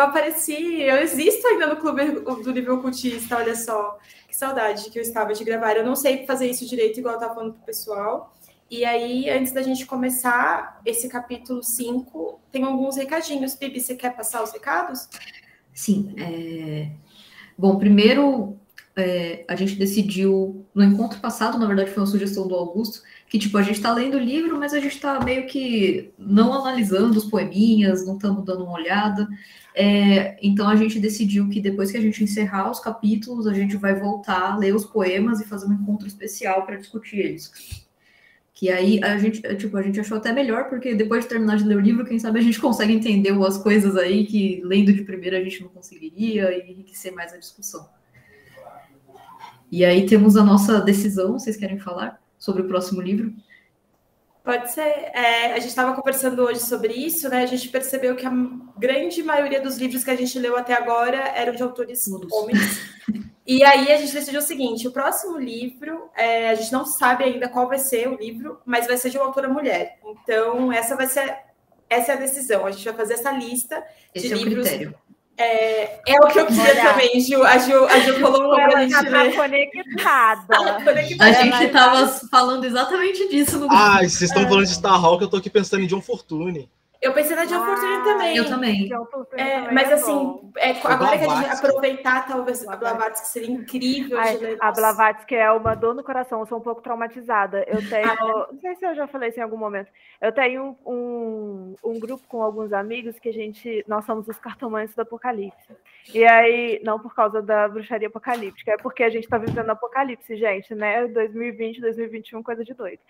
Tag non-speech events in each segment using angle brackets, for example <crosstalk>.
Eu apareci, eu existo ainda no clube do nível cultista, olha só. Que saudade que eu estava de gravar. Eu não sei fazer isso direito, igual eu estava falando pro pessoal. E aí, antes da gente começar esse capítulo 5, tem alguns recadinhos. Bibi, você quer passar os recados? Sim. É... Bom, primeiro, é, a gente decidiu, no encontro passado, na verdade foi uma sugestão do Augusto, que tipo, a gente está lendo o livro, mas a gente está meio que não analisando os poeminhas, não estamos dando uma olhada. É, então a gente decidiu que depois que a gente encerrar os capítulos, a gente vai voltar ler os poemas e fazer um encontro especial para discutir eles. Que aí a gente, tipo, a gente achou até melhor, porque depois de terminar de ler o livro, quem sabe a gente consegue entender umas coisas aí que lendo de primeira a gente não conseguiria e enriquecer mais a discussão. E aí temos a nossa decisão, vocês querem falar sobre o próximo livro? Pode ser. É, a gente estava conversando hoje sobre isso, né? A gente percebeu que a grande maioria dos livros que a gente leu até agora eram de autores Todos. homens. E aí a gente decidiu o seguinte: o próximo livro, é, a gente não sabe ainda qual vai ser o livro, mas vai ser de uma autora mulher. Então, essa vai ser essa é a decisão. A gente vai fazer essa lista Esse de é livros. Critério. É, é o que eu queria Olha, também, Ju. A Ju, a Ju colocou pra gente tá ler. conectada. A gente estava falando exatamente disso no Ah, vocês estão falando de Star Hawk, eu tô aqui pensando em John Fortune. Eu pensei na John ah, Fortune também. Eu também. É, mas é assim, é, agora que a gente aproveitar talvez a Blavatsky seria incrível Ai, de ler. A Blavatsky é uma dor no coração, eu sou um pouco traumatizada. Eu tenho, ah, não sei se eu já falei isso em algum momento. Eu tenho um, um grupo com alguns amigos que a gente, nós somos os cartomantes do Apocalipse. E aí, não por causa da bruxaria apocalíptica, é porque a gente está vivendo apocalipse, gente, né? 2020, 2021, coisa de doido.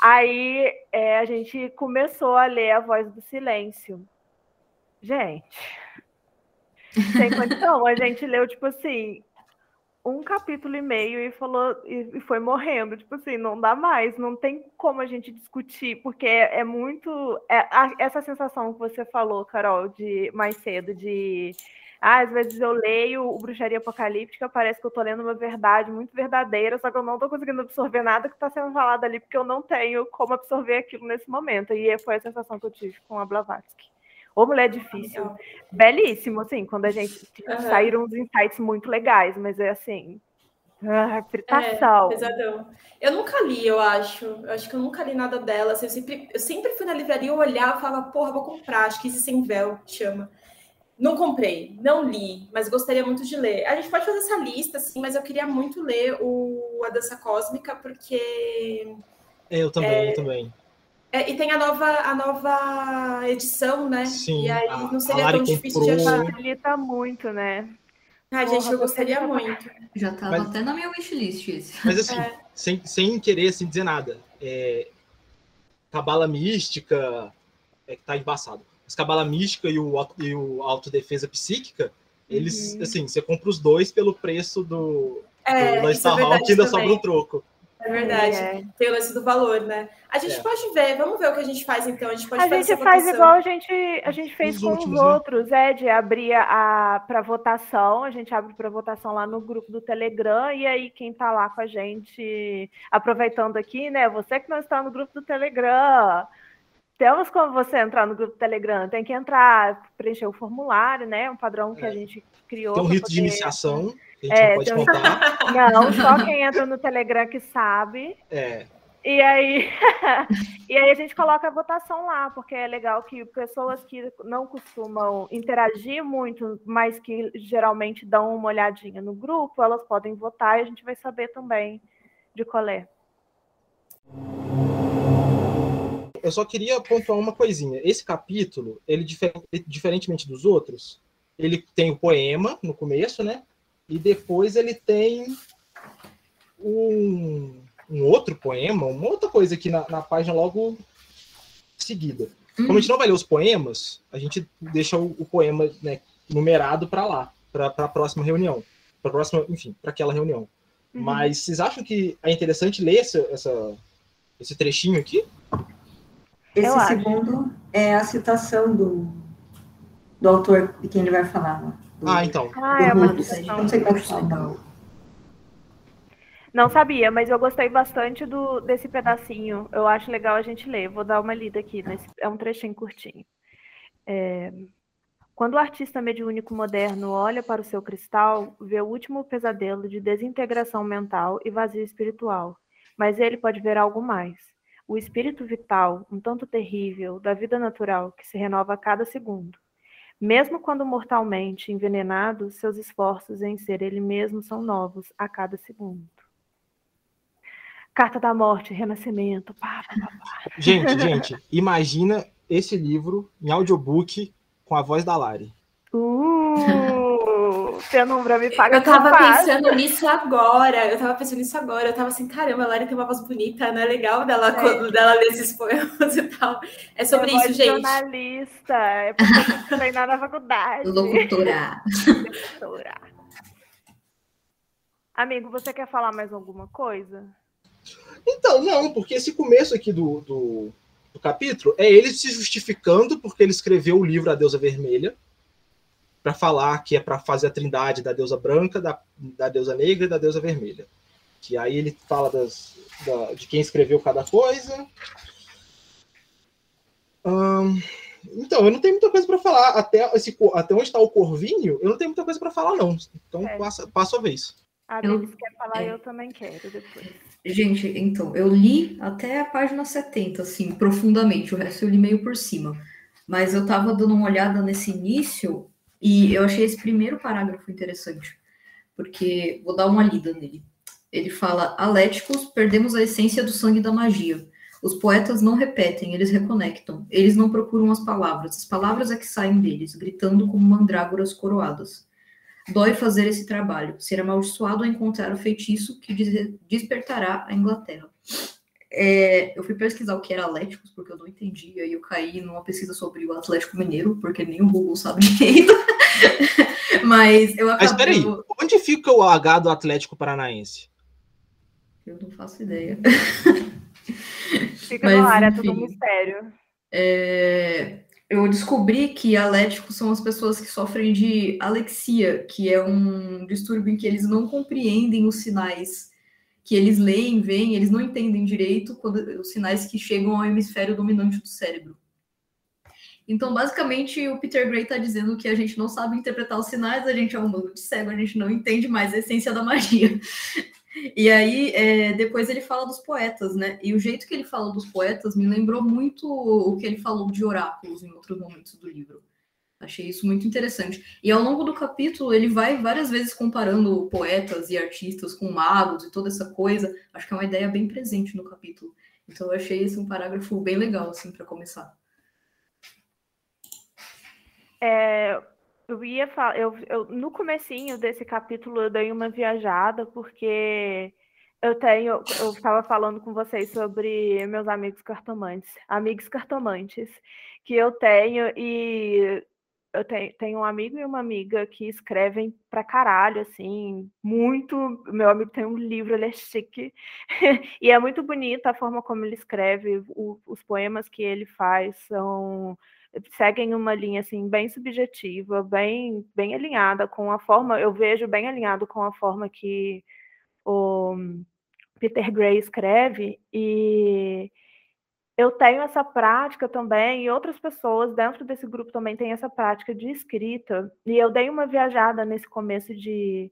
Aí é, a gente começou a ler A Voz do Silêncio. Gente, sem condição, a gente leu, tipo assim, um capítulo e meio e falou e, foi morrendo. Tipo assim, não dá mais, não tem como a gente discutir, porque é, é muito. É, a, essa sensação que você falou, Carol, de mais cedo, de ah, às vezes eu leio o Bruxaria Apocalíptica, parece que eu estou lendo uma verdade muito verdadeira, só que eu não estou conseguindo absorver nada que está sendo falado ali, porque eu não tenho como absorver aquilo nesse momento. E foi a sensação que eu tive com a Blavatsky. Ô, mulher difícil. Belíssimo, assim, quando a gente uhum. saíram uns insights muito legais, mas é assim. Ah, fritação. É, pesadão. Eu nunca li, eu acho. Eu acho que eu nunca li nada dela. Assim, eu, sempre, eu sempre fui na livraria, eu olhava e falava, porra, vou comprar. Acho que isso sem véu chama. Não comprei, não li, mas gostaria muito de ler. A gente pode fazer essa lista, sim, mas eu queria muito ler o A Dança Cósmica, porque. Eu também, é, eu também. É, e tem a nova, a nova edição, né? Sim. E aí a, não seria tão difícil comprou... de achar. Facilita muito, né? Ah, gente, eu gostaria muito. Já estava mas... até na minha wishlist esse. Mas assim, é. sem, sem querer assim, dizer nada. É... Cabala mística é que tá embaçado mas Cabala Mística e o, e o Autodefesa Psíquica, eles, uhum. assim, você compra os dois pelo preço do, é, do Star é Hawk e ainda sobra um troco. É verdade. É. Tem o lance do valor, né? A gente é. pode ver, vamos ver o que a gente faz então. A gente pode a gente faz igual a gente, a gente fez os com últimos, os né? outros, é, de abrir a para votação, a gente abre para votação lá no grupo do Telegram, e aí quem tá lá com a gente, aproveitando aqui, né? Você que não está no grupo do Telegram, temos como você entrar no grupo Telegram, tem que entrar, preencher o formulário, né? Um padrão que é. a gente criou. Tem um rito poder... de iniciação, que a gente é, pode contar. <laughs> Não, só quem entra no Telegram que sabe. É. E aí, <laughs> e aí a gente coloca a votação lá, porque é legal que pessoas que não costumam interagir muito, mas que geralmente dão uma olhadinha no grupo, elas podem votar e a gente vai saber também de qual é eu só queria pontuar uma coisinha. Esse capítulo, ele diferentemente dos outros, ele tem o poema no começo, né? E depois ele tem um, um outro poema, uma outra coisa aqui na, na página logo seguida. Como a gente não vai ler os poemas, a gente deixa o, o poema né, numerado para lá, para a próxima reunião, para próxima, enfim, para aquela reunião. Uhum. Mas vocês acham que é interessante ler essa, essa, esse trechinho aqui? Esse Eu segundo acho. é a citação do, do autor de quem ele vai falar. Né? Do, ah, então. Ah, é uma citação. Não sei como fala. Não sabia, mas eu gostei bastante do, desse pedacinho. Eu acho legal a gente ler. Vou dar uma lida aqui. Nesse, é um trechinho curtinho. É, Quando o artista mediúnico moderno olha para o seu cristal, vê o último pesadelo de desintegração mental e vazio espiritual. Mas ele pode ver algo mais. O espírito vital, um tanto terrível, da vida natural, que se renova a cada segundo. Mesmo quando mortalmente envenenado, seus esforços em ser ele mesmo são novos a cada segundo. Carta da Morte, Renascimento. Pá, pá, pá. Gente, <laughs> gente, imagina esse livro em audiobook com a voz da Lari. Uh, Penumbra me paga. Eu tava pensando nisso agora. Eu tava pensando nisso agora. Eu tava assim, caramba, a Lari tem uma voz bonita, não é legal dela é. quando dela lê esses poemas <laughs> e tal. É sobre é isso, gente. Jornalista, é porque eu tenho que treinar na faculdade. Locutora. Locutora. Amigo, você quer falar mais alguma coisa? Então, não, porque esse começo aqui do, do, do, capítulo é ele se justificando porque ele escreveu o livro A Deusa Vermelha para falar que é para fazer a trindade da deusa branca, da, da deusa negra e da deusa vermelha. Que aí ele fala das, da, de quem escreveu cada coisa. Hum, então, eu não tenho muita coisa para falar. Até, esse, até onde está o Corvinho, eu não tenho muita coisa para falar, não. Então, é. passa, passa a vez. A Denis eu, quer falar, é. eu também quero depois. Gente, então, eu li até a página 70, assim, profundamente. O resto eu li meio por cima. Mas eu tava dando uma olhada nesse início e eu achei esse primeiro parágrafo interessante. Porque vou dar uma lida nele. Ele fala: Aléticos, perdemos a essência do sangue da magia. Os poetas não repetem, eles reconectam. Eles não procuram as palavras, as palavras é que saem deles, gritando como mandrágoras coroadas. Dói fazer esse trabalho. Ser amaldiçoado a encontrar o feitiço que despertará a Inglaterra. É, eu fui pesquisar o que era Atléticos, porque eu não entendi, aí eu caí numa pesquisa sobre o Atlético Mineiro, porque nem o Google sabe <laughs> direito. <laughs> Mas eu acabei... Mas peraí, onde fica o H do Atlético Paranaense? Eu não faço ideia. Fica Mas, no ar, é tudo um mistério. É eu descobri que aléticos são as pessoas que sofrem de alexia, que é um distúrbio em que eles não compreendem os sinais que eles leem, veem, eles não entendem direito quando, os sinais que chegam ao hemisfério dominante do cérebro. Então, basicamente, o Peter Gray está dizendo que a gente não sabe interpretar os sinais, a gente é um mundo de cego, a gente não entende mais a essência da magia. <laughs> E aí, é, depois ele fala dos poetas, né? E o jeito que ele fala dos poetas me lembrou muito o que ele falou de oráculos em outros momentos do livro. Achei isso muito interessante. E ao longo do capítulo, ele vai várias vezes comparando poetas e artistas com magos e toda essa coisa. Acho que é uma ideia bem presente no capítulo. Então, eu achei esse um parágrafo bem legal, assim, para começar. É, eu ia falar, eu, eu, no comecinho desse capítulo eu dei uma viajada, porque eu tenho, eu estava falando com vocês sobre meus amigos cartomantes, amigos cartomantes, que eu tenho, e eu tenho, tenho um amigo e uma amiga que escrevem pra caralho, assim, muito. Meu amigo tem um livro, ele é chique, <laughs> e é muito bonita a forma como ele escreve, o, os poemas que ele faz são seguem uma linha assim bem subjetiva, bem bem alinhada com a forma, eu vejo bem alinhado com a forma que o Peter Gray escreve e eu tenho essa prática também, e outras pessoas dentro desse grupo também têm essa prática de escrita. E eu dei uma viajada nesse começo de,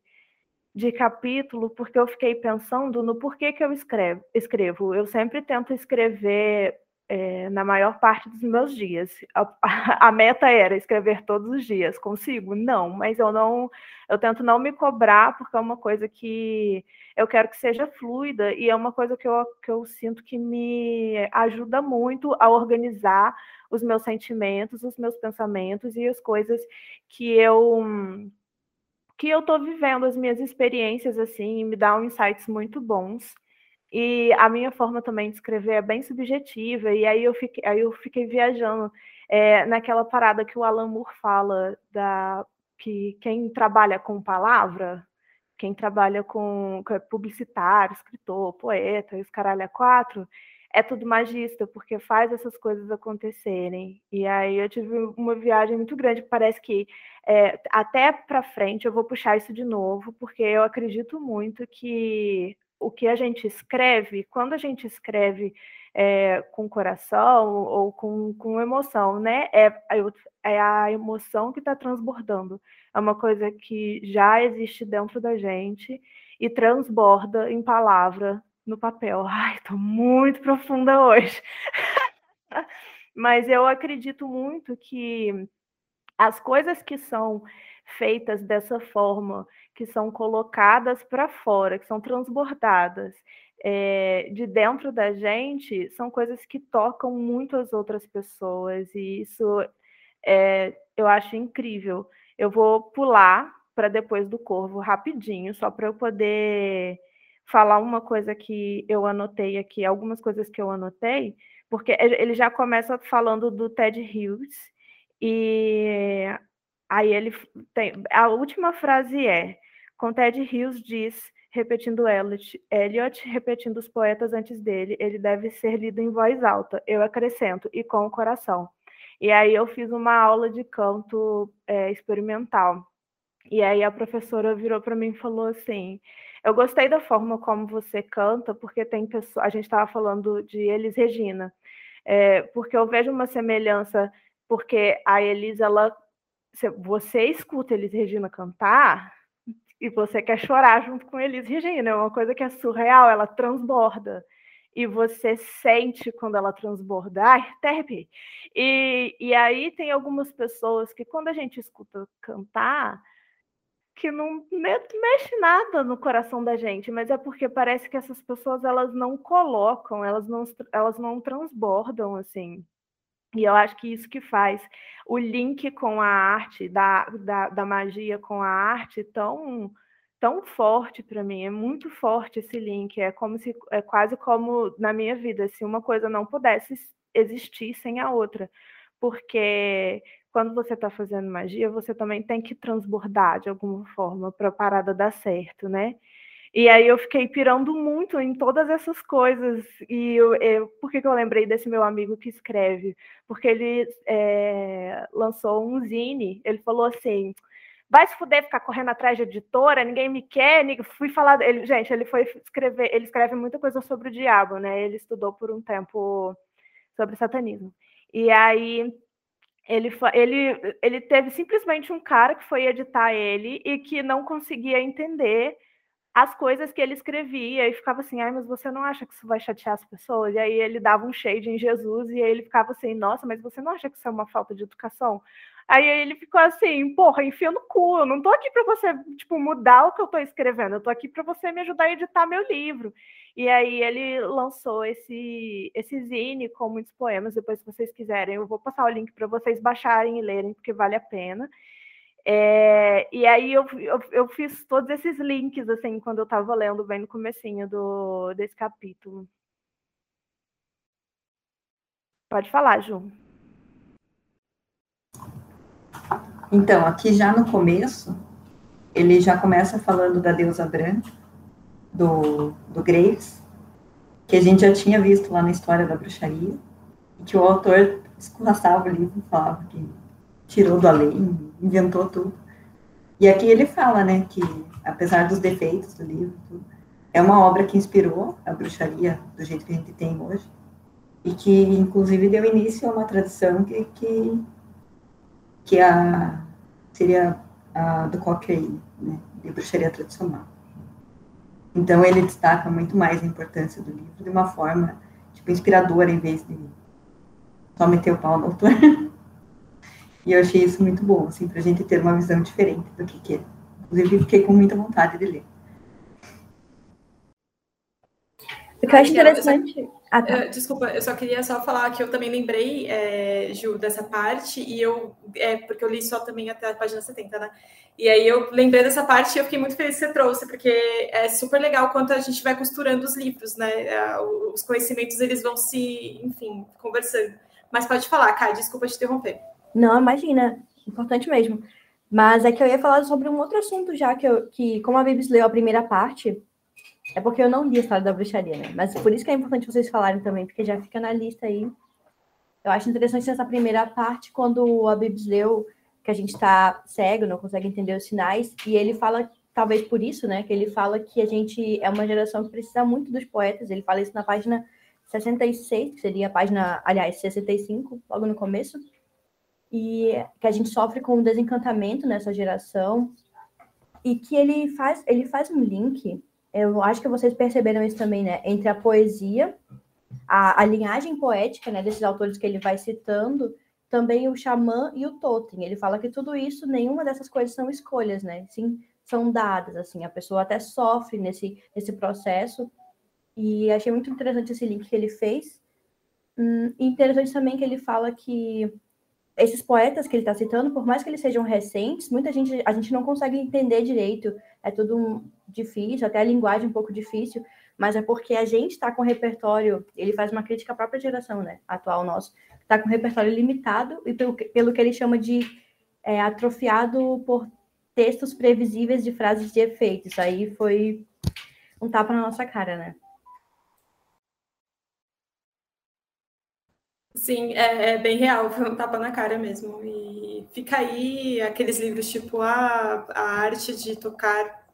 de capítulo, porque eu fiquei pensando no porquê que eu escrevo. escrevo. Eu sempre tento escrever é, na maior parte dos meus dias. A, <laughs> a, meta era escrever todos os dias. Consigo? Não, mas eu não, eu tento não me cobrar porque é uma coisa que eu quero que seja fluida e é uma coisa que eu, que eu sinto que me ajuda muito a organizar os meus sentimentos, os meus pensamentos e as coisas que eu que eu estou vivendo, as minhas experiências assim, me dá insights muito bons. E a minha forma também de escrever é bem subjetiva, e aí eu fiquei, aí eu fiquei viajando é, naquela parada que o Alan Moore fala da que quem trabalha com palavra, quem trabalha com, com é publicitário, escritor, poeta, os caralho a quatro, é tudo magista, porque faz essas coisas acontecerem. E aí eu tive uma viagem muito grande, parece que é, até para frente eu vou puxar isso de novo, porque eu acredito muito que o que a gente escreve, quando a gente escreve é, com coração ou com, com emoção, né? É, é a emoção que está transbordando. É uma coisa que já existe dentro da gente e transborda em palavra no papel. <laughs> Ai, estou muito profunda hoje. <laughs> Mas eu acredito muito que as coisas que são feitas dessa forma, que são colocadas para fora, que são transbordadas é, de dentro da gente, são coisas que tocam muito as outras pessoas, e isso é, eu acho incrível. Eu vou pular para depois do Corvo rapidinho, só para eu poder falar uma coisa que eu anotei aqui, algumas coisas que eu anotei, porque ele já começa falando do Ted Hughes, e aí ele tem. A última frase é: com Ted Hughes diz, repetindo Eliot, Eliot, repetindo os poetas antes dele, ele deve ser lido em voz alta. Eu acrescento, e com o coração. E aí eu fiz uma aula de canto é, experimental. E aí a professora virou para mim e falou assim: Eu gostei da forma como você canta, porque tem pessoas. A gente estava falando de Elis Regina, é, porque eu vejo uma semelhança, porque a Elis, ela. Você escuta Elis Regina cantar e você quer chorar junto com Elis Regina, é uma coisa que é surreal, ela transborda e você sente quando ela transborda. Ai, até E, e aí tem algumas pessoas que quando a gente escuta cantar, que não mexe nada no coração da gente, mas é porque parece que essas pessoas elas não colocam, elas não, elas não transbordam assim. E eu acho que isso que faz o link com a arte, da, da, da magia com a arte tão tão forte para mim, é muito forte esse link, é como se é quase como na minha vida, se uma coisa não pudesse existir sem a outra, porque quando você está fazendo magia, você também tem que transbordar de alguma forma para a parada dar certo, né? E aí eu fiquei pirando muito em todas essas coisas. E eu, eu, por que, que eu lembrei desse meu amigo que escreve? Porque ele é, lançou um zine, ele falou assim. Vai se fuder ficar correndo atrás de editora, ninguém me quer, ninguém... fui falar. Ele, gente, ele foi escrever, ele escreve muita coisa sobre o diabo, né? Ele estudou por um tempo sobre satanismo. E aí ele, ele, ele teve simplesmente um cara que foi editar ele e que não conseguia entender as coisas que ele escrevia e ficava assim, ai, mas você não acha que isso vai chatear as pessoas? E aí ele dava um shade em Jesus e aí ele ficava assim, nossa, mas você não acha que isso é uma falta de educação? Aí ele ficou assim, porra, enfia no cu, eu não tô aqui para você, tipo, mudar o que eu tô escrevendo, eu tô aqui para você me ajudar a editar meu livro. E aí ele lançou esse, esse zine com muitos poemas, depois se vocês quiserem, eu vou passar o link para vocês baixarem e lerem, porque vale a pena. É, e aí eu, eu, eu, fiz todos esses links, assim, quando eu estava lendo bem no comecinho do, desse capítulo. Pode falar, Ju. Então, aqui já no começo, ele já começa falando da deusa branca, do, do Graves, que a gente já tinha visto lá na história da bruxaria, e que o autor escorraçava o livro, falava que tirou do além, inventou tudo. E aqui ele fala, né, que apesar dos defeitos do livro, tudo, é uma obra que inspirou a bruxaria do jeito que a gente tem hoje, e que inclusive deu início a uma tradição que, que, que a, seria a do Cochrane, né, de bruxaria tradicional. Então ele destaca muito mais a importância do livro de uma forma tipo inspiradora em vez de só meter o pau no autor. <laughs> e eu achei isso muito bom, assim, para a gente ter uma visão diferente do que, que é. Inclusive fiquei com muita vontade de ler. O que eu acho interessante. Ah, tá. uh, desculpa, eu só queria só falar que eu também lembrei, é, Ju, dessa parte, e eu, é, porque eu li só também até a página 70, né? E aí eu lembrei dessa parte e eu fiquei muito feliz que você trouxe, porque é super legal quanto a gente vai costurando os livros, né? É, os conhecimentos, eles vão se, enfim, conversando. Mas pode falar, Kai, desculpa te interromper. Não, imagina, importante mesmo. Mas é que eu ia falar sobre um outro assunto já, que, eu, que como a Bibis leu a primeira parte, é porque eu não li a história da bruxaria, né? Mas por isso que é importante vocês falarem também, porque já fica na lista aí. Eu acho interessante essa primeira parte, quando a Bibis leu que a gente está cego, não consegue entender os sinais, e ele fala talvez por isso, né, que ele fala que a gente é uma geração que precisa muito dos poetas. Ele fala isso na página 66, que seria a página, aliás, 65, logo no começo. E que a gente sofre com um desencantamento nessa geração. E que ele faz, ele faz um link, eu acho que vocês perceberam isso também, né, entre a poesia, a, a linhagem poética, né, desses autores que ele vai citando, também o xamã e o totem. Ele fala que tudo isso, nenhuma dessas coisas são escolhas, né? Sim, são dadas, assim, a pessoa até sofre nesse, nesse processo. E achei muito interessante esse link que ele fez. Hum, interessante também que ele fala que esses poetas que ele está citando, por mais que eles sejam recentes, muita gente a gente não consegue entender direito, é tudo um, difícil, até a linguagem um pouco difícil, mas é porque a gente está com repertório, ele faz uma crítica à própria geração, né, atual nosso, está com repertório limitado e pelo, pelo que ele chama de é, atrofiado por textos previsíveis de frases de efeito. Isso aí foi um tapa na nossa cara, né? Sim, é, é, bem real, foi um tapa na cara mesmo. E fica aí aqueles livros tipo a, a arte de tocar.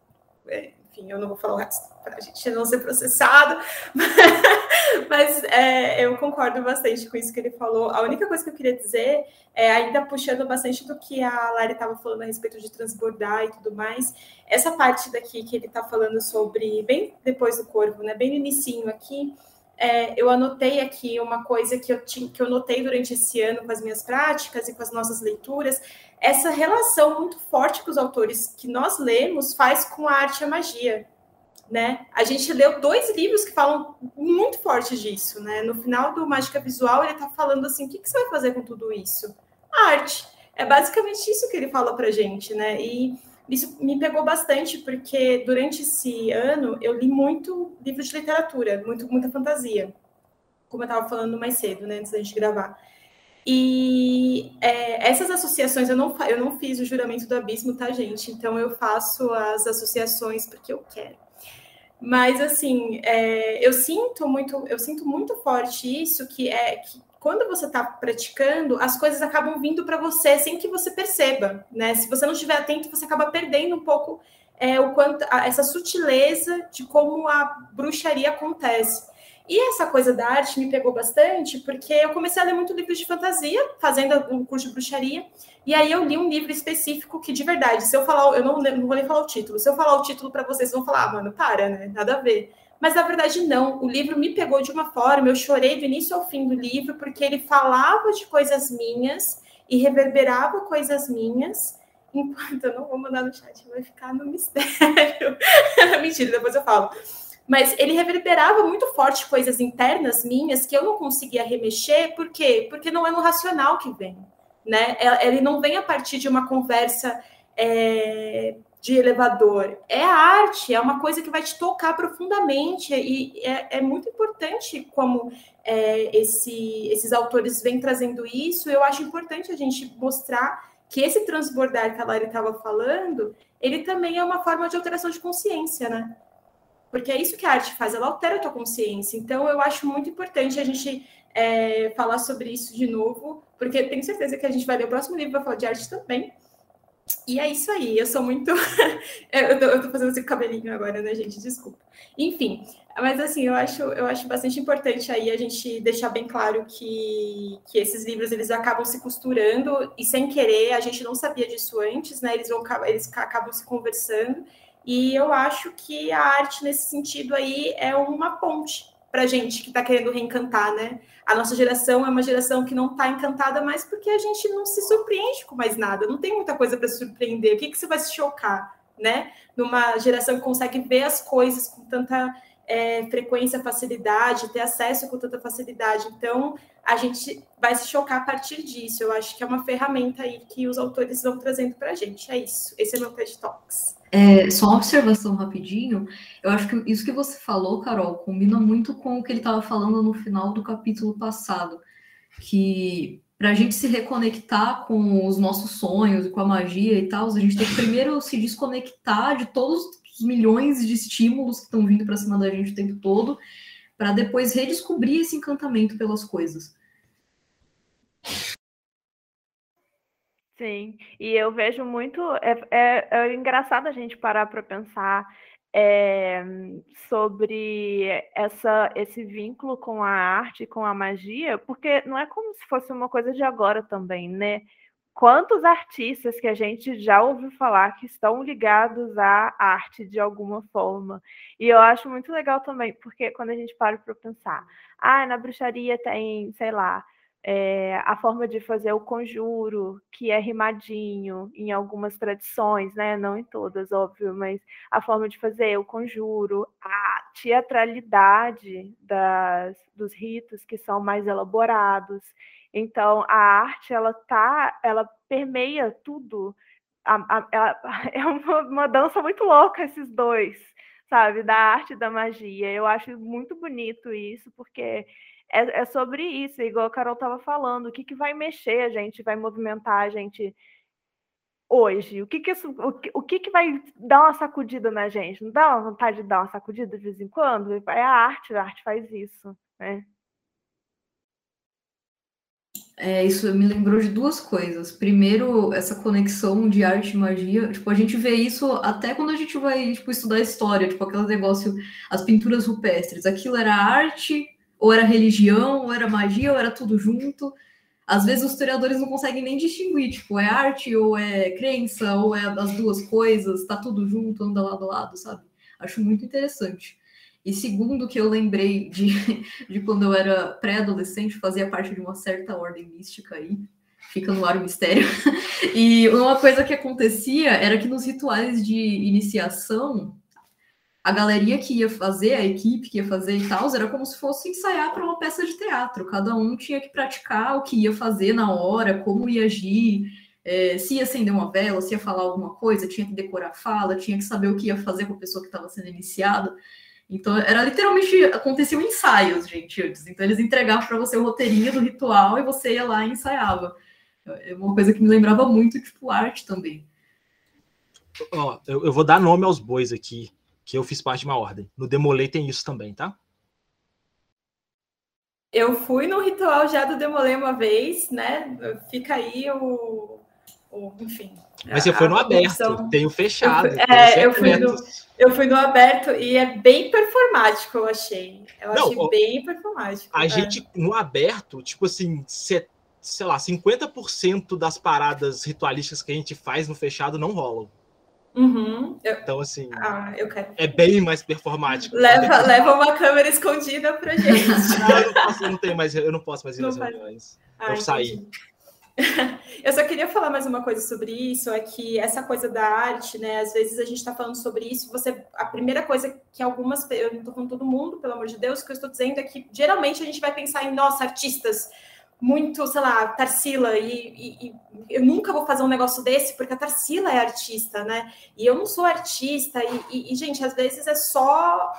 É, enfim, eu não vou falar o resto para a gente não ser processado, <laughs> mas é, eu concordo bastante com isso que ele falou. A única coisa que eu queria dizer é, ainda puxando bastante do que a Lari estava falando a respeito de transbordar e tudo mais, essa parte daqui que ele está falando sobre, bem depois do corvo, né, bem no inicinho aqui, é, eu anotei aqui uma coisa que eu, tinha, que eu notei durante esse ano com as minhas práticas e com as nossas leituras, essa relação muito forte que os autores que nós lemos faz com a arte e a magia. Né? A gente leu dois livros que falam muito forte disso. Né? No final do Mágica Visual, ele está falando assim: o que, que, você vai fazer com tudo isso? arte. É basicamente isso que ele fala para gente. Né? E isso me pegou bastante, porque durante esse ano eu li muito livro de literatura, muito, muita fantasia, como eu estava falando mais cedo, né, antes da gente gravar. E é, essas associações, eu não, eu não fiz o juramento do abismo, tá, gente? Então eu faço as associações porque eu quero. Mas assim, é, eu sinto muito, eu sinto muito forte isso, que é que quando você está praticando, as coisas acabam vindo para você sem que você perceba, né? Se você não estiver atento, você acaba perdendo um pouco é, o quanto a, essa sutileza de como a bruxaria acontece. E essa coisa da arte me pegou bastante, porque eu comecei a ler muito livros de fantasia, fazendo um curso de bruxaria, e aí eu li um livro específico que, de verdade, se eu falar, eu não, não vou nem falar o título, se eu falar o título para vocês, vão falar, ah, mano, para, né? Nada a ver. Mas na verdade não, o livro me pegou de uma forma, eu chorei do início ao fim do livro, porque ele falava de coisas minhas e reverberava coisas minhas, enquanto eu não vou mandar no chat, vai ficar no mistério. <laughs> Mentira, depois eu falo. Mas ele reverberava muito forte coisas internas minhas que eu não conseguia remexer, por quê? Porque não é no racional que vem, né? É, ele não vem a partir de uma conversa é, de elevador. É arte, é uma coisa que vai te tocar profundamente e é, é muito importante como é, esse, esses autores vêm trazendo isso. Eu acho importante a gente mostrar que esse transbordar que a Lari estava falando, ele também é uma forma de alteração de consciência, né? Porque é isso que a arte faz, ela altera a tua consciência. Então, eu acho muito importante a gente é, falar sobre isso de novo, porque tenho certeza que a gente vai ler o próximo livro, vai falar de arte também. E é isso aí, eu sou muito. <laughs> eu, tô, eu tô fazendo esse cabelinho agora, né, gente? Desculpa. Enfim, mas assim, eu acho, eu acho bastante importante aí a gente deixar bem claro que, que esses livros eles acabam se costurando e sem querer, a gente não sabia disso antes, né? Eles, vão, eles acabam se conversando. E eu acho que a arte, nesse sentido aí, é uma ponte para gente que está querendo reencantar, né? A nossa geração é uma geração que não está encantada mais porque a gente não se surpreende com mais nada, não tem muita coisa para surpreender. O que, que você vai se chocar, né? Numa geração que consegue ver as coisas com tanta é, frequência, facilidade, ter acesso com tanta facilidade. Então, a gente vai se chocar a partir disso. Eu acho que é uma ferramenta aí que os autores vão trazendo para a gente. É isso. Esse é meu TED Talks. É, só uma observação rapidinho. Eu acho que isso que você falou, Carol, combina muito com o que ele estava falando no final do capítulo passado, que para a gente se reconectar com os nossos sonhos e com a magia e tal, a gente tem que primeiro se desconectar de todos os milhões de estímulos que estão vindo para cima da gente o tempo todo, para depois redescobrir esse encantamento pelas coisas. Sim, e eu vejo muito. É, é, é engraçado a gente parar para pensar é, sobre essa, esse vínculo com a arte, com a magia, porque não é como se fosse uma coisa de agora também, né? Quantos artistas que a gente já ouviu falar que estão ligados à arte de alguma forma? E eu acho muito legal também, porque quando a gente para para pensar, ah, na bruxaria tem, sei lá, é, a forma de fazer o conjuro, que é rimadinho em algumas tradições, né? Não em todas, óbvio, mas a forma de fazer o conjuro, a teatralidade das, dos ritos que são mais elaborados. Então, a arte ela tá, ela permeia tudo. A, a, ela, <laughs> é uma, uma dança muito louca esses dois, sabe? Da arte e da magia. Eu acho muito bonito isso, porque é, é sobre isso, igual a Carol estava falando, o que, que vai mexer a gente, vai movimentar a gente hoje? O que que, isso, o, que, o que que vai dar uma sacudida na gente? Não dá uma vontade de dar uma sacudida de vez em quando? É a arte, a arte faz isso, né? É, isso me lembrou de duas coisas. Primeiro, essa conexão de arte e magia. Tipo, a gente vê isso até quando a gente vai tipo, estudar história, tipo, aquele negócio, as pinturas rupestres. Aquilo era arte ou era religião, ou era magia, ou era tudo junto. Às vezes os historiadores não conseguem nem distinguir, tipo, é arte ou é crença, ou é as duas coisas, tá tudo junto, anda lado a lado, sabe? Acho muito interessante. E segundo, que eu lembrei de, <laughs> de quando eu era pré-adolescente, fazia parte de uma certa ordem mística aí, fica no ar o mistério. <laughs> E uma coisa que acontecia era que nos rituais de iniciação, a galeria que ia fazer, a equipe que ia fazer e tal, era como se fosse ensaiar para uma peça de teatro. Cada um tinha que praticar o que ia fazer na hora, como ia agir, é, se ia acender uma vela, se ia falar alguma coisa, tinha que decorar a fala, tinha que saber o que ia fazer com a pessoa que estava sendo iniciada. Então, era literalmente, aconteciam ensaios, gente, antes. Então, eles entregavam para você o roteirinho do ritual e você ia lá e ensaiava. É uma coisa que me lembrava muito, tipo, arte também. Ó, eu, eu vou dar nome aos bois aqui que eu fiz parte de uma ordem. No Demolei tem isso também, tá? Eu fui no ritual já do Demolei uma vez, né? Fica aí o. o enfim. Mas você foi no aberto, tem o fechado. Eu fui, é, eu fui, no, eu fui, no, aberto e é bem performático, eu achei. Eu Não, achei ó, bem performático. A é. gente, no aberto, tipo assim, sei lá, 50% das paradas ritualísticas que a gente faz no fechado não rolam. Uhum, eu... Então, assim, ah, é bem mais performático. Leva, leva uma câmera escondida pra <laughs> gente. não, eu não posso, eu não tenho mais, eu não posso mais ir nas reuniões. Ah, eu saí. <laughs> Eu só queria falar mais uma coisa sobre isso, é que essa coisa da arte, né? Às vezes a gente está falando sobre isso, você. A primeira coisa que algumas. Eu não estou falando todo mundo, pelo amor de Deus, o que eu estou dizendo é que geralmente a gente vai pensar em nós, artistas, muito, sei lá, Tarsila, e, e, e, eu nunca vou fazer um negócio desse, porque a Tarsila é artista, né? E eu não sou artista, e, e, gente, às vezes é só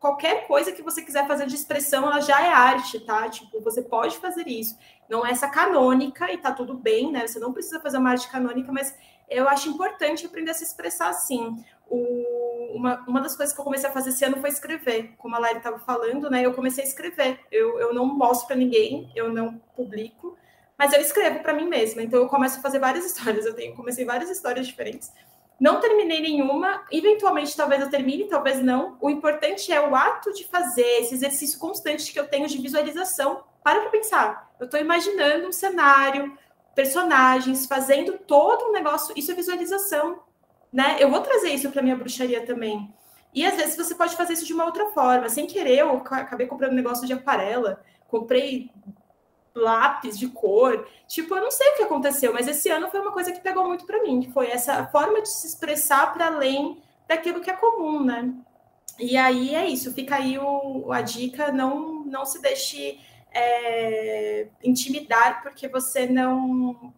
qualquer coisa que você quiser fazer de expressão, ela já é arte, tá? Tipo, você pode fazer isso. Não é essa canônica, e tá tudo bem, né? Você não precisa fazer uma arte canônica, mas eu acho importante aprender a se expressar assim o, uma, uma das coisas que eu comecei a fazer esse ano foi escrever. Como a Lari estava falando, né? Eu comecei a escrever. Eu, eu não mostro para ninguém, eu não publico, mas eu escrevo para mim mesma. Então eu começo a fazer várias <laughs> histórias. Eu tenho, comecei várias histórias diferentes. Não terminei nenhuma, eventualmente talvez eu termine, talvez não. O importante é o ato de fazer, esse exercício constante que eu tenho de visualização. Para para pensar. Eu estou imaginando um cenário, personagens, fazendo todo um negócio. Isso é visualização né? Eu vou trazer isso para minha bruxaria também. E às vezes você pode fazer isso de uma outra forma. Sem querer, eu acabei comprando um negócio de aquarela, comprei lápis de cor. Tipo, eu não sei o que aconteceu, mas esse ano foi uma coisa que pegou muito para mim, que foi essa forma de se expressar para além daquilo que é comum, né? E aí é isso, fica aí o, a dica, não, não se deixe é, intimidar porque você não,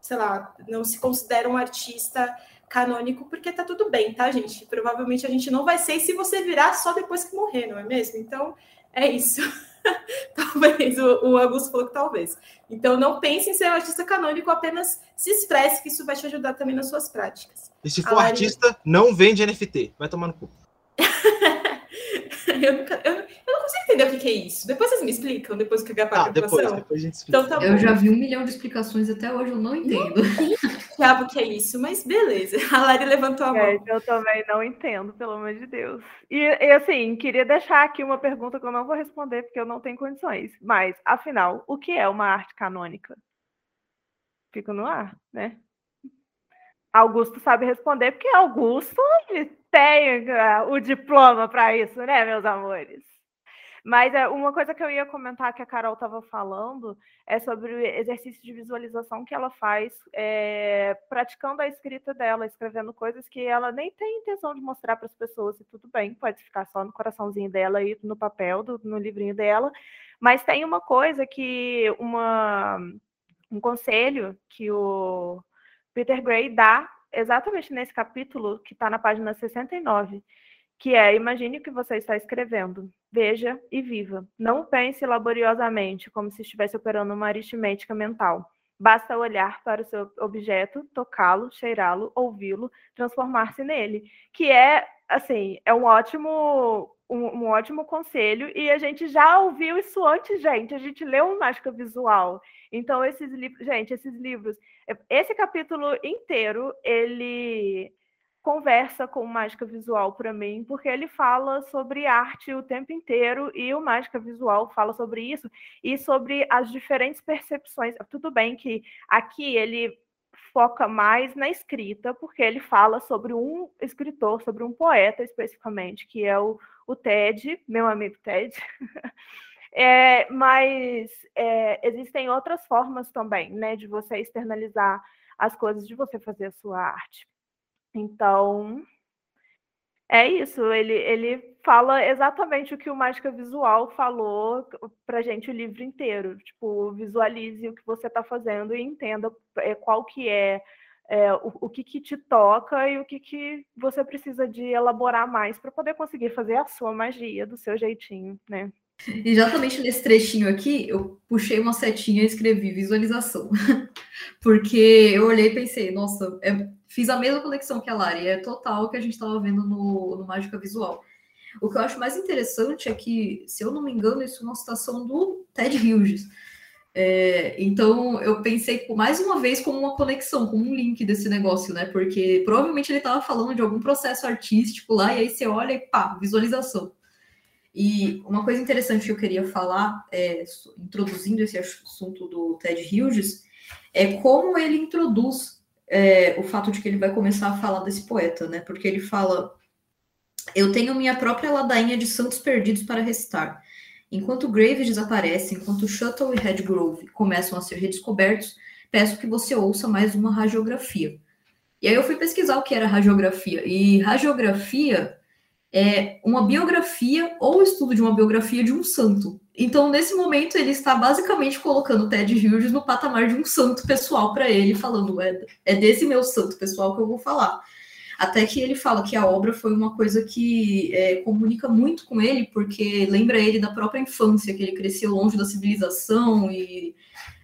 sei lá, não se considera um artista canônico, porque tá tudo bem, tá, gente? Provavelmente a gente não vai ser se você virar só depois que morrer, não é mesmo? Então, é isso. <laughs> talvez, o, o, Augusto falou que talvez. Então, não pense em ser um artista canônico, apenas se expresse, que isso vai te ajudar também nas suas práticas. E se for artista, não vende NFT, vai tomar no cu. <laughs> <laughs> Eu, nunca, eu, eu, não consigo entender o que, que, é isso. Depois vocês me explicam, depois que acabar ah, a depois, depois a gente explica. Então, tá eu já vi um milhão de explicações até hoje, eu não entendo. Não o que é isso, mas beleza. <laughs> A Lari levantou a mão. É, eu também não entendo, pelo amor de Deus. E, e, assim, queria deixar aqui uma pergunta que eu não vou responder, porque eu não tenho condições. Mas, afinal, o que é uma arte canônica? Fico no ar, né? Augusto sabe responder, porque Augusto tem uh, o diploma para isso, né, meus amores? Mas é, uma coisa que eu ia comentar que a Carol estava falando é sobre o exercício de visualização que ela faz é, praticando a escrita dela, escrevendo coisas que ela nem tem intenção de mostrar para as pessoas, e tudo bem, pode ficar só no coraçãozinho dela e no papel, do, no livrinho dela. Mas tem uma coisa que uma, um conselho que o Peter Gray dá exatamente nesse capítulo que está na página 69, que é imagine o que você está escrevendo, veja e viva. Não pense laboriosamente, como se estivesse operando uma aritmética mental. Basta olhar para o seu objeto, tocá-lo, cheirá-lo, ouvi-lo, transformar-se nele, que é assim, é um ótimo um, um, ótimo conselho e a gente já ouviu isso antes, gente. A gente leu Mágica Visual. Então, esses livros, gente, esses livros, esse capítulo inteiro, ele conversa com Mágica Visual para mim, porque ele fala sobre arte o tempo inteiro e o Mágica Visual fala sobre isso e sobre as diferentes percepções. Tudo bem que aqui ele foca mais na escrita, porque ele fala sobre um escritor, sobre um poeta especificamente, que é o, o Ted, meu amigo Ted. <laughs> é, mas é, existem outras formas também, né, de você externalizar as coisas, de você fazer a sua arte. Então, é isso, ele, ele fala exatamente o que o Mágica Visual falou para gente o livro inteiro. Tipo, visualize o que você está fazendo e entenda é, qual que é, é o, o, que, que te toca e o que, que você precisa de elaborar mais para poder conseguir fazer a sua magia do seu jeitinho, né? Exatamente nesse trechinho aqui, eu puxei uma setinha e escrevi visualização. <laughs> Porque eu olhei e pensei, nossa, é, fiz a mesma conexão que a Lari, é total o que a gente estava vendo no, no Mágica Visual. O que eu acho mais interessante é que, se eu não me engano, isso é uma citação do Ted Hughes. É, então eu pensei mais uma vez como uma conexão, como um link desse negócio, né? Porque provavelmente ele estava falando de algum processo artístico lá, e aí você olha e pá, visualização. E uma coisa interessante que eu queria falar, é, introduzindo esse assunto do Ted Hughes, é como ele introduz é, o fato de que ele vai começar a falar desse poeta, né? Porque ele fala: Eu tenho minha própria ladainha de santos perdidos para recitar. Enquanto Graves desaparece, enquanto Shuttle e Redgrove começam a ser redescobertos, peço que você ouça mais uma radiografia. E aí eu fui pesquisar o que era radiografia. E radiografia é uma biografia ou estudo de uma biografia de um santo. Então, nesse momento, ele está basicamente colocando Ted Hughes no patamar de um santo pessoal para ele, falando: é, é desse meu santo pessoal que eu vou falar. Até que ele fala que a obra foi uma coisa que é, comunica muito com ele, porque lembra ele da própria infância, que ele cresceu longe da civilização e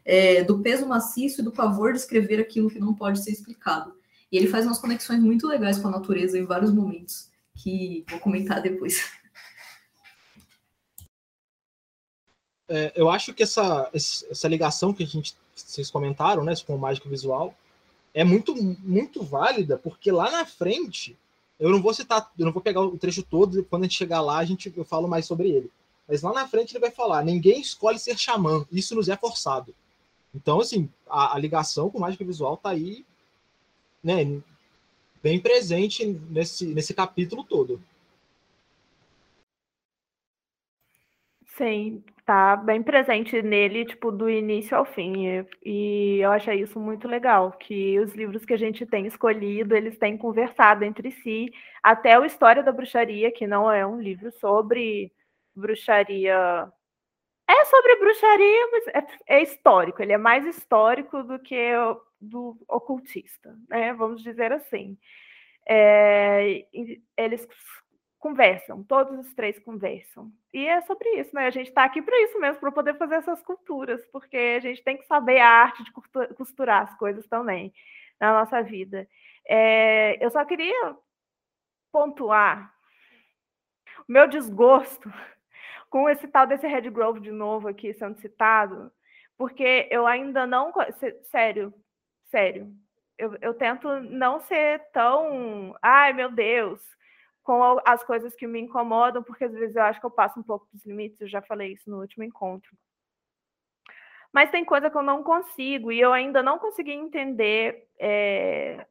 é, do peso maciço e do pavor de escrever aquilo que não pode ser explicado. E ele faz umas conexões muito legais com a natureza em vários momentos que vou comentar depois. É, eu acho que essa, essa ligação que a gente, vocês comentaram, né, com o mágico visual, é muito, muito válida, porque lá na frente, eu não vou citar, eu não vou pegar o trecho todo, quando a gente chegar lá, a gente, eu falo mais sobre ele. Mas lá na frente ele vai falar: ninguém escolhe ser xamã, isso nos é forçado. Então, assim, a, a ligação com o mágico visual tá aí, né? Bem presente nesse, nesse capítulo todo. Sim, tá bem presente nele, tipo, do início ao fim. E, eu achei isso muito legal, que os livros que a gente tem escolhido, eles têm conversado entre si, até o História da Bruxaria, que não é um livro sobre bruxaria. É sobre bruxaria, mas é, é histórico, ele é mais histórico do que do ocultista, né? Vamos dizer assim. É, eles conversam, todos os três conversam. E é sobre isso, né? A gente está aqui para isso mesmo, para poder fazer essas culturas, porque a gente tem que saber a arte de costurar as coisas também na nossa vida. É, eu só queria pontuar meu desgosto <laughs> com esse tal desse Red Grove de novo aqui sendo citado, porque eu ainda não. Sério, sério. Eu, eu tento não ser tão. Ai, meu Deus, com as coisas que me incomodam, porque às vezes eu acho que eu passo um pouco dos limites, eu já falei isso no último encontro. Mas tem coisa que eu não consigo, e eu ainda não consegui entender. É...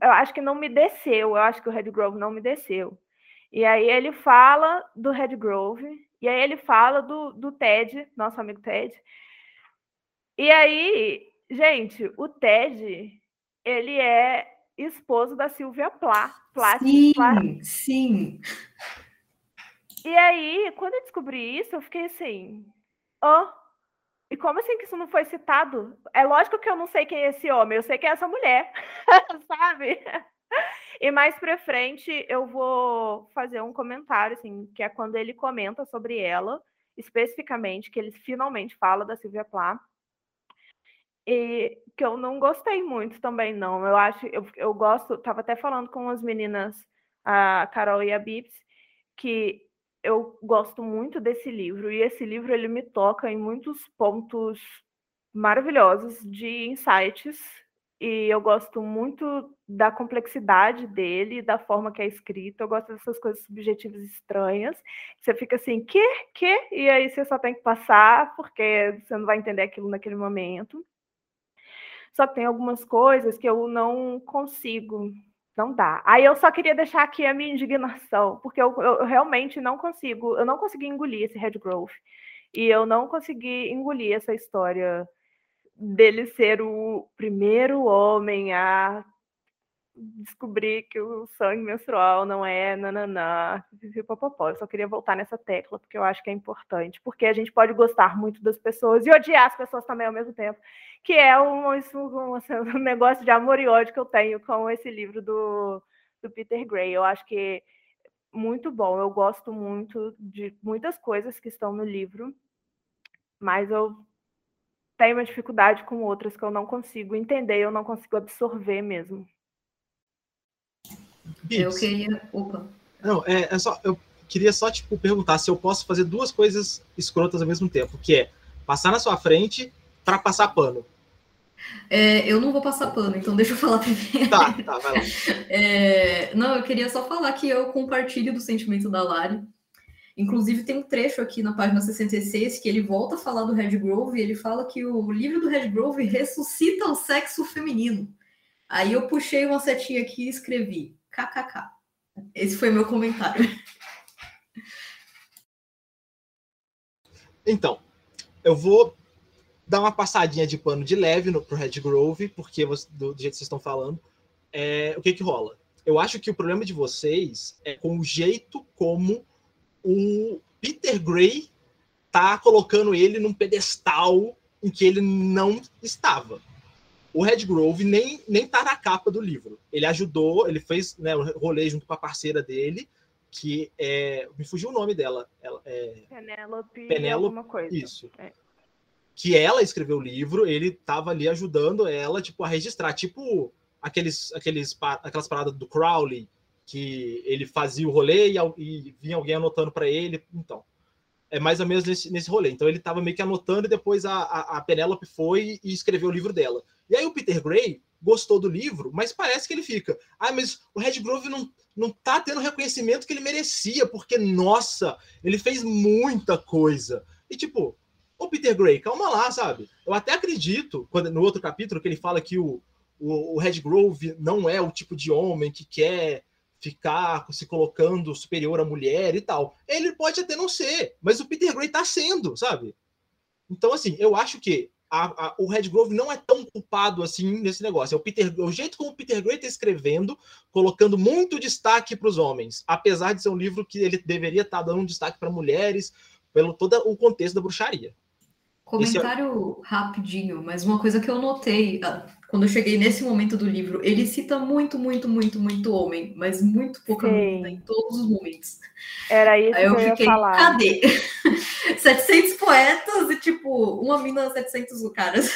Eu acho que não me desceu, eu acho que o Red Grove não me desceu. E aí ele fala do Red Grove, e aí ele fala do, do Ted, nosso amigo Ted. E aí, gente, o Ted, ele é esposo da Silvia Plá. Plá sim, Plá. sim. E aí, quando eu descobri isso, eu fiquei assim, ó, oh, e como assim que isso não foi citado? É lógico que eu não sei quem é esse homem, eu sei quem é essa mulher, <laughs> sabe? E mais para frente eu vou fazer um comentário, assim, que é quando ele comenta sobre ela, especificamente, que ele finalmente fala da Silvia Plath. E que eu não gostei muito também, não. Eu acho, eu, eu gosto, tava até falando com as meninas, a Carol e a Bips, que eu gosto muito desse livro e esse livro ele me toca em muitos pontos maravilhosos de insights e eu gosto muito da complexidade dele, da forma que é escrito. Eu gosto dessas coisas subjetivas estranhas. Você fica assim, que, que? E aí você só tem que passar porque você não vai entender aquilo naquele momento. Só que tem algumas coisas que eu não consigo não dá. Aí eu só queria deixar aqui a minha indignação, porque eu, eu, realmente não consigo, eu não consegui engolir esse Red Growth. E eu não consegui engolir essa história dele ser o primeiro homem a descobrir que o sangue menstrual não é nananã, popopó. Eu só queria voltar nessa tecla, porque eu acho que é importante, porque a gente pode gostar muito das pessoas e odiar as pessoas também ao mesmo tempo, que é um, um, <laughs> um negócio de amor e ódio que eu tenho com esse livro do, do Peter Gray. Eu acho que muito bom, eu gosto muito de muitas coisas que estão no livro, mas eu tenho uma dificuldade com outras que eu não consigo entender, eu não consigo absorver mesmo. Eu queria. Opa. Não, é, é só. Eu queria só, tipo, perguntar se eu posso fazer duas coisas escrotas ao mesmo tempo, que é passar na sua frente para passar pano. É, eu não vou passar pano, então deixa eu falar primeiro. Tá, tá, vai lá. <laughs> É, não, eu queria só falar que eu compartilho do sentimento da Lari. Inclusive, tem um trecho aqui na página 66 que ele volta a falar do Red Grove e ele fala que o livro do Red Grove ressuscita o sexo feminino. Aí eu puxei uma setinha aqui e escrevi KKK. Esse foi meu comentário. Então, eu vou dar uma passadinha de pano de leve no, pro Red Grove, porque você, do, do, jeito que vocês estão falando, é, o que que rola? Eu acho que o problema de vocês é com o jeito como o Peter Gray tá colocando ele num pedestal em que ele não estava. O Red Grove nem, nem tá na capa do livro. Ele ajudou, ele fez né, o rolê junto com a parceira dele, que é. Me fugiu o nome dela. Ela, é, Penélope. Isso. É. Que ela escreveu o livro, ele tava ali ajudando ela, tipo, a registrar. Tipo aqueles, aqueles, aquelas paradas do Crowley, que ele fazia o rolê e, e vinha alguém anotando para ele. Então, é mais ou menos nesse, nesse rolê. Então, ele estava meio que anotando e depois a, a, a Penélope foi e escreveu o livro dela. E aí o Peter Gray gostou do livro, mas parece que ele fica. Ah, mas o Red Grove não, não tá tendo o reconhecimento que ele merecia, porque, nossa, ele fez muita coisa. E tipo, o Peter Gray, calma lá, sabe? Eu até acredito, quando, no outro capítulo, que ele fala que o, o, o Red Grove não é o tipo de homem que quer ficar se colocando superior à mulher e tal. Ele pode até não ser, mas o Peter Gray tá sendo, sabe? Então, assim, eu acho que a, a, o Red Grove não é tão culpado assim nesse negócio. É o, Peter, o jeito como o Peter Gray está escrevendo, colocando muito destaque para os homens, apesar de ser um livro que ele deveria estar tá dando destaque para mulheres, pelo todo o contexto da bruxaria. Comentário é... rapidinho, mas uma coisa que eu notei ah, quando eu cheguei nesse momento do livro, ele cita muito, muito, muito, muito homem, mas muito pouca mulher em todos os momentos. Era isso Aí eu que eu fiquei, falar. cadê? <laughs> 700 poetas e, tipo, uma mina 700 caras.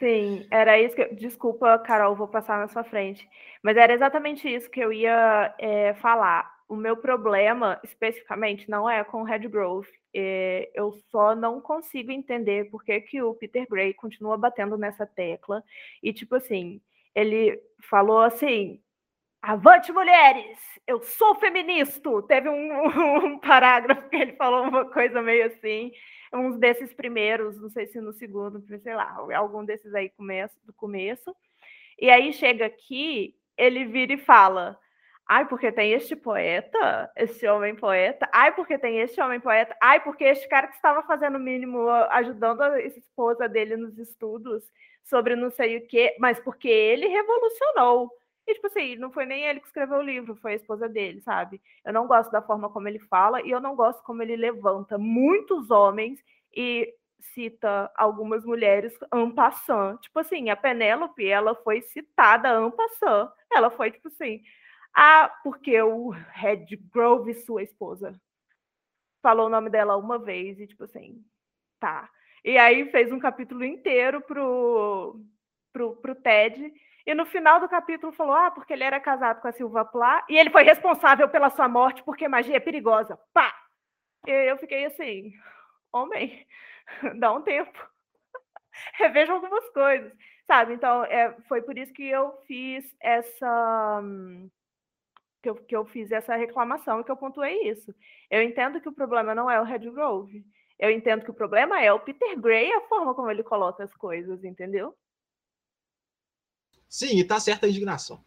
Sim, era isso que. Eu... Desculpa, Carol, vou passar na sua frente. Mas era exatamente isso que eu ia é, falar. O meu problema, especificamente, não é com o Red Grove. É, eu só não consigo entender por que, que o Peter Gray continua batendo nessa tecla. E, tipo assim, ele falou assim: Avante, mulheres! Eu sou feminista! Teve um, <laughs> um, parágrafo que ele falou uma coisa meio assim uns desses primeiros, não sei se no segundo, sei lá, algum desses aí começo, do começo. E aí chega aqui, ele vira e fala: Ai, porque tem este poeta, este homem poeta. Ai, porque tem este homem poeta. Ai, porque este cara que estava fazendo o mínimo, ajudando a esposa dele nos estudos sobre não sei o quê, mas porque ele revolucionou. E, tipo assim, não foi nem ele que escreveu o livro, foi a esposa dele, sabe? Eu não gosto da forma como ele fala e eu não gosto como ele levanta muitos homens e cita algumas mulheres en passant. Tipo assim, a Penélope, ela foi citada en passant. Ela foi, tipo assim, ah, porque o Red Grove, sua esposa, falou o nome dela uma vez e, tipo assim, tá. E aí fez um capítulo inteiro pro, pro, pro Ted e no final do capítulo falou: ah, porque ele era casado com a Silva Plá e ele foi responsável pela sua morte porque magia é perigosa. Pá! E eu fiquei assim: homem, dá um tempo. <laughs> Reveja algumas coisas, sabe? Então, é, foi por isso que eu fiz essa. Que eu, que eu fiz essa reclamação e que eu pontuei isso. Eu entendo que o problema não é o Red Grove. Eu entendo que o problema é o Peter Gray, a forma como ele coloca as coisas, entendeu? Sim, e tá certa a indignação.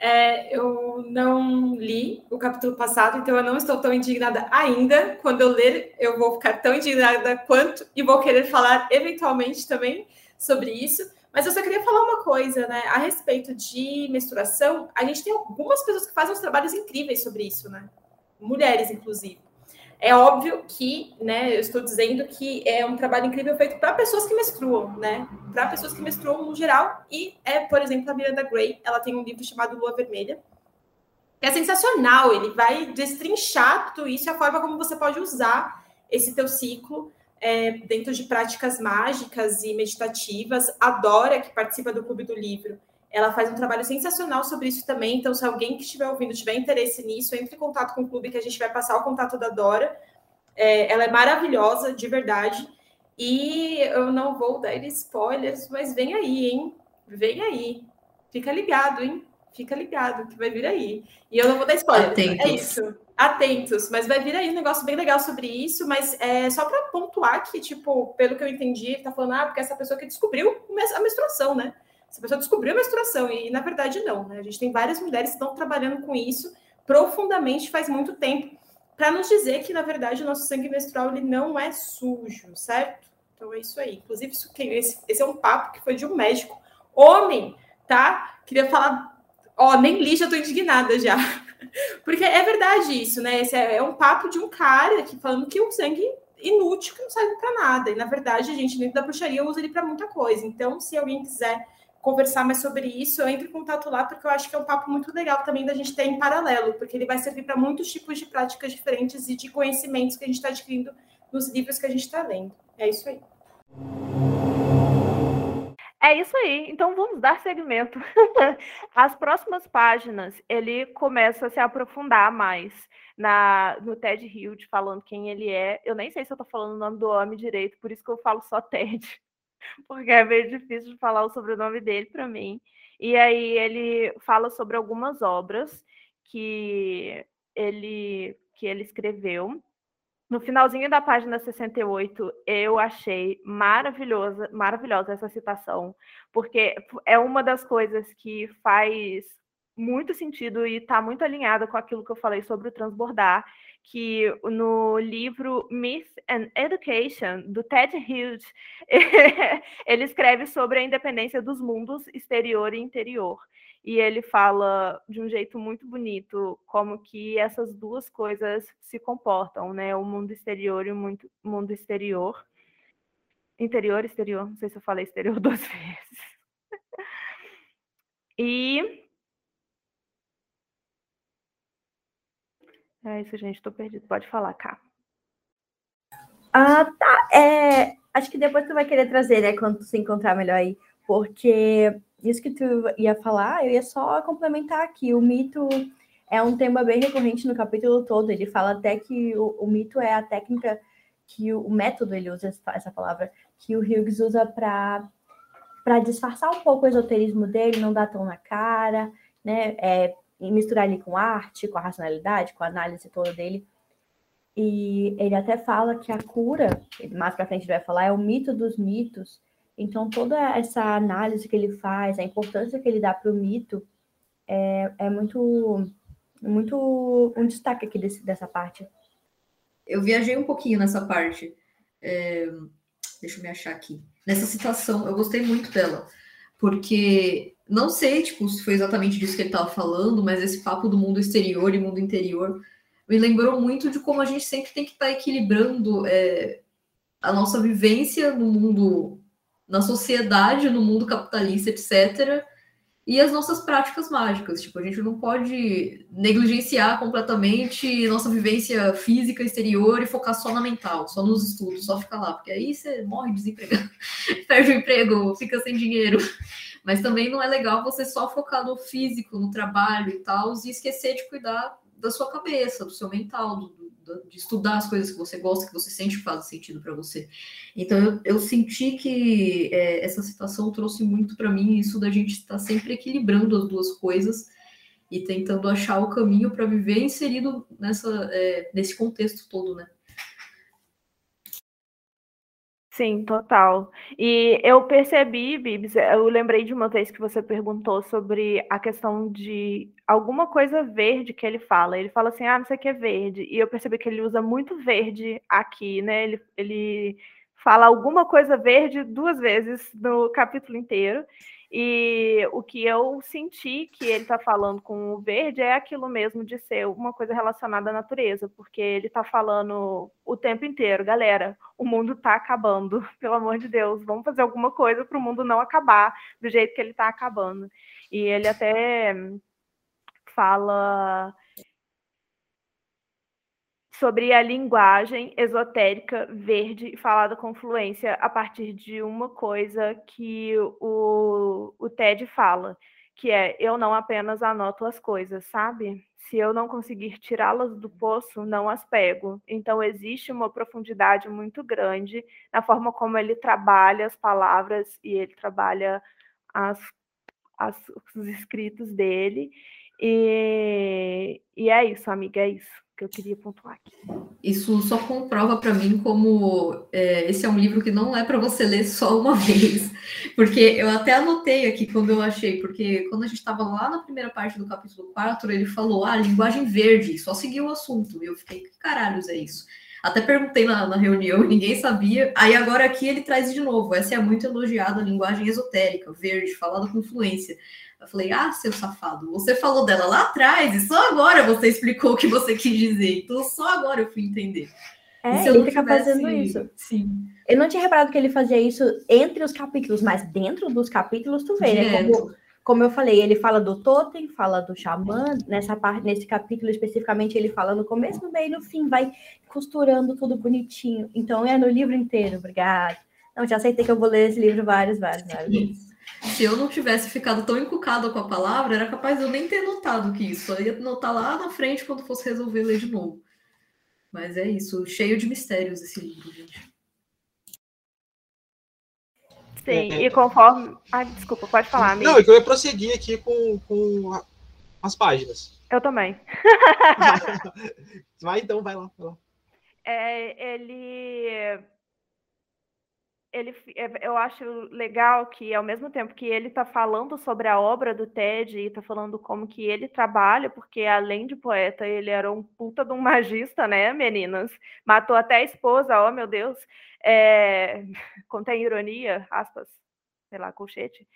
É, eu não li o capítulo passado, então eu não estou tão indignada ainda. Quando eu ler, eu vou ficar tão indignada quanto e vou querer falar eventualmente também sobre isso. Mas eu só queria falar uma coisa, né? A respeito de menstruação, a gente tem algumas pessoas que fazem uns trabalhos incríveis sobre isso, né? Mulheres, inclusive. É óbvio que, né, eu estou dizendo que é um trabalho incrível feito para pessoas que menstruam, né? Para pessoas que menstruam no geral. E é, por exemplo, a Miranda Gray, ela tem um livro chamado Lua Vermelha, que é sensacional. Ele vai destrinchar tudo isso e a forma como você pode usar esse teu ciclo é, dentro de práticas mágicas e meditativas. Adora que participa do Clube do Livro ela faz um trabalho sensacional sobre isso também. Então, se alguém que estiver ouvindo tiver interesse nisso, entre em contato com o clube que a gente vai passar o contato da Dora. É, ela é maravilhosa, de verdade. E eu não vou dar spoilers, mas vem aí, hein? Vem aí. Fica ligado, hein? Fica ligado que vai vir aí. E eu não vou dar spoiler. Atentos. É isso. Atentos, mas vai vir aí um negócio bem legal sobre isso, mas é só para pontuar que, tipo, pelo que eu entendi, tá falando, ah, porque essa pessoa que descobriu a menstruação, né? Essa pessoa descobriu a menstruação, e na verdade não, né? A gente tem várias mulheres que estão trabalhando com isso profundamente faz muito tempo, para nos dizer que, na verdade, o nosso sangue menstrual ele não é sujo, certo? Então é isso aí. Inclusive, isso, esse, esse é um papo que foi de um médico homem, tá? Queria falar, ó, nem li, já tô indignada já. <laughs> Porque é verdade isso, né? Esse é, é um papo de um cara aqui falando que o sangue inútil que não serve para nada. E na verdade, a gente dentro da bruxaria usa ele para muita coisa. Então, se alguém quiser conversar mais sobre isso, eu entro em contato lá, porque eu acho que é um papo muito legal também da gente ter em paralelo, porque ele vai servir para muitos tipos de práticas diferentes e de conhecimentos que a gente está adquirindo nos livros que a gente está lendo. É isso aí. É isso aí. Então vamos dar segmento. <laughs> As próximas páginas ele começa a se aprofundar mais na no Ted Hilt falando quem ele é. Eu nem sei se eu estou falando o nome do homem direito, por isso que eu falo só Ted <laughs> porque é meio difícil de falar o sobrenome dele para mim. E aí ele fala sobre algumas obras que ele que ele escreveu. No finalzinho da página 68, eu achei maravilhosa, maravilhosa essa citação, porque é uma das coisas que faz muito sentido e está muito alinhada com aquilo que eu falei sobre o transbordar, que no livro Myth and Education, do Ted Hughes, <laughs> ele escreve sobre a independência dos mundos exterior e interior. E ele fala de um jeito muito bonito como que essas duas coisas se comportam, né? O mundo exterior e o mundo exterior. Interior, exterior, não sei se eu falei exterior <laughs> duas vezes. E É isso, gente, estou perdido. Pode falar, cá. Ah, tá. É, acho que depois tu vai querer trazer, né, quando tu se encontrar melhor aí, porque isso que tu ia falar, eu ia só complementar aqui. O mito é um tema bem recorrente no capítulo todo. Ele fala até que o, o mito é a técnica que o, o, método, ele usa essa palavra, que o Hughes usa para para disfarçar um pouco o esoterismo dele, não dar tão na cara, né? É, misturar ali com arte, com a racionalidade, com a análise toda dele. E ele até fala que a cura, mais para frente ele vai falar, é o mito dos mitos. Então, toda essa análise que ele faz, a importância que ele dá para o mito, é, é muito, muito um destaque aqui desse, dessa parte. Eu viajei um pouquinho nessa parte. É, deixa eu me achar aqui. Nessa citação, eu gostei muito dela, porque não sei tipo, se foi exatamente disso que ele estava falando, mas esse papo do mundo exterior e mundo interior me lembrou muito de como a gente sempre tem que estar tá equilibrando é, a nossa vivência no mundo, na sociedade, no mundo capitalista, etc., e as nossas práticas mágicas. Tipo, a gente não pode negligenciar completamente nossa vivência física exterior e focar só na mental, só nos estudos, só ficar lá, porque aí você morre desempregado, <laughs> perde o emprego, fica sem dinheiro. Mas também não é legal você só focar no físico, no trabalho e tal, e esquecer de cuidar da sua cabeça, do seu mental, do, de estudar as coisas que você gosta, que você sente que fazem sentido para você. Então, eu, eu senti que é, essa situação trouxe muito para mim isso da gente estar tá sempre equilibrando as duas coisas e tentando achar o caminho para viver inserido nessa, é, nesse contexto todo, né? Sim, total. E eu percebi, Bibs, eu lembrei de uma vez que você perguntou sobre a questão de alguma coisa verde que ele fala. Ele fala assim, ah, não sei o que é verde. E eu percebi que ele usa muito verde aqui, né? Ele, ele fala alguma coisa verde duas vezes no capítulo inteiro. E o que eu senti que ele está falando com o verde é aquilo mesmo de ser uma coisa relacionada à natureza, porque ele está falando o tempo inteiro, galera, o mundo está acabando, <laughs> pelo amor de Deus, vamos fazer alguma coisa para o mundo não acabar do jeito que ele está acabando. E ele até fala sobre a linguagem esotérica verde falada com fluência a partir de uma coisa que o, o TED fala, que é eu não apenas anoto as coisas, sabe? Se eu não conseguir tirá-las do poço, não as pego. Então existe uma profundidade muito grande na forma como ele trabalha as palavras e ele trabalha as, as os escritos dele. E, e é isso, amiga, é isso que eu queria pontuar aqui. Isso só comprova para mim como é, esse é um livro que não é para você ler só uma <laughs> vez, porque eu até anotei aqui quando eu achei, porque quando a gente estava lá na primeira parte do capítulo 4, ele falou, ah, linguagem verde, só seguiu o assunto, e eu fiquei, que caralhos é isso? Até perguntei na, na reunião, <laughs> ninguém sabia. Aí agora aqui ele traz de novo. Essa é muito elogiada, linguagem esotérica, verde, falada com fluência. Eu falei, ah, seu safado, você falou dela lá atrás e só agora você explicou o que você quis dizer. Então só agora eu fui entender. É, ele fica tivesse... fazendo isso. Sim. Eu não tinha reparado que ele fazia isso entre os capítulos, mas dentro dos capítulos tu vê, né? Como, como eu falei, ele fala do totem, fala do xamã, nessa parte, nesse capítulo especificamente, ele fala no começo, no meio e no fim, vai costurando tudo bonitinho. Então é no livro inteiro, obrigado. Não, já aceitei que eu vou ler esse livro várias, várias, várias vezes. Se eu não tivesse ficado tão encucada com a palavra, era capaz de eu nem ter notado que isso. Eu ia notar lá na frente quando fosse resolver ler de novo. Mas é isso, cheio de mistérios esse livro, gente. Sim, é, e conforme. Ah, desculpa, pode falar, amigo. Não, é que eu ia prosseguir aqui com, com as páginas. Eu também. <laughs> vai então, vai lá. Vai lá. É, ele ele, é, eu acho legal que, ao mesmo tempo que ele está falando sobre a obra do Ted e está falando como que ele trabalha, porque além de poeta, ele era um puta de um <laughs> magista, né, meninas? Matou até a esposa, oh meu Deus. É, <laughs> contém ironia, aspas, sei lá, colchete.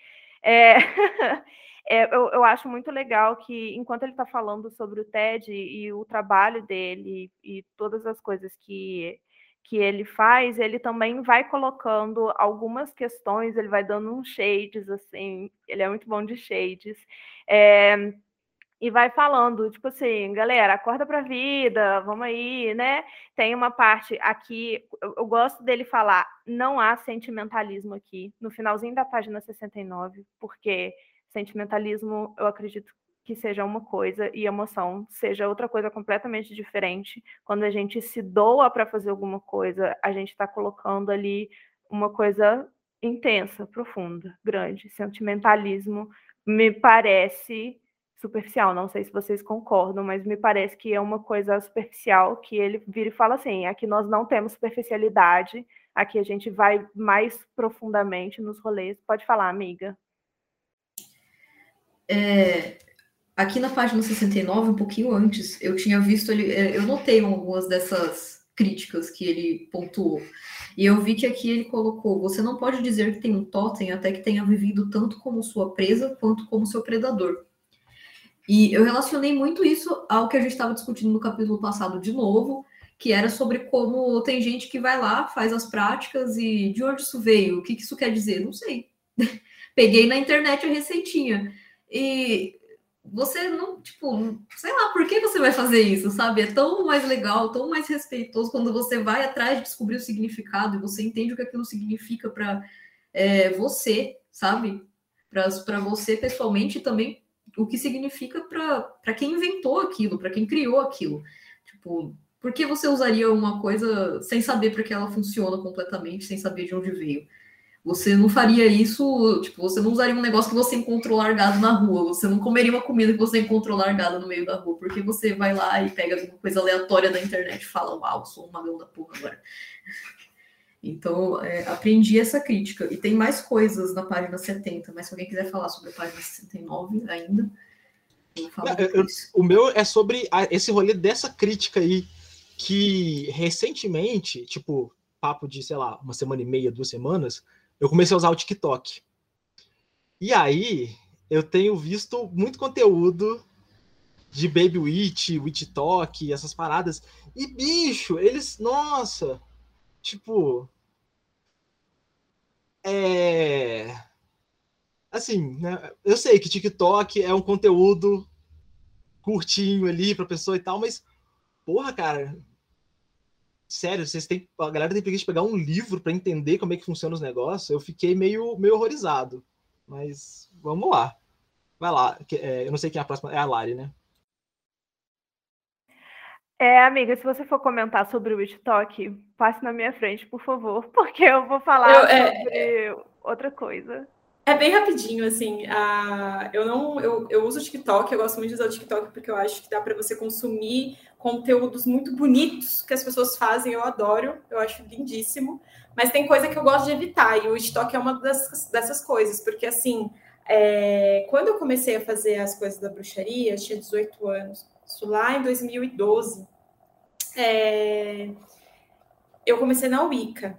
É, <laughs> é, eu, eu, acho muito legal que, enquanto ele está falando sobre o TED e, e o trabalho dele e todas as coisas que que ele faz, ele também vai colocando algumas questões, ele vai dando uns shades, assim, ele é muito bom de shades. É, e vai falando, tipo assim, galera, acorda pra vida, vamos aí, né? Tem uma parte aqui, eu, eu, gosto dele falar, não há sentimentalismo aqui, no finalzinho da página 69, porque sentimentalismo, eu acredito que seja uma coisa e emoção seja outra coisa completamente diferente. Quando a gente se doa para fazer alguma coisa, a gente está colocando ali uma coisa intensa, profunda, grande. Sentimentalismo me parece superficial. Não sei se vocês concordam, mas me parece que é uma coisa superficial que ele vira e fala assim: aqui nós não temos superficialidade, aqui a gente vai mais profundamente nos rolês. Pode falar, amiga. É, aqui na página 69, um pouquinho antes, eu tinha visto ele, é, eu notei algumas dessas críticas que ele pontuou. E eu vi que aqui ele colocou: você não pode dizer que tem um totem até que tenha vivido tanto como sua presa quanto como seu predador. E eu relacionei muito isso ao que a gente estava discutindo no capítulo passado de novo, que era sobre como tem gente que vai lá, faz as práticas e de onde isso veio, o que, que isso quer dizer? Não sei. <laughs> Peguei na internet a receitinha. E você não, tipo, sei lá, por que você vai fazer isso, sabe? É tão mais legal, tão mais respeitoso quando você vai atrás de descobrir o significado e você entende o que aquilo significa para é, você, sabe? Para você pessoalmente também o que significa para quem inventou aquilo, para quem criou aquilo. Tipo, por que você usaria uma coisa sem saber para que ela funciona completamente, sem saber de onde veio? Você não faria isso, tipo, você não usaria um negócio que você encontrou largado na rua, você não comeria uma comida que você encontrou largada no meio da rua, porque você vai lá e pega alguma coisa aleatória da internet e fala, uau, sou um magão da porra agora. <laughs> Então, é, aprendi essa crítica. E tem mais coisas na página 70, mas se alguém quiser falar sobre a página 69 ainda, eu falo eu, O meu é sobre a, esse rolê dessa crítica aí, que recentemente, tipo, papo de, sei lá, uma semana e meia, duas semanas, eu comecei a usar o TikTok. E aí, eu tenho visto muito conteúdo de Baby Witch, Witch Talk, essas paradas. E, bicho, eles, nossa, tipo, é. Assim, né? Eu sei que TikTok é um conteúdo curtinho ali pra pessoa e tal, mas, porra, cara. Sério, vocês têm. A galera tem que pegar um livro para entender como é que funciona os negócios. Eu fiquei meio, meio horrorizado. Mas vamos lá. Vai lá. É, eu não sei quem é a próxima. É a Lari, né? É, amiga, se você for comentar sobre o TikTok, passe na minha frente, por favor, <laughs> porque eu vou falar eu, é, sobre é, outra coisa. É bem rapidinho, assim. Uh, eu não, eu, eu uso o TikTok, eu gosto muito de usar o TikTok porque eu acho que dá para você consumir conteúdos muito bonitos que as pessoas fazem. Eu adoro, eu acho lindíssimo. Mas tem coisa que eu gosto de evitar e o TikTok é uma dessas, dessas coisas, porque assim, é, quando eu comecei a fazer as coisas da bruxaria, tinha 18 anos, isso lá em 2012 é, eu comecei na Wicca.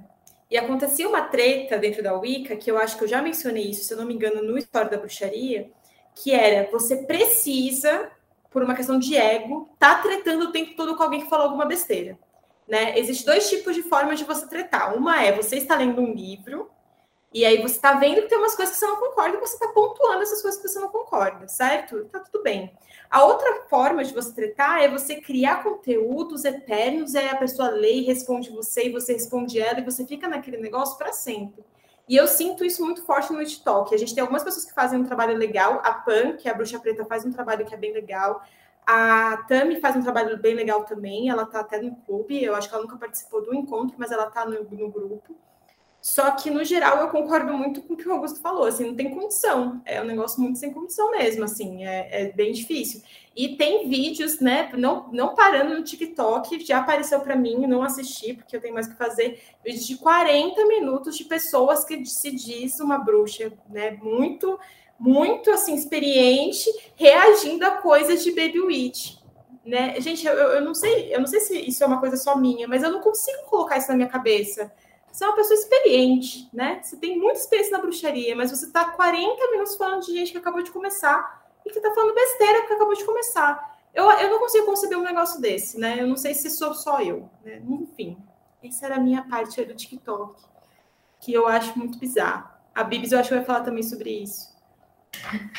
E acontecia uma treta dentro da Wicca, que eu acho que eu já mencionei isso, se eu não me engano, no História da Bruxaria, que era você precisa, por uma questão de ego, tá tretando o tempo todo com alguém que falou alguma besteira. Né? Existem dois tipos de formas de você tretar. Uma é você está lendo um livro, e aí você está vendo que tem umas coisas que você não concorda, e você está pontuando essas coisas que você não concorda, certo? Tá tudo bem. A outra forma de você tratar é você criar conteúdos eternos, aí a pessoa lê e responde você, e você responde ela, e você fica naquele negócio para sempre. E eu sinto isso muito forte no TikTok. A gente tem algumas pessoas que fazem um trabalho legal. A Pan, que é a Bruxa Preta, faz um trabalho que é bem legal. A Tami faz um trabalho bem legal também. Ela tá até no clube. Eu acho que ela nunca participou do encontro, mas ela tá no, no grupo. Só que, no geral, eu concordo muito com o que o Augusto falou, assim, não tem condição, é um negócio muito sem condição mesmo, assim, é, é bem difícil. E tem vídeos, né, não, não parando no TikTok, já apareceu para mim, não assisti, porque eu tenho mais que fazer, vídeos de 40 minutos de pessoas que se diz uma bruxa, né, muito, muito, assim, experiente, reagindo a coisas de Baby Witch, né, gente, eu, eu não sei, eu não sei se isso é uma coisa só minha, mas eu não consigo colocar isso na minha cabeça, você é uma pessoa experiente, né? Você tem muita experiência na bruxaria, mas você está 40 minutos falando de gente que acabou de começar e que está falando besteira que acabou de começar. Eu, eu não consigo conceber um negócio desse, né? Eu não sei se sou só eu, né? Enfim, essa era a minha parte do TikTok, que eu acho muito bizarro. A Bibis eu acho que vai falar também sobre isso.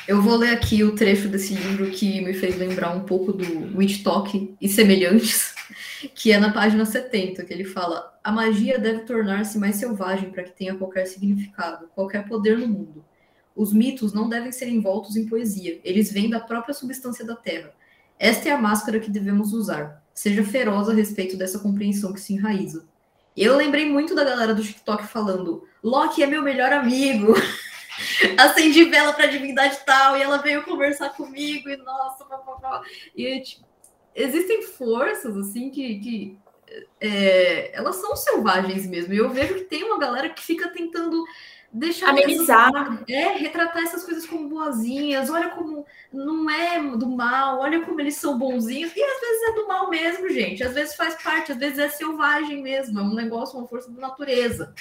Eu vou ler aqui o trecho desse livro que me fez lembrar um pouco do Witch Talk e semelhantes, que é na página 70, que ele fala: A magia deve tornar-se mais selvagem para que tenha qualquer significado, qualquer poder no mundo. Os mitos não devem ser envoltos em poesia, eles vêm da própria substância da terra. Esta é a máscara que devemos usar. Seja feroz a respeito dessa compreensão que se enraiza. Eu lembrei muito da galera do TikTok falando: Loki é meu melhor amigo. <laughs> acendi vela para divindade tal, e ela veio conversar comigo, e nossa, papapá. E tipo, existem forças, assim, que, que é, elas são selvagens mesmo. E eu vejo que tem uma galera que fica tentando deixar amenizar, essas, é retratar essas coisas como boazinhas. Olha como não é do mal, olha como eles são bonzinhos. E às vezes é do mal mesmo, gente. Às vezes faz parte, às vezes é selvagem mesmo, é um negócio, uma força da natureza.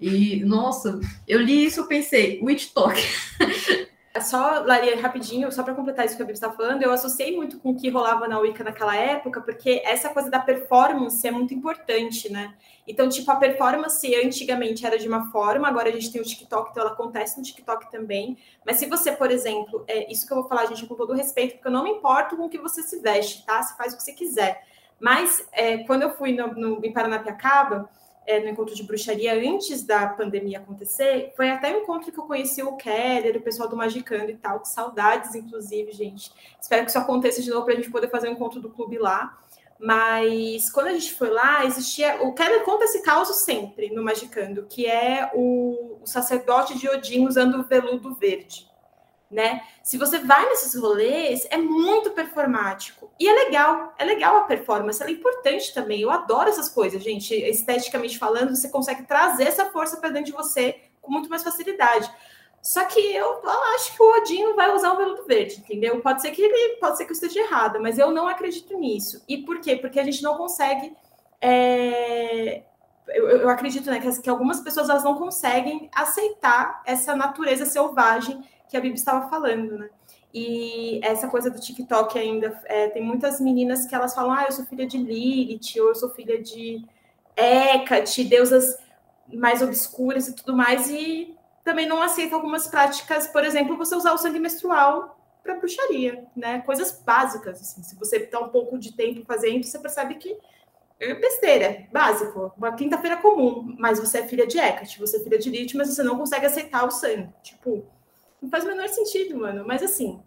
E, nossa, eu li isso, eu pensei, Witch Talk. <laughs> É só, Laria, rapidinho, só para completar isso que a Bíblia está falando, eu associei muito com o que rolava na Wicca naquela época, porque essa coisa da performance é muito importante, né? Então, tipo, a performance antigamente era de uma forma, agora a gente tem o TikTok, então ela acontece no TikTok também. Mas se você, por exemplo, é isso que eu vou falar, gente, com todo respeito, porque eu não me importo com o que você se veste, tá? Você faz o que você quiser. Mas é, quando eu fui no, no, em Paranapiacaba, é, no encontro de bruxaria antes da pandemia acontecer, foi até o encontro que eu conheci o Keller, o pessoal do Magicando e tal, que saudades, inclusive, gente. Espero que isso aconteça de novo para a gente poder fazer um encontro do clube lá. Mas quando a gente foi lá, existia. O Keller conta esse caos sempre no Magicando, que é o, o sacerdote de Odin usando o veludo verde né? Se você vai nesses rolês, é muito performático. E é legal, é legal a performance, ela é importante também. Eu adoro essas coisas, gente. Esteticamente falando, você consegue trazer essa força para dentro de você com muito mais facilidade. Só que eu, eu acho que o Odin vai usar o veludo verde, entendeu? Pode ser que ele, pode ser que eu esteja errada, mas eu não acredito nisso. E por quê? Porque a gente não consegue é, eu, eu, acredito né, que, que, algumas pessoas elas não conseguem aceitar essa natureza selvagem que a Bibi estava falando, né? E essa coisa do TikTok ainda, é, tem muitas meninas que elas falam, ah, eu sou filha de Lilith, ou eu sou filha de Hecate, deusas mais obscuras e tudo mais, e também não aceita algumas práticas, por exemplo, você usar o sangue menstrual para bruxaria, né? Coisas básicas, assim. Se você está um pouco de tempo fazendo, você percebe que é besteira, básico, uma quinta-feira comum, mas você é filha de Hecate, você é filha de Lilith, mas você não consegue aceitar o sangue. Tipo, não faz o menor sentido, mano. Mas assim,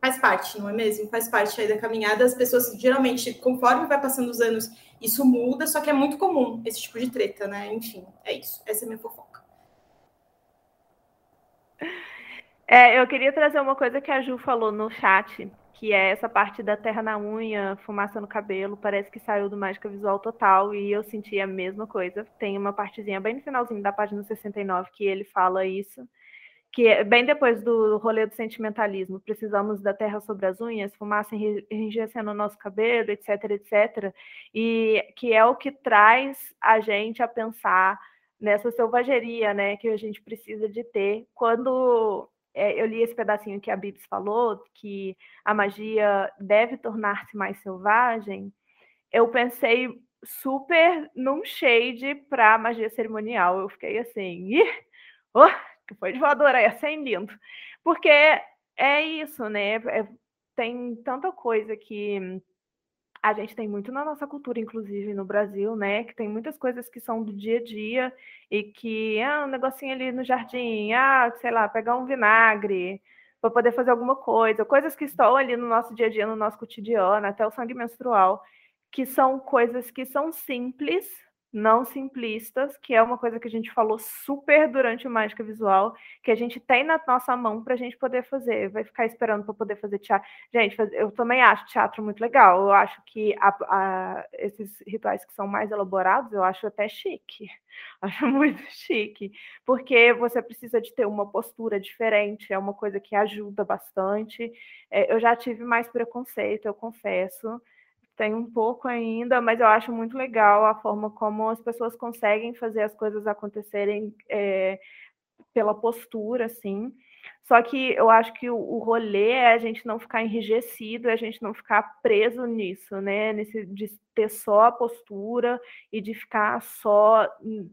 faz parte, não é mesmo? Faz parte aí da caminhada. As pessoas, geralmente, conforme vai passando os anos, isso muda, só que é muito comum esse tipo de treta, né? Enfim, é isso. Essa é a minha fofoca. É, eu queria trazer uma coisa que a Ju falou no chat, que é essa parte da terra na unha, fumaça no cabelo, parece que saiu do Mágica Visual Total, e eu senti a mesma coisa. Tem uma partezinha bem no finalzinho da página 69 que ele fala isso que é bem depois do rolê do sentimentalismo, precisamos da terra sobre as unhas, fumaça enrijecendo o nosso cabelo, etc, etc, e que é o que traz a gente a pensar nessa selvageria, né, que a gente precisa de ter quando é, eu li esse pedacinho que a Bibs falou, que a magia deve tornar-se mais selvagem, eu pensei super num shade para magia cerimonial. Eu fiquei assim, oh, que foi de voadora essa, hein, lindo? Porque é isso, né? É, tem tanta coisa que a gente tem muito na nossa cultura, inclusive no Brasil, né? Que tem muitas coisas que são do dia a dia e que, ah, um negocinho ali no jardim, ah, sei lá, pegar um vinagre para poder fazer alguma coisa, coisas que estão ali no nosso dia a dia, no nosso cotidiano, até o sangue menstrual, que são coisas que são simples, não simplistas, que é uma coisa que a gente falou super durante o Mágica Visual, que a gente tem na nossa mão para a gente poder fazer. Vai ficar esperando para poder fazer teatro. Gente, eu também acho teatro muito legal. Eu acho que a, a, esses rituais que são mais elaborados, eu acho até chique. <laughs> Acho muito chique, porque você precisa de ter uma postura diferente, é uma coisa que ajuda bastante. É, eu já tive mais preconceito, eu confesso tem um pouco ainda, mas eu acho muito legal a forma como as pessoas conseguem fazer as coisas acontecerem é, pela postura, assim. Só que eu acho que o, rolê é a gente não ficar enrijecido, é a gente não ficar preso nisso, né? Nesse, de ter só a postura e de ficar só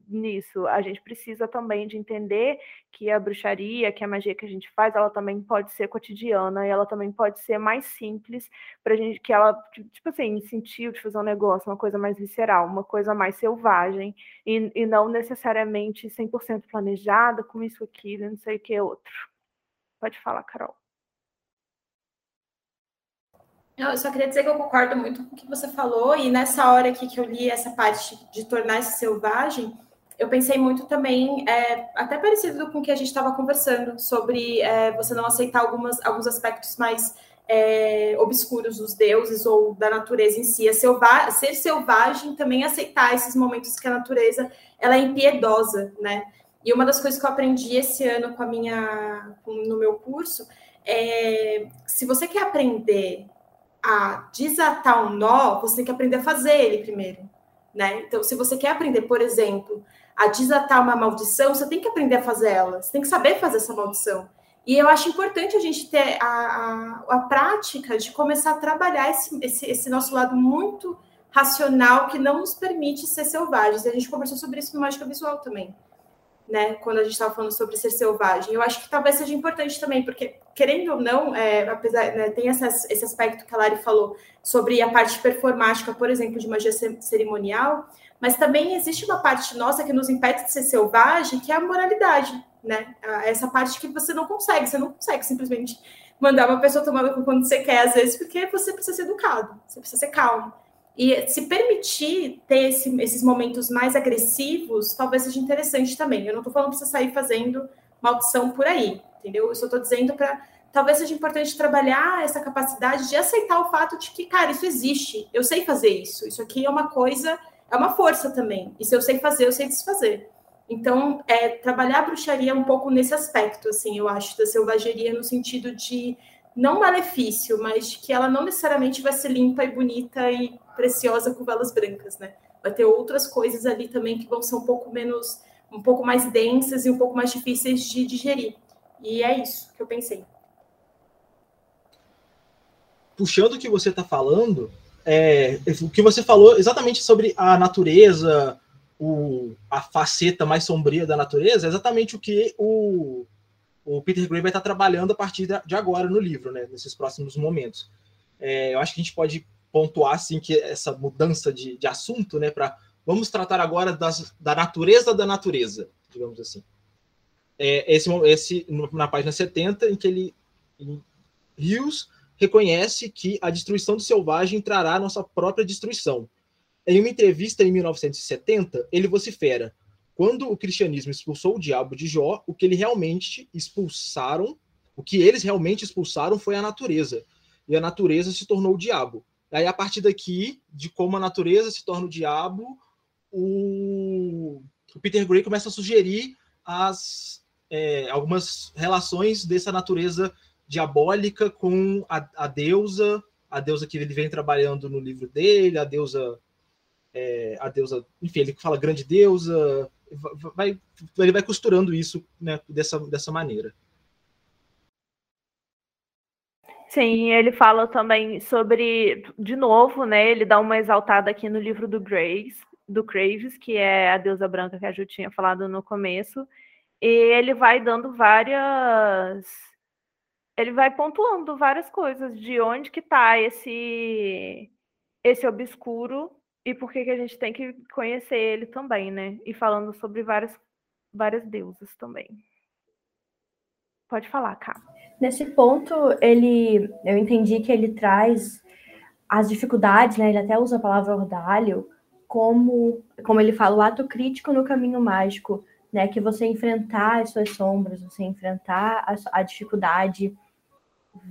nisso. A gente precisa também de entender que a bruxaria, que a magia que a gente faz, ela também pode ser cotidiana e ela também pode ser mais simples para gente, que ela, tipo assim, sentir de fazer um negócio, uma coisa mais visceral, uma coisa mais selvagem e, e não necessariamente 100% planejada com isso aqui, não sei o que outro. Pode falar, Carol. Eu só queria dizer que eu concordo muito com o que você falou, e nessa hora aqui que eu li essa parte de tornar-se selvagem, eu pensei muito também, é, até parecido com o que a gente estava conversando, sobre é, você não aceitar algumas, alguns aspectos mais é, obscuros dos deuses ou da natureza em si. Selva ser selvagem também aceitar esses momentos que a natureza ela é impiedosa, né? E uma das coisas que eu aprendi esse ano com a minha, no meu curso é se você quer aprender a desatar um nó, você tem que aprender a fazer ele primeiro, né? Então, se você quer aprender, por exemplo, a desatar uma maldição, você tem que aprender a fazer ela, você tem que saber fazer essa maldição. E eu acho importante a gente ter a, a, a prática de começar a trabalhar esse, esse, esse nosso lado muito racional que não nos permite ser selvagens. E a gente conversou sobre isso no Mágica Visual também né, quando a gente estava falando sobre ser selvagem. Eu acho que talvez seja importante também, porque, querendo ou não, é, apesar, né, tem essa, esse aspecto que a Lari falou sobre a parte performática, por exemplo, de magia cerimonial, mas também existe uma parte nossa que nos impede de ser selvagem, que é a moralidade, né? Essa parte que você não consegue, você não consegue simplesmente mandar uma pessoa tomar quando você quer, às vezes, porque você precisa ser educado, você precisa ser calmo. E se permitir ter esse, esses momentos mais agressivos, talvez seja interessante também. Eu não estou falando para você sair fazendo maldição por aí, entendeu? Eu só estou dizendo para. Talvez seja importante trabalhar essa capacidade de aceitar o fato de que, cara, isso existe, eu sei fazer isso, isso aqui é uma coisa, é uma força também. E se eu sei fazer, eu sei desfazer. Então, é, trabalhar a bruxaria um pouco nesse aspecto, assim, eu acho, da selvageria, no sentido de não malefício, mas que ela não necessariamente vai ser limpa e bonita e preciosa com velas brancas, né? Vai ter outras coisas ali também que vão ser um pouco menos, um pouco mais densas e um pouco mais difíceis de digerir. E é isso que eu pensei. Puxando o que você está falando, é, o que você falou exatamente sobre a natureza, o, a faceta mais sombria da natureza, é exatamente o que o, o Peter Gray vai estar trabalhando a partir de agora no livro, né, nesses próximos momentos. É, eu acho que a gente pode pontuar assim que essa mudança de, de assunto, né, para vamos tratar agora das, da natureza da natureza, digamos assim. É, esse, esse na página 70 em que ele em Rios reconhece que a destruição do selvagem trará nossa própria destruição. Em uma entrevista em 1970, ele vocifera: quando o cristianismo expulsou o diabo de Jó, o que ele realmente expulsaram, o que eles realmente expulsaram foi a natureza. E a natureza se tornou o diabo. Aí, a partir daqui, de como a natureza se torna o diabo, o, o Peter Gray começa a sugerir as, é, algumas relações dessa natureza diabólica com a, a, deusa, a deusa que ele vem trabalhando no livro dele, a deusa, é, a deusa, enfim, ele fala grande deusa, vai, ele vai costurando isso né, dessa, dessa maneira. Sim, ele fala também sobre, de novo, né? Ele dá uma exaltada aqui no livro do Graves, do Craves, que é a deusa branca que a Ju tinha falado no começo, e ele vai dando várias. Ele vai pontuando várias coisas de onde que está esse esse obscuro e por que, que a gente tem que conhecer ele também, né? E falando sobre várias, várias deusas também. Pode falar, Cá. Nesse ponto, ele, eu entendi que ele traz as dificuldades, né? Ele até usa a palavra ordalho como, como ele fala, o ato crítico no caminho mágico, né? Que você enfrentar as suas sombras, você enfrentar a, a dificuldade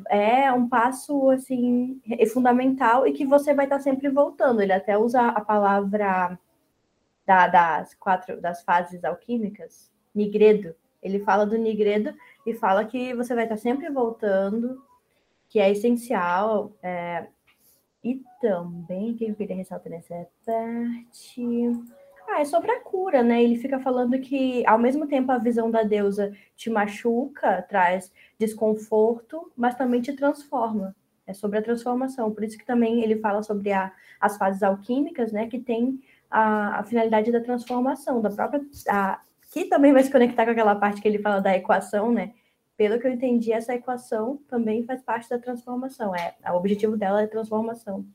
é um passo assim fundamental e que você vai estar sempre voltando. Ele até usa a palavra da, das quatro das fases alquímicas, nigredo. Ele fala do nigredo e fala que você vai estar sempre voltando, que é essencial. É, e também, o que eu queria ressaltar nessa parte? Ah, é sobre a cura, né? Ele fica falando que, ao mesmo tempo, a visão da deusa te machuca, traz desconforto, mas também te transforma. É sobre a transformação. Por isso que também ele fala sobre a, as fases alquímicas, né? Que tem a, a finalidade da transformação, da própria. A, que também vai se conectar com aquela parte que ele fala da equação, né? Pelo que eu entendi, essa equação também faz parte da transformação. É, o objetivo dela é transformação.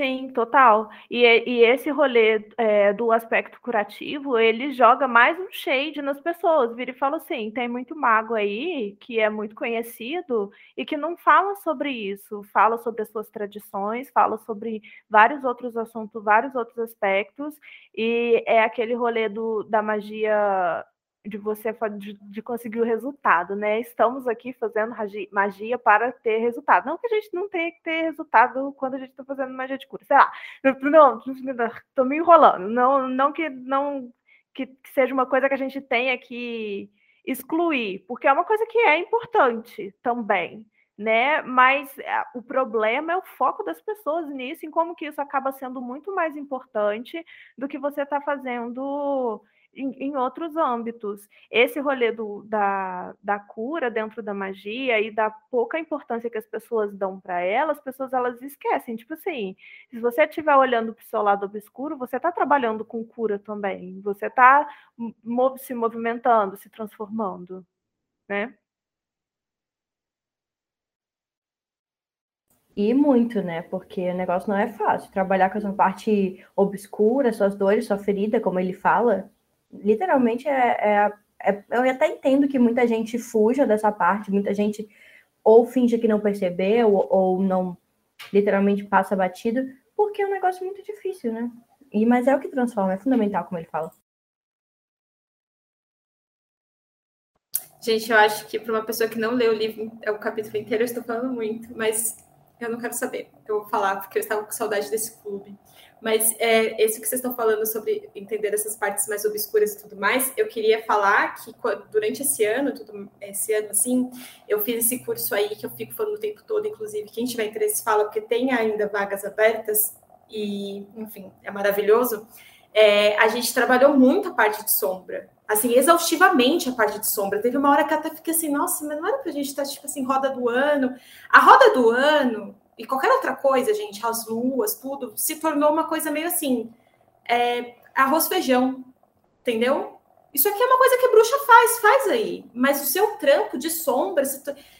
Sim, total. E, e esse rolê é, do aspecto curativo, ele joga mais um shade nas pessoas. Vira e fala assim: tem muito mago aí que é muito conhecido e que não fala sobre isso, fala sobre as suas tradições, fala sobre vários outros assuntos, vários outros aspectos, e é aquele rolê do, da magia de você de, de, conseguir o resultado, né? Estamos aqui fazendo magia para ter resultado. Não que a gente não tenha que ter resultado quando a gente está fazendo magia de cura, sei lá. Não, <laughs> estou me enrolando. Não, não que não que, que seja uma coisa que a gente tenha que excluir, porque é uma coisa que é importante também, né? Mas é, o problema é o foco das pessoas nisso, em como que isso acaba sendo muito mais importante do que você está fazendo em, em, outros âmbitos. Esse rolê do, da, da cura dentro da magia e da pouca importância que as pessoas dão para ela, as pessoas elas esquecem. Tipo assim, se você estiver olhando para o seu lado obscuro, você está trabalhando com cura também. Você está se movimentando, se transformando, né? E muito, né? Porque o negócio não é fácil. Trabalhar com essa parte obscura, suas dores, sua ferida, como ele fala, literalmente é, é, é, eu até entendo que muita gente fuja dessa parte, muita gente ou finge que não percebeu ou, ou não literalmente passa batido, porque é um negócio muito difícil, né? E, mas é o que transforma, é fundamental, como ele fala. Gente, eu acho que para uma pessoa que não leu o livro, é o capítulo inteiro, eu estou falando muito, mas eu não quero saber. Eu vou falar porque eu estava com saudade desse clube. Mas é, esse que vocês estão falando sobre entender essas partes mais obscuras e tudo mais, eu queria falar que durante esse ano, tudo, esse ano assim, eu fiz esse curso aí que eu fico falando o tempo todo, inclusive, quem tiver interesse fala, porque tem ainda vagas abertas e, enfim, é maravilhoso. É, a gente trabalhou muito a parte de sombra, assim, exaustivamente a parte de sombra. Teve uma hora que até fiquei assim, nossa, mas não era pra gente estar, tipo assim, roda do ano. A roda do ano, e qualquer outra coisa, gente, as luas, tudo, se tornou uma coisa meio assim, é, arroz feijão, entendeu? Isso aqui é uma coisa que bruxa faz, faz aí. Mas o seu trampo de sombra,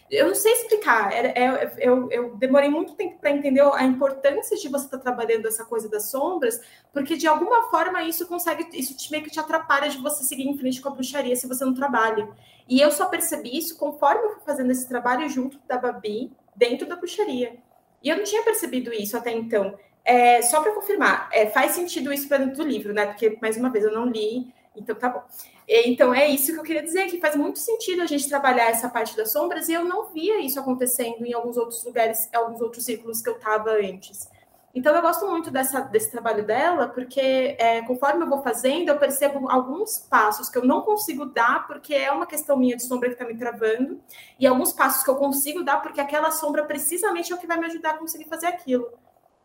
eu não sei explicar. É, é, eu, eu, demorei muito tempo para entender a importância de você estar tá trabalhando essa coisa das sombras, porque de alguma forma isso consegue, isso te, meio que te atrapalha de você seguir em frente com a bruxaria se você não trabalha. E eu só percebi isso conforme eu fui fazendo esse trabalho junto da Babi dentro da bruxaria. E eu não tinha percebido isso até então. É, só para confirmar, é, faz sentido isso para dentro do livro, né? Porque, mais uma vez, eu não li, então tá bom. Então, é isso que eu queria dizer, que faz muito sentido a gente trabalhar essa parte das sombras, e eu não via isso acontecendo em alguns outros lugares, em alguns outros círculos que eu estava antes. Então, eu gosto muito dessa, desse trabalho dela, porque é, conforme eu vou fazendo, eu percebo alguns passos que eu não consigo dar, porque é uma questão minha de sombra que está me travando, e alguns passos que eu consigo dar, porque aquela sombra precisamente é o que vai me ajudar a conseguir fazer aquilo.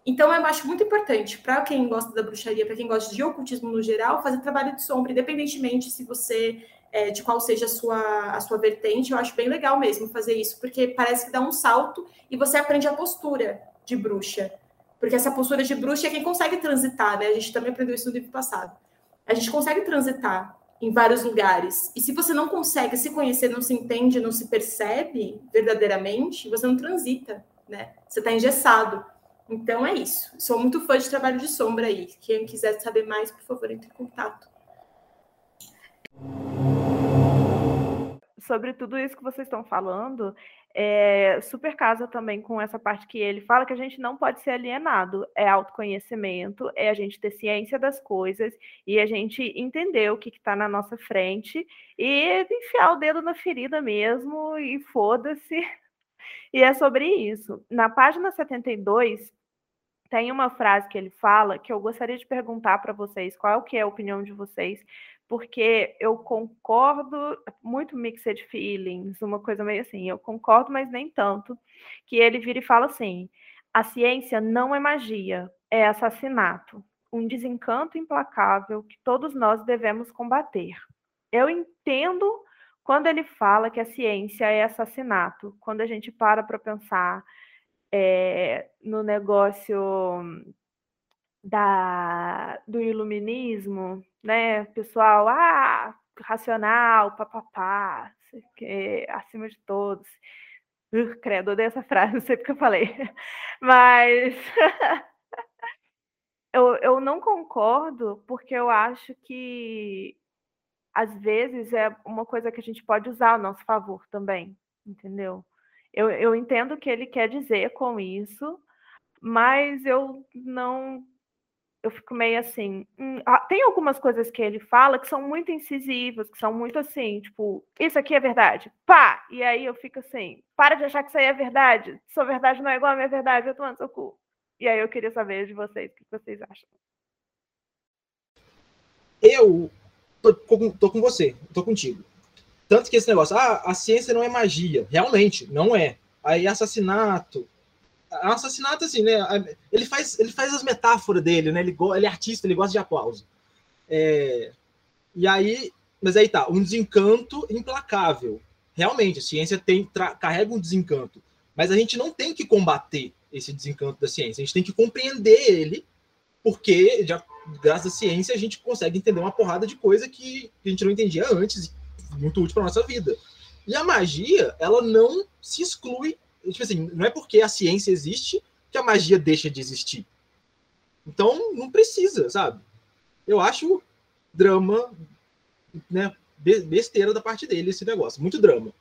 Então, eu acho muito importante para quem gosta da bruxaria, para quem gosta de ocultismo no geral, fazer trabalho de sombra, independentemente se você é, de qual seja a sua, a sua vertente, eu acho bem legal mesmo fazer isso, porque parece que dá um salto e você aprende a postura de bruxa. Porque essa postura de bruxa é quem consegue transitar, né? A gente também aprendeu isso no livro passado. A gente consegue transitar em vários lugares. E se você não consegue se conhecer, não se entende, não se percebe verdadeiramente, você não transita, né? Você está engessado. Então é isso. Sou muito fã de trabalho de sombra aí. Quem quiser saber mais, por favor, entre em contato. Sobre tudo isso que vocês estão falando, é, super casa também com essa parte que ele fala que a gente não pode ser alienado. É autoconhecimento, é a gente ter ciência das coisas e a gente entender o que está na nossa frente e enfiar o dedo na ferida mesmo e foda-se. <laughs> E é sobre isso. Na página 72, tem uma frase que ele fala que eu gostaria de perguntar para vocês qual que é a opinião de vocês porque eu concordo, muito mixed feelings, uma coisa meio assim, eu concordo, mas nem tanto, que ele vira e fala assim: a ciência não é magia, é assassinato. um desencanto implacável que todos nós devemos combater. Eu entendo quando ele fala que a ciência é assassinato, quando a gente para para pensar é, no negócio da, do iluminismo, né? Pessoal, ah, racional, papapá, que, acima de todos. Uh, credo, odeio essa frase, não sei porque eu falei. <laughs> Mas <laughs> eu, eu não concordo, porque eu acho que às vezes é uma coisa que a gente pode usar a nosso favor também, entendeu? Eu, eu entendo o que ele quer dizer com isso, mas eu não eu fico meio assim. Hum, ah, tem algumas coisas que ele fala que são muito incisivas, que são muito assim, tipo, isso aqui é verdade, pá! E aí eu fico assim, para de achar que isso aí é verdade. Sua verdade não é igual à minha verdade, eu tô no seu cu. E aí eu queria saber de vocês, o que vocês acham. Eu tô, tô com você, tô contigo. Tanto que esse negócio, ah, a ciência não é magia. Realmente, não é. Aí assassinato, assassinato, assim, né? Ele faz, ele faz as metáforas dele, né? Ele, ele é artista, ele gosta de aplauso. É, e aí, mas aí tá, um desencanto implacável. Realmente, a ciência tem, carrega um desencanto. Mas a gente não tem que combater esse desencanto da ciência, a gente tem que compreender ele, porque já, graças à ciência a gente consegue entender uma porrada de coisa que a gente não entendia antes, muito útil para nossa vida. E a magia, ela não se exclui tipo assim, não é porque a ciência existe que a magia deixa de existir. Então, não precisa, sabe? Eu acho drama, né, besteira da parte dele esse negócio, muito drama.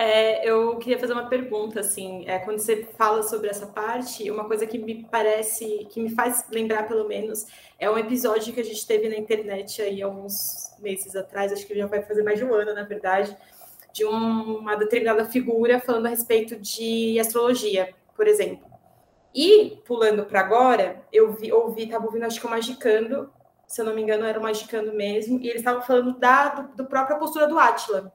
É, eu queria fazer uma pergunta, assim, é, quando você fala sobre essa parte, uma coisa que me parece, que me faz lembrar, pelo menos, é um episódio que a gente teve na internet aí alguns meses atrás, acho que já vai fazer mais de um ano, na verdade, de uma determinada figura falando a respeito de astrologia, por exemplo. E, pulando para agora, eu vi, ouvi, estava ouvindo, acho que o Magicando, se eu não me engano, era o Magicando mesmo, e eles estavam falando da do, do própria postura do Átila,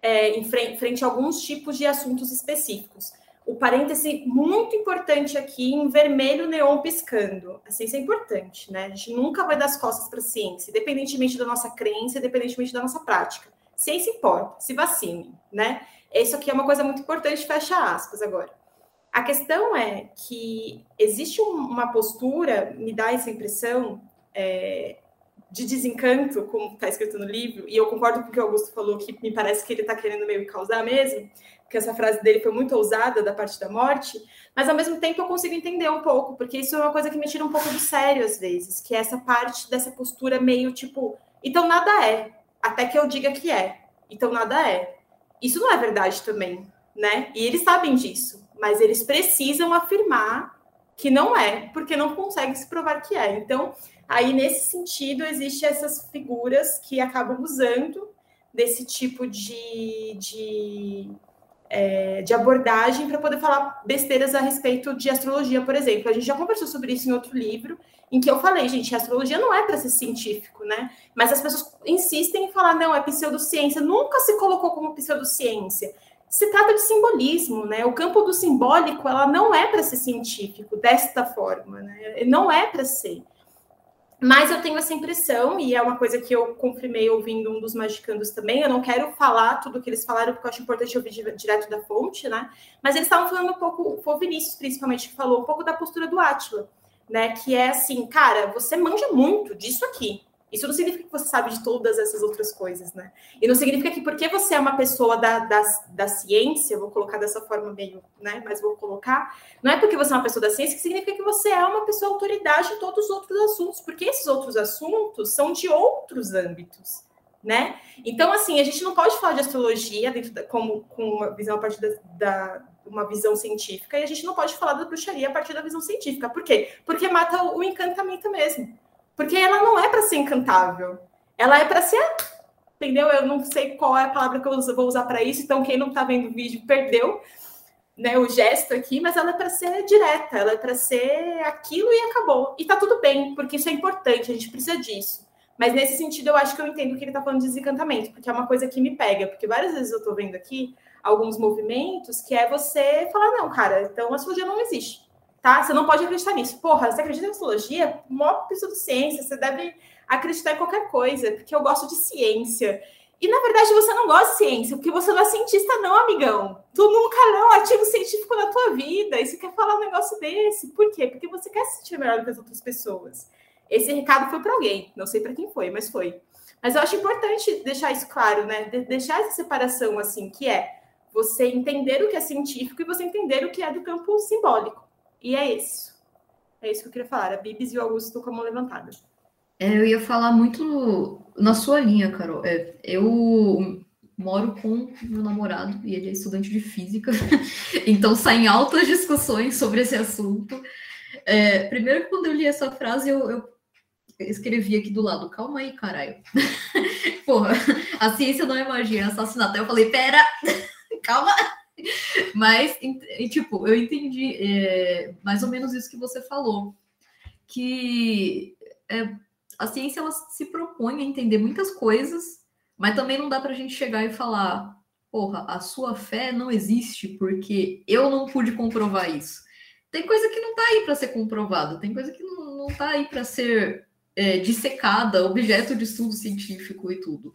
é, em frente, frente a alguns tipos de assuntos específicos. O parêntese muito importante aqui em vermelho neon piscando. A ciência é importante, né? A gente nunca vai dar as costas para a ciência, independentemente da nossa crença, independentemente da nossa prática ciência importa, se vacine, né? Isso aqui é uma coisa muito importante, fecha aspas agora. A questão é que existe uma postura, me dá essa impressão, é, de desencanto, como está escrito no livro, e eu concordo com o que o Augusto falou, que me parece que ele está querendo meio causar mesmo, porque essa frase dele foi muito ousada da parte da morte, mas ao mesmo tempo eu consigo entender um pouco, porque isso é uma coisa que me tira um pouco do sério às vezes, que é essa parte dessa postura meio tipo, então nada é, até que eu diga que é. Então nada é. Isso não é verdade também, né? E eles sabem disso, mas eles precisam afirmar que não é, porque não conseguem se provar que é. Então, aí nesse sentido, existem essas figuras que acabam usando desse tipo de, de, é, de abordagem para poder falar besteiras a respeito de astrologia, por exemplo. A gente já conversou sobre isso em outro livro, em que eu falei, gente, astrologia não é para ser científico, né? Mas as pessoas insistem em falar, não, é pseudociência. Nunca se colocou como pseudociência. Se trata de simbolismo, né? O campo do simbólico, ela não é para ser científico desta forma, né? Não é para ser. Mas eu tenho essa impressão, e é uma coisa que eu confirmei ouvindo um dos magicandos também. Eu não quero falar tudo o que eles falaram, porque eu acho importante ouvir direto da fonte, né? Mas eles estavam falando um pouco, foi o Vinícius principalmente que falou um pouco da postura do Átila né? Que é assim, cara, você manja muito disso aqui. Isso não significa que você sabe de todas essas outras coisas, né? E não significa que porque você é uma pessoa da, da, da ciência, vou colocar dessa forma meio, né? Mas vou colocar, não é porque você é uma pessoa da ciência que significa que você é uma pessoa autoridade em todos os outros assuntos, porque esses outros assuntos são de outros âmbitos, né? Então, assim, a gente não pode falar de astrologia dentro da, como com uma visão a partir da, da uma visão científica e a gente não pode falar da bruxaria a partir da visão científica. Por quê? Porque mata o encantamento mesmo. Porque ela não é para ser encantável. Ela é para ser. Entendeu? Eu não sei qual é a palavra que eu vou usar para isso, então quem não está vendo o vídeo perdeu né, o gesto aqui, mas ela é para ser direta, ela é para ser aquilo e acabou. E tá tudo bem, porque isso é importante, a gente precisa disso. Mas nesse sentido, eu acho que eu entendo que ele está falando de desencantamento, porque é uma coisa que me pega, porque várias vezes eu estou vendo aqui alguns movimentos, que é você falar, não, cara, então a astrologia não existe. tá? Você não pode acreditar nisso. Porra, você acredita em astrologia? Mó ciência, você deve acreditar em qualquer coisa, porque eu gosto de ciência. E na verdade você não gosta de ciência, porque você não é cientista, não, amigão. Tu nunca leu um artigo científico na tua vida e você quer falar um negócio desse. Por quê? Porque você quer se sentir melhor do que as outras pessoas. Esse recado foi para alguém, não sei para quem foi, mas foi. Mas eu acho importante deixar isso claro, né? De deixar essa separação assim, que é você entender o que é científico e você entender o que é do campo simbólico. E é isso. É isso que eu queria falar. A Bibis e o Augusto com a mão levantada. É, eu ia falar muito na sua linha, Carol. É, eu moro com meu namorado e ele é estudante de física, <laughs> então saem altas discussões sobre esse assunto. É, primeiro, quando eu li essa frase, eu, eu escrevi aqui do lado, calma aí, caralho. <laughs> Porra, a ciência não é magia, é assassinato. Aí eu falei, pera, calma. <laughs> Mas, e, tipo, eu entendi é, mais ou menos isso que você falou. Que é, a ciência ela se propõe a entender muitas coisas, mas também não dá para a gente chegar e falar, porra, a sua fé não existe porque eu não pude comprovar isso. Tem coisa que não está aí para ser comprovada, tem coisa que não, está aí para ser é, dissecada, objeto de estudo científico e tudo.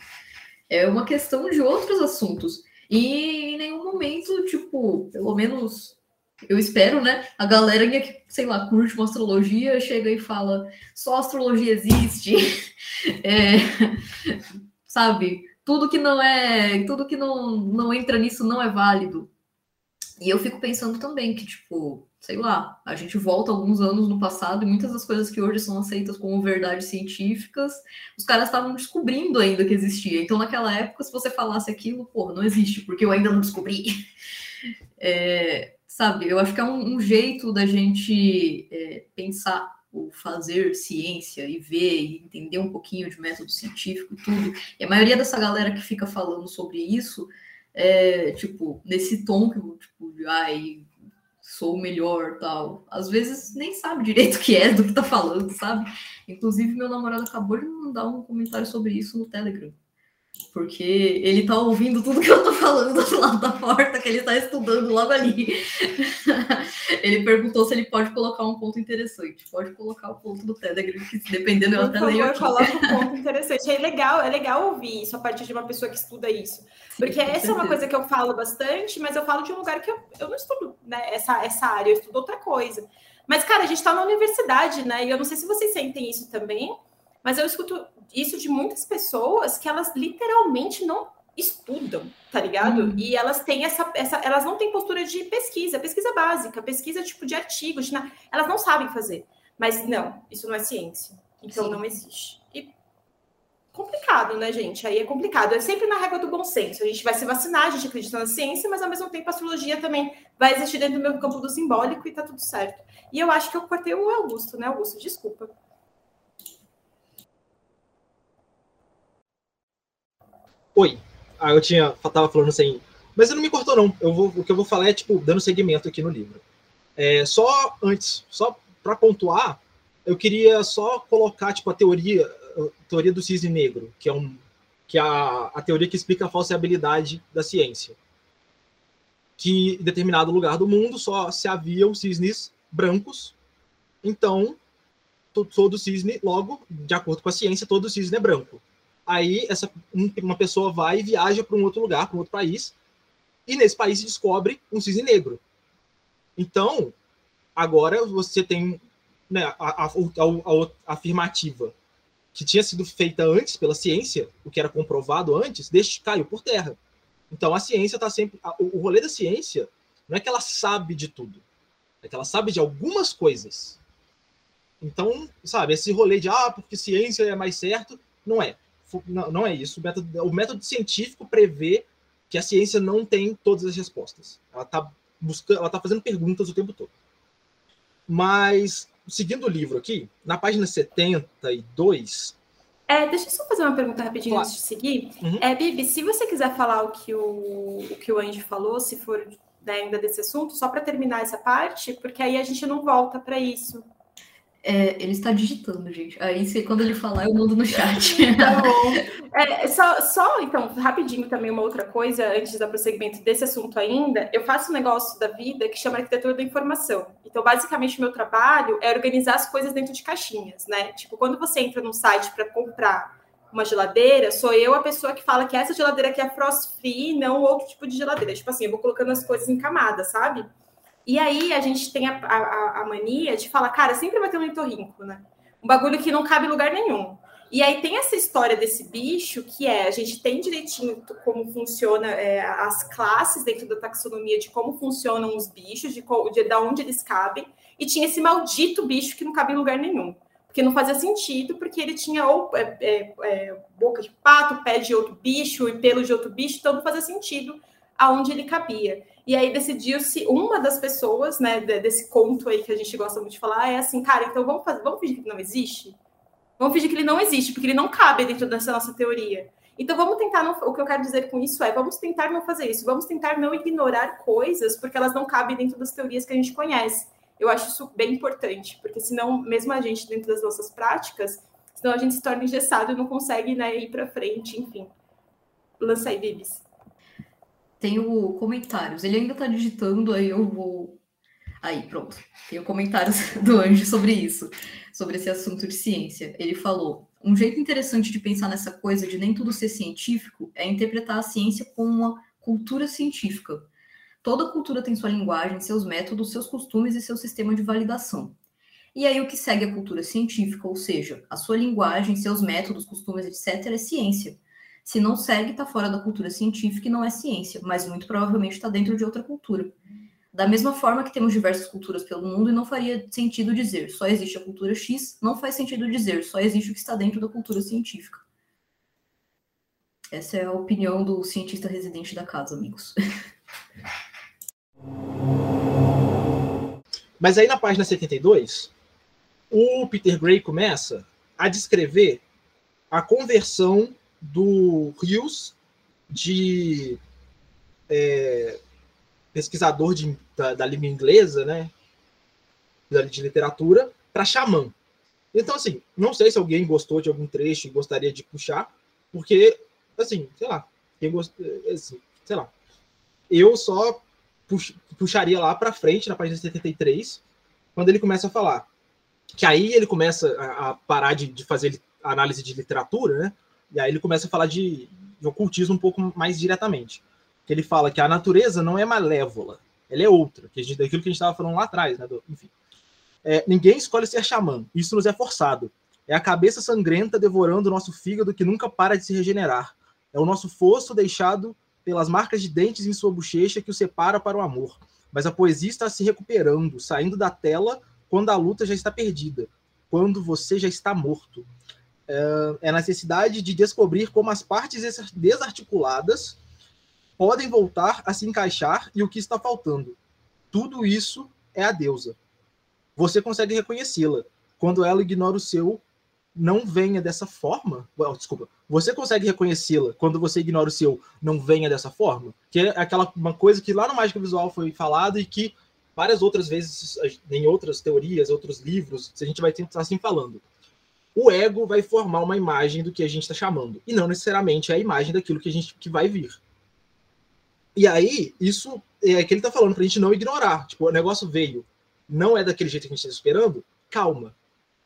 É uma questão de outros assuntos. E em nenhum momento, tipo, pelo menos eu espero, né? A galera que, sei lá, curte uma astrologia, chega e fala, só astrologia existe. <laughs> é, sabe? Tudo que não é, tudo que não, não entra nisso não é válido. E eu fico pensando também que, tipo, sei lá, a gente volta alguns anos no passado e muitas das coisas que hoje são aceitas como verdades científicas, os caras estavam descobrindo ainda que existia. Então, naquela época, se você falasse aquilo, pô, não existe, porque eu ainda não descobri. <laughs> É, sabe? Eu acho que é um, um jeito da gente é, pensar o fazer ciência e ver e entender um pouquinho de método científico e tudo. E a maioria dessa galera que fica falando sobre isso, é, tipo, nesse tom que, tipo, ai, sou o melhor, tal. Às vezes nem sabe direito o que é do que tá falando, sabe? Inclusive, meu namorado acabou de mandar um comentário sobre isso no Telegram. Porque ele tá ouvindo tudo que eu tô falando do lado da porta, que ele tá estudando logo ali. <laughs> ele perguntou se ele pode colocar um ponto interessante. Pode colocar o ponto do Telegram, que dependendo eu até leio aqui. coloca um <laughs> ponto interessante. É legal, é legal ouvir isso a partir de uma pessoa que estuda isso. Porque Sim, essa certeza. é uma coisa que eu falo bastante, mas eu falo de um lugar que eu, eu não estudo né, essa, essa área, eu estudo outra coisa. Mas, cara, a gente tá na universidade, né? E eu não sei se vocês sentem isso também, mas eu escuto isso de muitas pessoas que elas literalmente não estudam, tá ligado? Uhum. E elas têm essa, essa, elas não têm postura de pesquisa, pesquisa básica, pesquisa tipo de artigos, de, elas não sabem fazer. Mas não, isso não é ciência. Então Sim. não existe. E complicado, né, gente? Aí é complicado. É sempre na regra do bom senso. A gente vai se vacinar, a gente acredita na ciência, mas ao mesmo tempo a astrologia também vai existir dentro do meu campo do simbólico e tá tudo certo. E eu acho que eu cortei o Augusto, né, Augusto? Desculpa. Oi. Ah, eu tinha, tava falando sem. Mas não me cortou, não. Eu vou, o que eu vou falar é, tipo, dando segmento aqui no livro. É, só antes, só para pontuar, eu queria só colocar, tipo, a teoria, a teoria do cisne negro, que é um que é a, a teoria que explica a falseabilidade da ciência. Que em determinado lugar do mundo só se haviam cisnes brancos, então todo cisne, logo, de acordo com a ciência, todo cisne é branco aí essa uma pessoa vai e viaja para um outro lugar, para um outro país, e nesse país descobre um cisne negro. Então, agora você tem né, a, a, a, a, afirmativa que tinha sido feita antes pela ciência, o que era comprovado antes, deixa, caiu por terra. Então a ciência está sempre. o rolê da ciência não é que ela sabe de tudo, é que ela sabe de algumas coisas. Então, sabe, esse rolê de ah, porque ciência é mais certo, não é. Não, não é isso. O método, o método científico prevê que a ciência não tem todas as respostas. Ela está buscando, ela tá fazendo perguntas o tempo todo. Mas, seguindo o livro aqui, na página 72. É, deixa eu só fazer uma pergunta rapidinho claro. antes de seguir. Uhum. É, Bibi, se você quiser falar o que o, o, que o Andy falou, se for né, ainda desse assunto, só para terminar essa parte, porque aí a gente não volta para isso. É, ele está digitando, gente. Aí se, quando ele falar, eu mando no chat. <laughs> tá bom. <laughs> É, só, só, então, rapidinho também uma outra coisa, antes do prosseguimento desse assunto ainda, eu faço um negócio da vida que chama arquitetura da informação. Então, basicamente, o meu trabalho é organizar as coisas dentro de caixinhas, né? Tipo, quando você entra num site para comprar uma geladeira, sou eu a pessoa que fala que essa geladeira aqui é frost free, não outro tipo de geladeira. Tipo assim, eu vou colocando as coisas em camadas, sabe? E aí a gente tem a, a, a mania de falar, cara, sempre vai ter um entorrinco, né? Um bagulho que não cabe em lugar nenhum. E aí tem essa história desse bicho que é a gente tem direitinho como funciona é, as classes dentro da taxonomia de como funcionam os bichos, de, de, de onde eles cabem, e tinha esse maldito bicho que não cabe em lugar nenhum. Porque não fazia sentido, porque ele tinha ou é, é, é boca de pato, pé de outro bicho e pelo de outro bicho, então não fazia sentido aonde ele cabia. E aí decidiu-se, uma das pessoas, né, desse conto aí que a gente gosta muito de falar, é assim, cara, então vamos fazer, vamos fingir que não existe? Vamos fingir que ele não existe, porque ele não cabe dentro dessa nossa teoria. Então vamos tentar, não, o que eu quero dizer com isso é, vamos tentar não fazer isso, vamos tentar não ignorar coisas, porque elas não cabem dentro das teorias que a gente conhece. Eu acho isso bem importante, porque senão, mesmo a gente, dentro das nossas práticas, senão a gente se torna engessado e não consegue né, ir para frente, enfim. Lança aí, Bibis tenho comentários. Ele ainda está digitando, aí eu vou. Aí, pronto. Tenho comentários <laughs> do Anjo sobre isso, sobre esse assunto de ciência. Ele falou: um jeito interessante de pensar nessa coisa de nem tudo ser científico é interpretar a ciência como uma cultura científica. Toda cultura tem sua linguagem, seus métodos, seus costumes e seu sistema de validação. E aí, o que segue a cultura científica, ou seja, a sua linguagem, seus métodos, costumes, etc., é ciência. Se não segue, está fora da cultura científica e não é ciência, mas muito provavelmente está dentro de outra cultura. Da mesma forma que temos diversas culturas pelo mundo e não faria sentido dizer só existe a cultura X, não faz sentido dizer só existe o que está dentro da cultura científica. Essa é a opinião do cientista residente da casa, amigos. <laughs> Mas aí na página 72, o Peter Gray começa a descrever a conversão do Rios, de é, pesquisador de, da, da, língua inglesa, né, de literatura, para xamã. Então, assim, não sei se alguém gostou de algum trecho e gostaria de puxar, porque, assim, sei lá, quem gost... assim, sei lá, eu só pux... puxaria lá para frente, na página 73, quando ele começa a falar. Que aí ele começa a, parar de fazer análise de literatura, né? E aí ele começa a falar de, de ocultismo um pouco mais diretamente. Que ele fala que a natureza não é malévola, ela é outra, que gente, daquilo que a gente estava falando lá atrás, né? Do, enfim. É, ninguém escolhe ser xamã, isso nos é forçado. É a cabeça sangrenta devorando o nosso fígado que nunca para de se regenerar. É o nosso fosso deixado pelas marcas de dentes em sua bochecha que o separa para o amor. Mas a poesia está se recuperando, saindo da tela quando a luta já está perdida, quando você já está morto é a necessidade de descobrir como as partes desarticuladas podem voltar a se encaixar e o que está faltando. Tudo isso é a deusa. Você consegue reconhecê-la. Quando ela ignora o seu, não venha dessa forma. Well, desculpa. Você consegue reconhecê-la quando você ignora o seu, não venha dessa forma? Que é aquela uma coisa que lá no Mágica Visual foi falado e que várias outras vezes, em outras teorias, outros livros, a gente vai tentar assim falando o ego vai formar uma imagem do que a gente está chamando, e não necessariamente a imagem daquilo que a gente que vai vir. E aí, isso é que ele está falando para a gente não ignorar. Tipo, o negócio veio, não é daquele jeito que a gente está esperando, calma.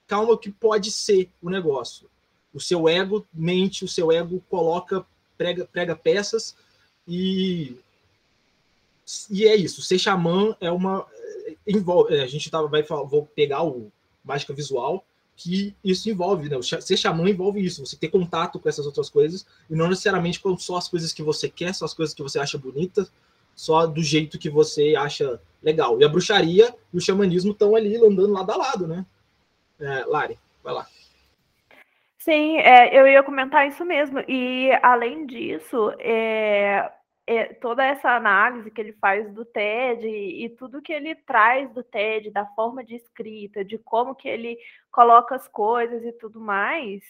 Calma que pode ser o negócio. O seu ego mente, o seu ego coloca, prega, prega peças e e é isso. Ser xamã é uma envolve. A gente tava, vai vou pegar o mágica visual que isso envolve, né? Ser xamã envolve isso, você ter contato com essas outras coisas, e não necessariamente com só as coisas que você quer, só as coisas que você acha bonitas, só do jeito que você acha legal. E a bruxaria e o xamanismo estão ali andando lado a lado, né? É, Lari, vai lá. Sim, é, eu ia comentar isso mesmo. E além disso, é, é, toda essa análise que ele faz do TED e, e, tudo que ele traz do TED, da forma de escrita, de como que ele coloca as coisas e tudo mais,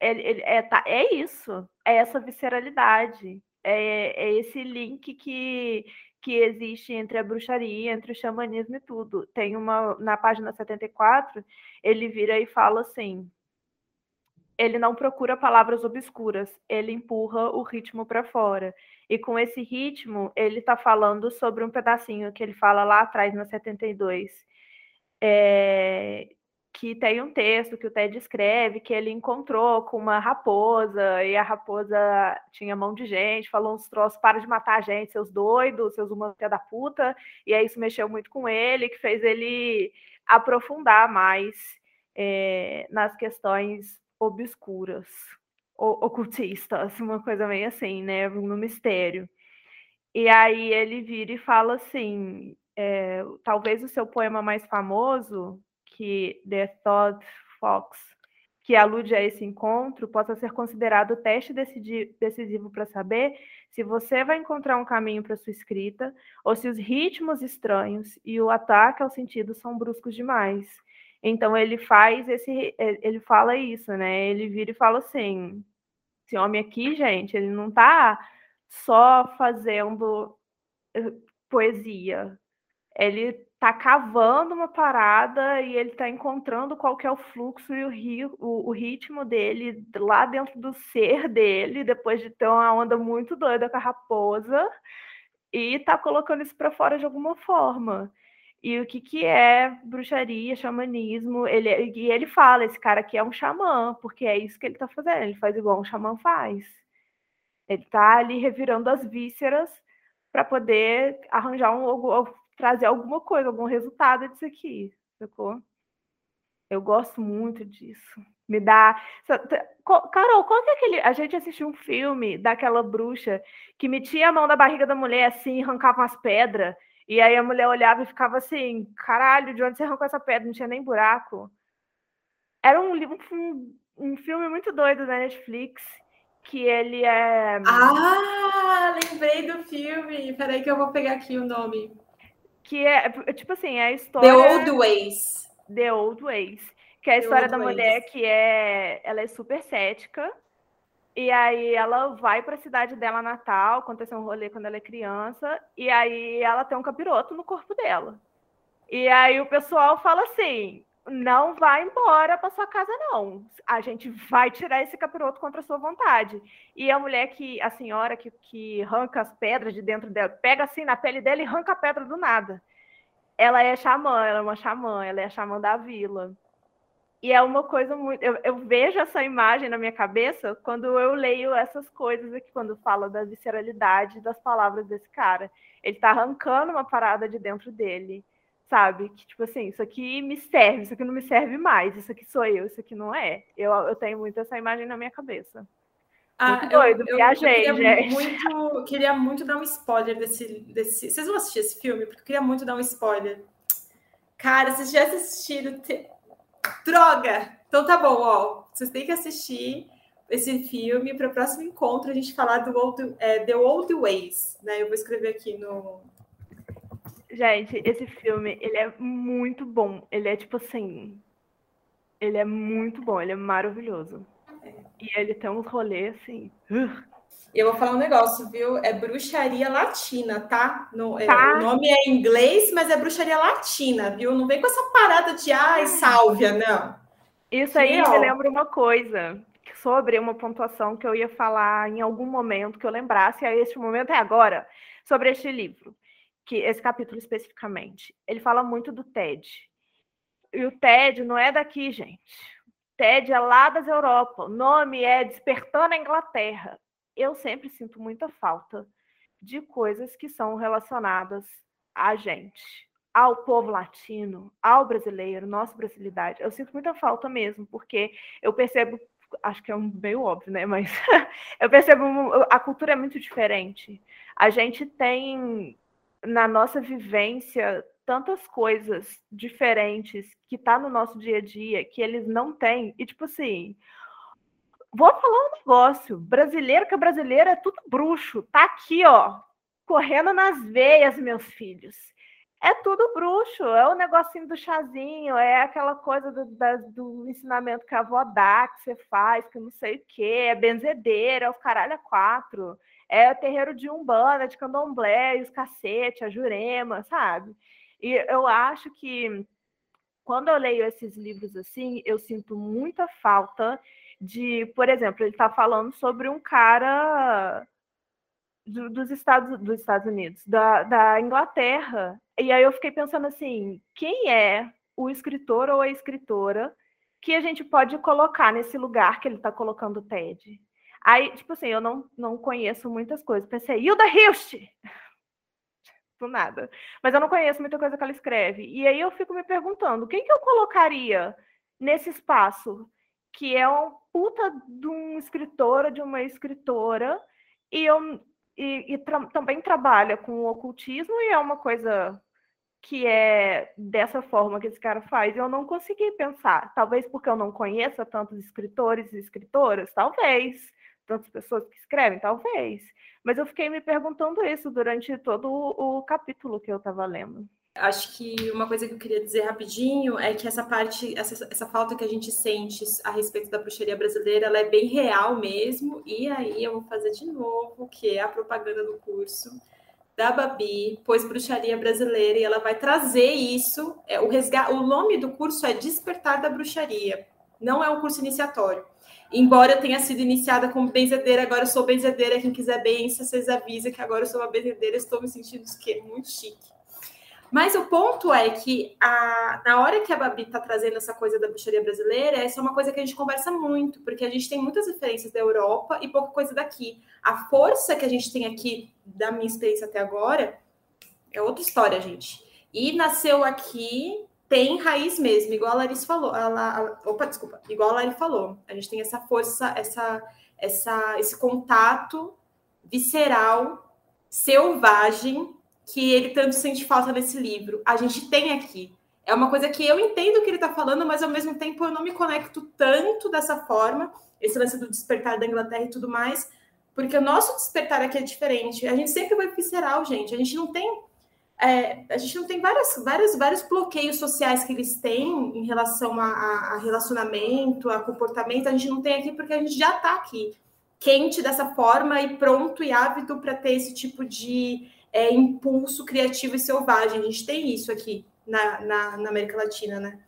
ele, ele é, tá, é isso, é essa visceralidade, é, é esse link que, que existe entre a bruxaria, entre o xamanismo e tudo. Tem uma na página 74, ele vira e fala assim: ele não procura palavras obscuras, ele empurra o ritmo para fora. E com esse ritmo, ele está falando sobre um pedacinho que ele fala lá atrás, na 72, é, que tem um texto que o Ted escreve que ele encontrou com uma raposa e a raposa tinha mão de gente, falou uns troços, para de matar a gente, seus doidos, seus humanos da puta, e aí isso mexeu muito com ele, que fez ele aprofundar mais é, nas questões obscuras, ocultistas, <laughs> uma coisa meio assim, né, no mistério. E aí ele vira e fala assim, é, talvez o seu poema mais famoso que The Thought Fox, que alude a esse encontro, possa ser considerado o teste decisivo para saber se você vai encontrar um caminho para sua escrita ou se os ritmos estranhos e o ataque ao sentido são bruscos demais. Então ele faz esse, ele fala isso, né? Ele vira e fala assim: esse homem aqui, gente, ele não está só fazendo eh, poesia, ele tá cavando uma parada e ele tá encontrando qual que é o fluxo e o, o, o, ritmo dele lá dentro do ser dele, depois de ter uma onda muito doida com a raposa, e tá colocando isso para fora de alguma forma. E o que, que é bruxaria, xamanismo? Ele, e ele fala: esse cara aqui é um xamã, porque é isso que ele tá fazendo, ele faz igual um xamã faz. Ele tá ali revirando as vísceras para poder arranjar um, trazer alguma coisa, algum resultado disso aqui, sacou? Eu gosto muito disso. Me dá. Carol, qual que é aquele. A gente assistiu um filme daquela bruxa que metia a mão na barriga da mulher assim, arrancava umas pedras, e aí a mulher olhava e ficava assim: caralho, de onde você arrancou essa pedra? Não tinha nem buraco. Era um, um, um filme muito doido da Netflix que ele é. Ah, lembrei do filme. Peraí que eu vou pegar aqui o nome que é, é, tipo assim, é a história... The Old Ways. The Old Ways. Que é a história da ways. mulher que é... Ela é super cética, e aí ela vai para a cidade dela natal, aconteceu um rolê quando ela é criança, e aí ela tem um capiroto no corpo dela. E aí o pessoal fala assim: não vai embora para sua casa, não. A gente vai tirar esse capiroto contra a sua vontade. E a mulher que, a senhora que, que arranca as pedras de dentro dela, pega assim na pele dela e arranca a pedra do nada. Ela é xamã, ela é uma xamã, ela é a xamã da vila. E é uma coisa muito. Eu, eu vejo essa imagem na minha cabeça quando eu leio essas coisas aqui, quando fala da visceralidade das palavras desse cara. Ele está arrancando uma parada de dentro dele sabe? Que, tipo assim, isso aqui me serve, isso aqui não me serve mais, isso aqui sou eu, isso aqui não é. Eu, eu tenho muito essa imagem na minha cabeça. Ah, muito doido, eu, viajei, eu queria gente. Muito, queria muito dar um spoiler desse, desse. Vocês vão assistir esse filme? Porque eu queria muito dar um spoiler. Cara, vocês já assistiram. Te... Droga! Então tá bom, ó. Vocês têm que assistir esse filme para o próximo encontro a gente falar do old, é, The Old Ways, né? Eu vou escrever aqui no, Gente, esse filme, ele é muito bom. Ele é tipo assim. Ele é muito bom, ele é maravilhoso. É. E ele tem uns rolês assim. Eu vou falar um negócio, viu? É bruxaria latina, tá? No, é, tá. o nome é em inglês, mas é bruxaria latina, viu? Não vem com essa parada de ai, sálvia, não. Isso aí me lembra uma coisa sobre uma pontuação que eu ia falar em algum momento que eu lembrasse, e este momento é agora, sobre este livro que esse capítulo especificamente, ele fala muito do TED. E o TED não é daqui, gente. TED é lá das Europa. O nome é Despertando a Inglaterra. Eu sempre sinto muita falta de coisas que são relacionadas a gente, ao povo latino, ao brasileiro, nossa brasilidade. Eu sinto muita falta mesmo, porque eu percebo, acho que é um meio óbvio, né? Mas <laughs> eu percebo a cultura é muito diferente. A gente tem na nossa vivência tantas coisas diferentes que tá no nosso dia a dia que eles não têm. E tipo assim, vou falar um negócio, brasileiro que é brasileiro é tudo bruxo, tá aqui, ó, correndo nas veias, meus filhos. é tudo bruxo, é o negocinho do chazinho, é aquela coisa do, da, do ensinamento que a avó dá, que você faz, que não sei o quê, é benzedeira, é os caralho a quatro, é o terreiro de Umbanda, de Candomblé, os cacete, a Jurema, sabe? E eu acho que quando eu leio esses livros assim, eu sinto muita falta de, por exemplo, ele está falando sobre um cara do, dos, Estados, dos Estados Unidos, da, da Inglaterra. E aí eu fiquei pensando assim: quem é o escritor ou a escritora que a gente pode colocar nesse lugar que ele está colocando o TED? Aí, tipo assim, eu não, não conheço muitas coisas. Pensei, Hilda Hilst! Do nada. Mas eu não conheço muita coisa que ela escreve. E aí eu fico me perguntando, quem que eu colocaria nesse espaço? Que é um puta de um escritor de uma escritora, e eu e, e tra também trabalha com o ocultismo e é uma coisa que é dessa forma que esse cara faz. Eu não consegui pensar, talvez porque eu não conheça tantos escritores e escritoras, talvez, tantas pessoas que escrevem, talvez. Mas eu fiquei me perguntando isso durante todo o capítulo que eu estava lendo. Acho que uma coisa que eu queria dizer rapidinho é que essa parte, essa, essa falta que a gente sente a respeito da bruxaria brasileira, ela é bem real mesmo. E aí eu vou fazer de novo, que é a propaganda do curso da Babi, pois bruxaria brasileira, e ela vai trazer isso. É, o, resga... o nome do curso é Despertar da Bruxaria, não é um curso iniciatório. Embora eu tenha sido iniciada como benzedeira, agora eu sou benzedeira. Quem quiser benção, vocês avisam que agora eu sou uma benzedeira. Estou me sentindo muito chique. Mas o ponto é que a, na hora que a Babi está trazendo essa coisa da bruxaria brasileira, essa é uma coisa que a gente conversa muito, porque a gente tem muitas referências da Europa e pouca coisa daqui. A força que a gente tem aqui, da minha experiência até agora, é outra história, gente. E nasceu aqui, tem raiz mesmo, igual a Larissa falou. A, opa, desculpa, igual a Lari falou. A gente tem essa força, essa, essa, esse contato visceral, selvagem que ele tanto sente falta nesse livro. A gente tem aqui. É uma coisa que eu entendo que ele está falando, mas ao mesmo tempo eu não me conecto tanto dessa forma, esse lance do despertar da Inglaterra e tudo mais, porque o nosso despertar aqui é diferente. A gente sempre vai visceral, gente. A gente não tem. É, a gente não tem várias, várias, vários bloqueios sociais que eles têm em relação a, a relacionamento, a comportamento. A gente não tem aqui porque a gente já está aqui, quente dessa forma e pronto e ávido para ter esse tipo de é, impulso criativo e selvagem. A gente tem isso aqui na, na, na, América Latina, né?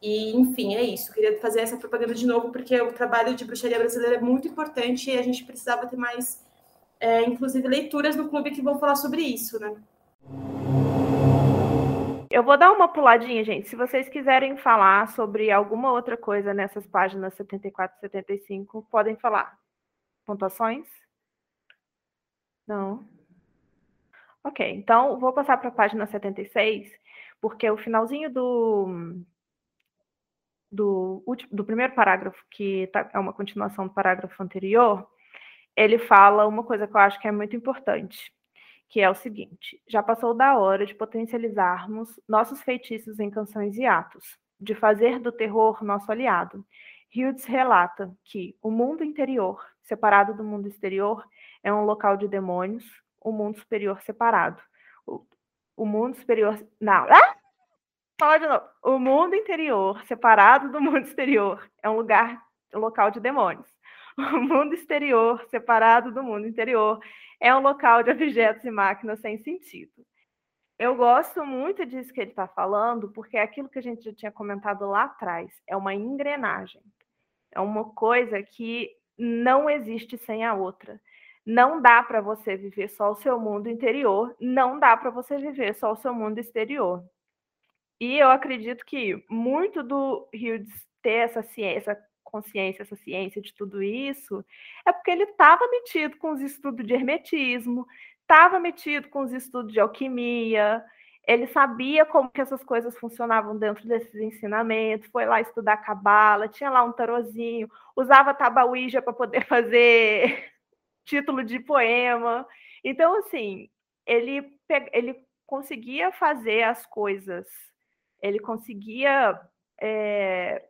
E, enfim, é isso. queria fazer essa propaganda de novo, porque o trabalho de bruxaria brasileira é muito importante e a gente precisava ter mais, é, inclusive, leituras no clube que vão falar sobre isso, né? Eu vou dar uma puladinha, gente. Se vocês quiserem falar sobre alguma outra coisa nessas páginas 74 e 75, podem falar. Pontuações? Não. Ok, então vou passar para a página 76, porque o finalzinho do, do, do primeiro parágrafo, que tá, é uma continuação do parágrafo anterior, ele fala uma coisa que eu acho que é muito importante, que é o seguinte: já passou da hora de potencializarmos nossos feitiços em canções e atos, de fazer do terror nosso aliado. Hughes relata que o mundo interior, separado do mundo exterior, é um local de demônios, o mundo superior separado. O, o mundo superior. Não. Ah! Fala de novo. O mundo interior separado do mundo exterior é um lugar, um local de demônios. <laughs> O mundo exterior separado do mundo interior é um local de objetos e máquinas sem sentido. Eu gosto muito disso que ele está falando, porque é aquilo que a gente já tinha comentado lá atrás. É uma engrenagem. É uma coisa que não existe sem a outra. Não dá para você viver só o seu mundo interior, não dá para você viver só o seu mundo exterior. E eu acredito que muito do Hughes ter essa ciência, essa consciência, essa ciência de tudo isso, é porque ele estava metido com os estudos de hermetismo, estava metido com os estudos de alquimia, ele sabia como que essas coisas funcionavam dentro desses ensinamentos, foi lá estudar cabala, tinha lá um tarozinho, usava tabauija para poder <laughs> fazer título de poema. Então, assim, ele, ele conseguia fazer as coisas, ele conseguia é,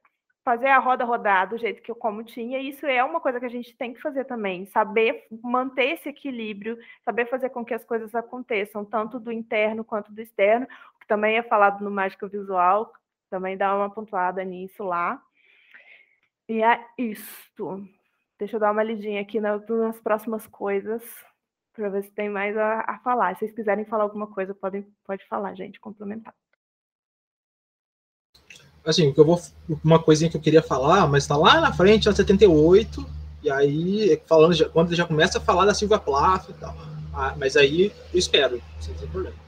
fazer a roda rodar do jeito que eu como tinha, e isso é uma coisa que a gente tem que fazer também, saber manter esse equilíbrio, saber fazer com que as coisas aconteçam, tanto do interno quanto do externo, que também é falado no Mágica Visual, também dá uma pontuada nisso lá. E é isto. Deixa eu dar uma lidinha aqui nas, próximas coisas, para ver se tem mais a, a, falar. Se vocês quiserem falar alguma coisa, podem, pode falar, gente, complementar assim, eu vou uma coisinha que eu queria falar, mas está lá na frente, a 78, e aí falando já, quando já começa a falar da Silvia Plath e tal. Ah, mas aí eu espero, sem problema.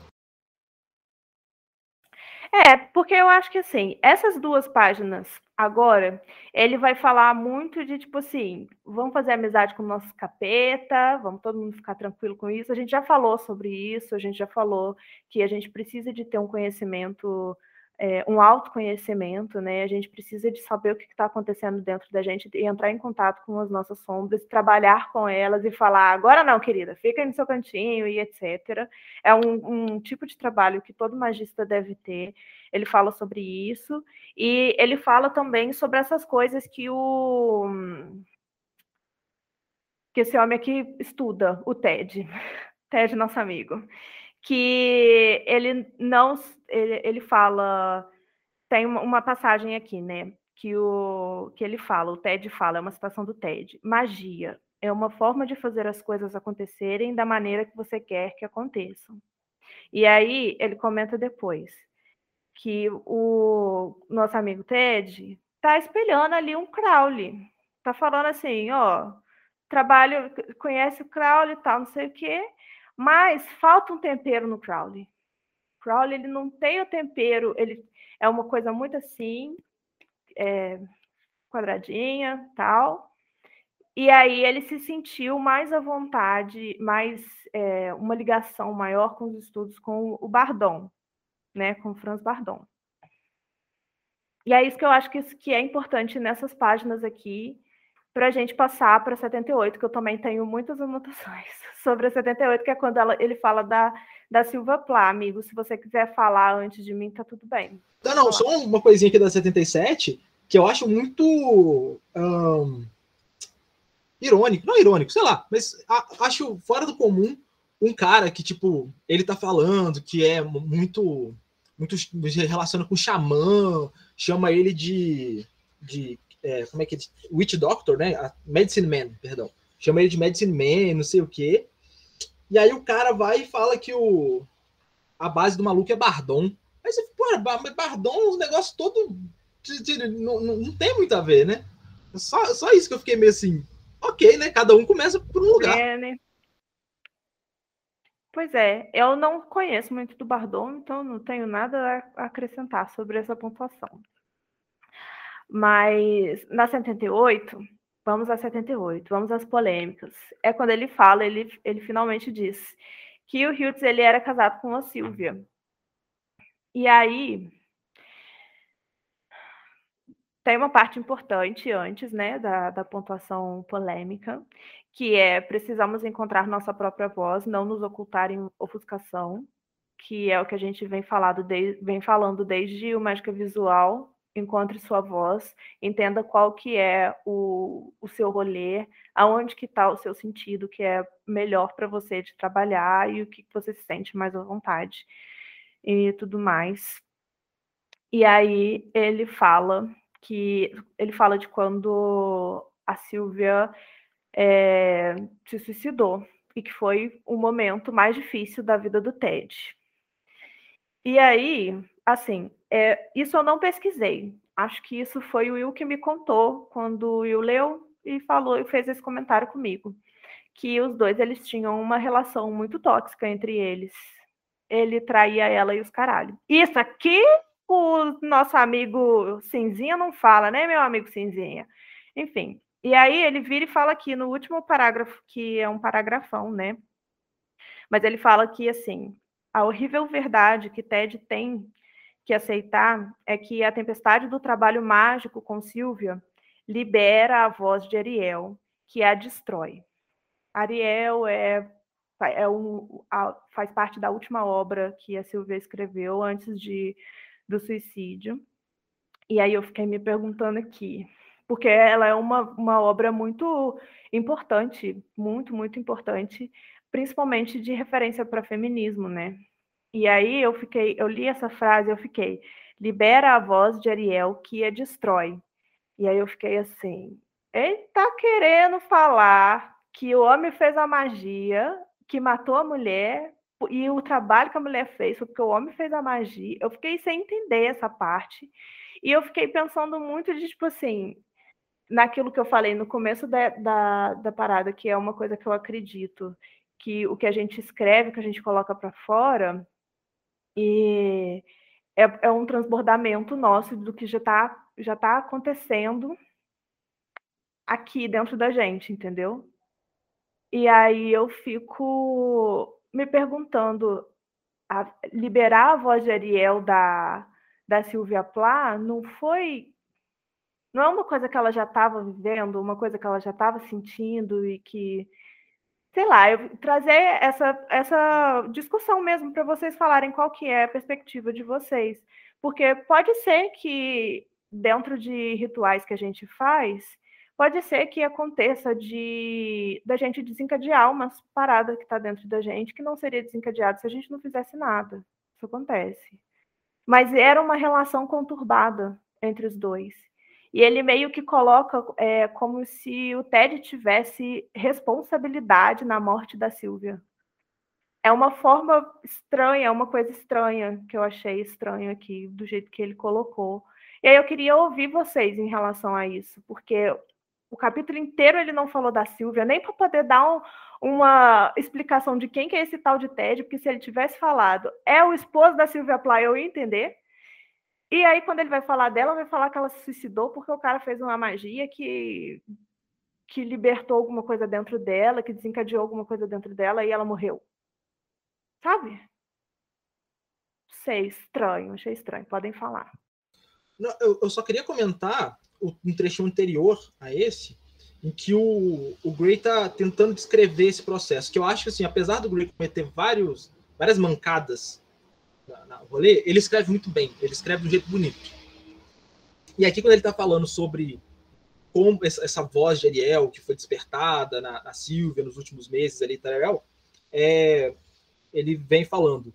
É, porque eu acho que assim, essas duas páginas agora, ele vai falar muito de tipo assim, vamos fazer amizade com o nosso capeta, vamos todo mundo ficar tranquilo com isso. A gente já falou sobre isso, a gente já falou que a gente precisa de ter um conhecimento é, um autoconhecimento, né? A gente precisa de saber o que está acontecendo dentro da gente e entrar em contato com as nossas sombras, trabalhar com elas e falar, agora não, querida, fica aí no seu cantinho e etc. É um, um tipo de trabalho que todo magista deve ter. Ele fala sobre isso e ele fala também sobre essas coisas que o que esse homem aqui estuda, o TED, <laughs> TED nosso amigo que ele não ele, ele fala tem uma, passagem aqui, né, que o que ele fala, o Ted fala, é uma citação do Ted. Magia é uma forma de fazer as coisas acontecerem da maneira que você quer que aconteçam. E aí ele comenta depois que o nosso amigo Ted está espelhando ali um Crowley. Tá falando assim, ó, trabalho, conhece o Crowley tal, não sei o quê. Mas falta um tempero no Crowley. Crowley ele não tem o tempero, ele é uma coisa muito assim, é, quadradinha, tal. E aí ele se sentiu mais à vontade, mais é, uma ligação maior com os estudos com o Bardon, né, com Franz Bardon. E é isso que eu acho que, que é importante nessas páginas aqui, para a gente passar para 78, que eu também tenho muitas anotações <laughs> sobre a 78, que é quando ela, ele fala da, da Silva Plá, amigo. Se você quiser falar antes de mim, tá tudo bem. Não, não, só uma coisinha aqui da 77, que eu acho muito um, irônico, não irônico, sei lá, mas acho fora do comum um cara que, tipo, ele tá falando que é muito, muito relaciona com xamã, chama ele de, de é, como é que é? Witch Doctor, né? A Medicine Man, perdão. Chama ele de Medicine Man, não sei o quê. E aí o cara vai e fala que o a base do maluco é Bardon. Aí você, pô, Bardon, os negócios todo não, não, tem muito a ver, né? Só, só isso que eu fiquei meio assim, ok, né? Cada um começa por um lugar. É, né? Pois é, eu não conheço muito do Bardon, então não tenho nada a acrescentar sobre essa pontuação. Mas na 78, vamos a 78, vamos às polêmicas. É quando ele fala, ele, ele finalmente diz que o Hiltz ele era casado com a Silvia. E aí tem uma parte importante antes, né, da, da pontuação polêmica, que é precisamos encontrar nossa própria voz, não nos ocultar em ofuscação, que é o que a gente vem, falado de, vem falando desde o Mágica Visual encontre sua voz, entenda qual que é o, o seu rolê, aonde que está o seu sentido, que é melhor para você de trabalhar e o que você se sente mais à vontade e tudo mais. E aí ele fala que ele fala de quando a Silvia é, se suicidou e que foi o momento mais difícil da vida do Ted. E aí, assim, é, isso eu não pesquisei. Acho que isso foi o Will que me contou quando o Will leu e falou e fez esse comentário comigo. Que os dois eles tinham uma relação muito tóxica entre eles. Ele traía ela e os caralho. Isso aqui o nosso amigo Cinzinha não fala, né, meu amigo Cinzinha? Enfim. E aí ele vira e fala aqui no último parágrafo, que é um paragrafão, né? Mas ele fala que assim, a horrível verdade que Ted tem que aceitar é que a tempestade do trabalho mágico com Silvia libera a voz de Ariel, que a destrói. Ariel é, é um, faz parte da última obra que a Silvia escreveu antes de, do suicídio. E aí eu fiquei me perguntando aqui, porque ela é uma, uma obra muito importante, muito, muito importante, principalmente de referência para feminismo, né? E aí eu fiquei, eu li essa frase, eu fiquei, libera a voz de Ariel que a destrói. E aí eu fiquei assim, ele tá querendo falar que o homem fez a magia, que matou a mulher, e o trabalho que a mulher fez foi porque o homem fez a magia. Eu fiquei sem entender essa parte. E eu fiquei pensando muito de, tipo assim, naquilo que eu falei no começo da, da, da parada, que é uma coisa que eu acredito, que o que a gente escreve, que a gente coloca para fora, e é, é, um transbordamento nosso do que já está já tá acontecendo aqui dentro da gente, entendeu? E aí eu fico me perguntando, a, liberar a voz de Ariel da, da Silvia Plá não foi não é uma coisa que ela já estava vivendo, uma coisa que ela já estava sentindo e que, sei lá, eu trazer essa, essa discussão mesmo para vocês falarem qual que é a perspectiva de vocês. Porque pode ser que dentro de rituais que a gente faz, pode ser que aconteça de da gente desencadear uma parada que está dentro da gente que não seria desencadeada se a gente não fizesse nada. Isso acontece. Mas era uma relação conturbada entre os dois. E ele meio que coloca é, como se o Ted tivesse responsabilidade na morte da Silvia. É uma forma estranha, é uma coisa estranha que eu achei estranho aqui, do jeito que ele colocou. E aí eu queria ouvir vocês em relação a isso, porque o capítulo inteiro ele não falou da Silvia, nem para poder dar um, uma explicação de quem que é esse tal de Ted, porque se ele tivesse falado é o esposo da Silvia Play, eu ia entender. E aí, quando ele vai falar dela, vai falar que ela se suicidou porque o cara fez uma magia que, que libertou alguma coisa dentro dela, que desencadeou alguma coisa dentro dela e ela morreu. Sabe? Sei, estranho, achei estranho. Podem falar. Não, eu, eu, só queria comentar um trechinho anterior a esse, em que o, o Gray está tentando descrever esse processo. Que eu acho que, assim, apesar do Gray cometer vários, várias mancadas na, rolê, ele escreve muito bem, ele escreve de um jeito bonito. E aqui, quando ele está falando sobre como essa, essa, voz de Ariel, que foi despertada na, na Silvia nos últimos meses ali, Ariel, é, ele vem falando.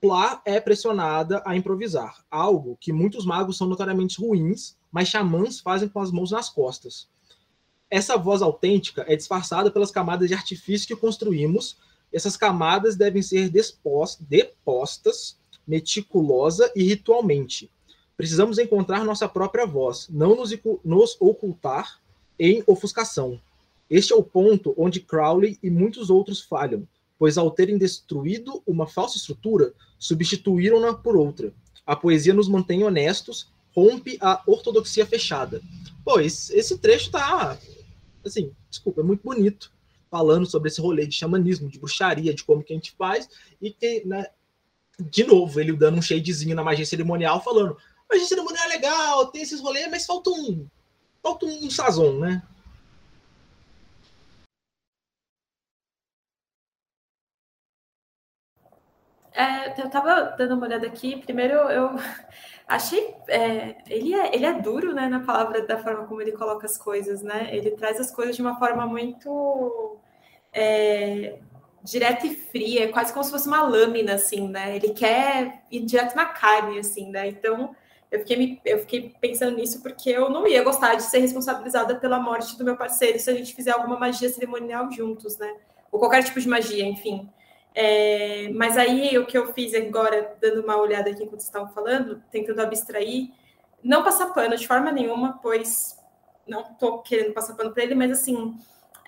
Plá é pressionada a improvisar, algo que muitos magos são notoriamente ruins, mas xamãs fazem com as mãos nas costas. Essa voz autêntica é disfarçada pelas camadas de artifício que construímos. Essas camadas devem ser depostas meticulosa e ritualmente. Precisamos encontrar nossa própria voz, não nos, nos ocultar em ofuscação. Este é o ponto onde Crowley e muitos outros falham, pois ao terem destruído uma falsa estrutura, substituíram-na por outra. A poesia nos mantém honestos, rompe a ortodoxia fechada. Pois esse trecho tá, assim, desculpa, é muito bonito, falando sobre esse rolê de xamanismo, de bruxaria, de como que a gente faz, e que né, de novo, ele dando um shadezinho na magia cerimonial, falando: magia cerimonial é legal, tem esses rolês, mas falta um. Falta um sazon, né? É, eu tava dando uma olhada aqui. Primeiro, eu <laughs> achei. É, ele, é, ele é duro, né, na palavra, da forma como ele coloca as coisas, né? Ele traz as coisas de uma forma muito. É, direta e fria, quase como se fosse uma lâmina, assim, né? Ele quer ir direto na carne, assim, né? Então, eu fiquei, eu fiquei pensando nisso porque eu não ia gostar de ser responsabilizada pela morte do meu parceiro se a gente fizer alguma magia cerimonial juntos, né? Ou qualquer tipo de magia, enfim. É, mas aí o que eu fiz agora, dando uma olhada aqui enquanto estavam falando, tentando abstrair, não passar pano de forma nenhuma, pois não estou querendo passar pano para ele, mas assim,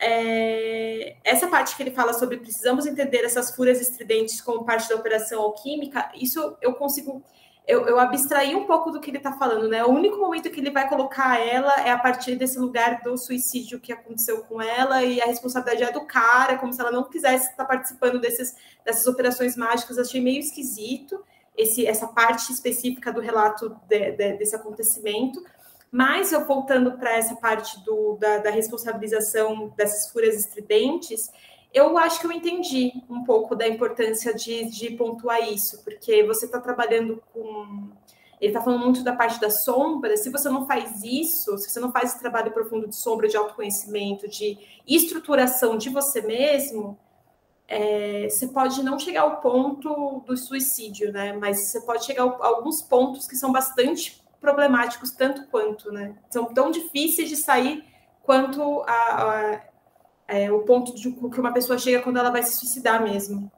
é, essa parte que ele fala sobre precisamos entender essas fúrias estridentes como parte da operação alquímica, isso eu consigo. Eu, eu abstraí um pouco do que ele está falando, né? O único momento que ele vai colocar ela é a partir desse lugar do suicídio que aconteceu com ela e a responsabilidade é do cara, como se ela não quisesse estar participando desses, dessas operações mágicas. Eu achei meio esquisito esse, essa parte específica do relato de, de, desse acontecimento. Mas eu voltando para essa parte do, da, da, responsabilização dessas fúrias estridentes, eu acho que eu entendi um pouco da importância de, de pontuar isso, porque você está trabalhando com ele está falando muito da parte da sombra. Se você não faz isso, se você não faz esse trabalho profundo de sombra, de autoconhecimento, de estruturação de você mesmo, é, você pode não chegar ao ponto do suicídio, né? Mas você pode chegar a alguns pontos que são bastante problemáticos, tanto quanto, né? São tão difíceis de sair quanto a, a é, o ponto de que uma pessoa chega quando ela vai se suicidar mesmo.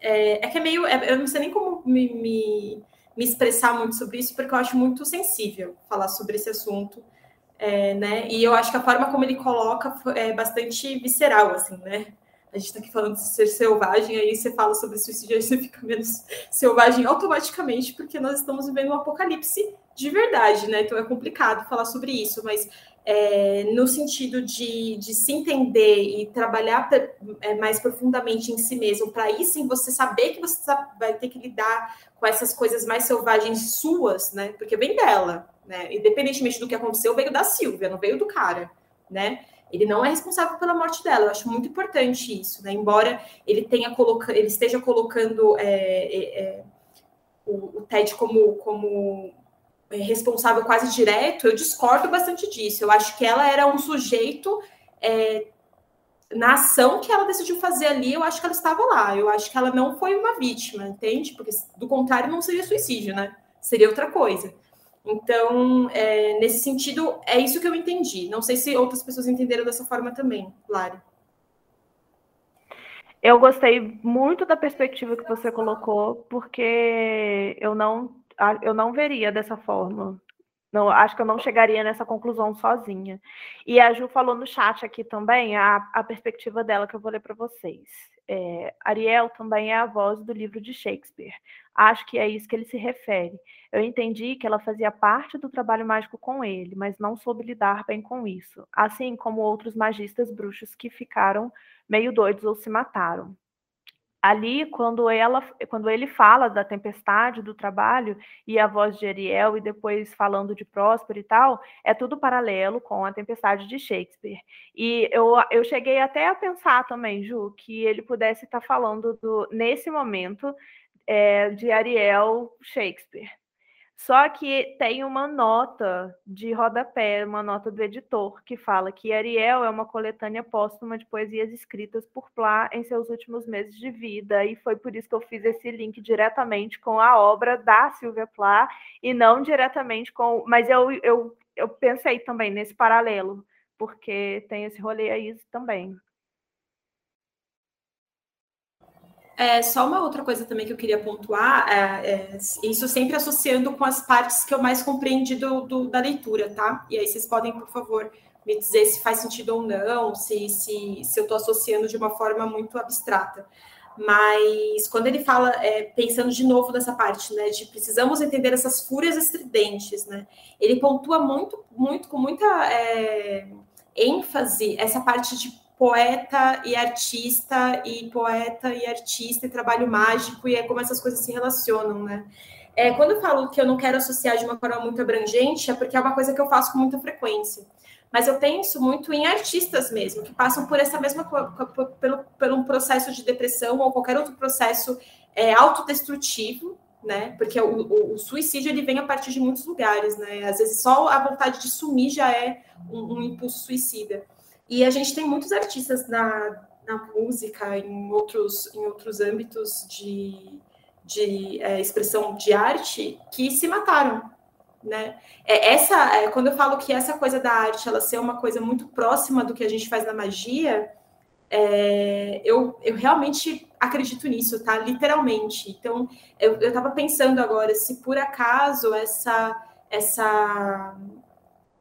É, é que é meio. É, eu não sei nem como me, me, me, expressar muito sobre isso, porque eu acho muito sensível falar sobre esse assunto. É, né? E eu acho que a forma como ele coloca é bastante visceral, assim, né? A gente está aqui falando de ser selvagem, aí você fala sobre suicídio, aí você fica menos selvagem automaticamente, porque nós estamos vivendo um apocalipse de verdade, né? Então é complicado falar sobre isso, mas é, no sentido de, de, se entender e trabalhar é, mais profundamente em si mesmo, para aí sim você saber que você vai ter que lidar com essas coisas mais selvagens suas, né? Porque vem dela, né? Independentemente do que aconteceu, veio da Silvia, não veio do cara, né? Ele não é responsável pela morte dela. Eu acho muito importante isso, né? Embora ele tenha ele esteja colocando é, é, é o, o Ted como, como responsável quase direto, eu discordo bastante disso. Eu acho que ela era um sujeito é, na ação que ela decidiu fazer ali, eu acho que ela estava lá. Eu acho que ela não foi uma vítima, entende? Porque do contrário não seria suicídio, né? Seria outra coisa. Então, é, nesse sentido, é isso que eu entendi. Não sei se outras pessoas entenderam dessa forma também, Lari. Eu gostei muito da perspectiva que você colocou, porque eu não eu não veria dessa forma. Não, acho que eu não chegaria nessa conclusão sozinha. E a Ju falou no chat aqui também a, a perspectiva dela que eu vou ler para vocês. É, Ariel também é a voz do livro de Shakespeare. Acho que é isso que ele se refere. Eu entendi que ela fazia parte do trabalho mágico com ele, mas não soube lidar bem com isso, assim como outros magistas bruxos que ficaram meio doidos ou se mataram ali quando ela quando ele fala da tempestade do trabalho e a voz de Ariel e depois falando de Próspero e tal é tudo paralelo com a tempestade de Shakespeare. E eu, eu cheguei até a pensar também Ju que ele pudesse estar falando do, nesse momento é, de Ariel Shakespeare só que tem uma nota de rodapé, uma nota do editor, que fala que Ariel é uma coletânea póstuma de poesias escritas por Plá em seus últimos meses de vida, e foi por isso que eu fiz esse link diretamente com a obra da Silvia Plá, e não diretamente com. Mas eu, eu, eu pensei também nesse paralelo, porque tem esse rolê aí também. É, só uma outra coisa também que eu queria pontuar, é, é, isso sempre associando com as partes que eu mais compreendi do, do, da leitura, tá? E aí vocês podem, por favor, me dizer se faz sentido ou não, se, se, se eu estou associando de uma forma muito abstrata. Mas quando ele fala, é, pensando de novo nessa parte, né, de precisamos entender essas fúrias estridentes, né, ele pontua muito, muito, com muita é, ênfase essa parte de poeta e artista, e poeta e artista, e trabalho mágico, e é como essas coisas se relacionam, né? É, quando eu falo que eu não quero associar de uma forma muito abrangente, é porque é uma coisa que eu faço com muita frequência. Mas eu penso muito em artistas mesmo, que passam por essa mesma pelo, pelo um processo de depressão ou qualquer outro processo é, autodestrutivo, né? Porque o, o, o, suicídio ele vem a partir de muitos lugares, né? Às vezes só a vontade de sumir já é um, um impulso suicida. E a gente tem muitos artistas na, na música, em outros, em outros âmbitos de, de é, expressão de arte, que se mataram. Né? É, essa, é, quando eu falo que essa coisa da arte ela ser uma coisa muito próxima do que a gente faz na magia, é, eu, eu realmente acredito nisso, tá? Literalmente. Então, eu estava pensando agora se por acaso essa essa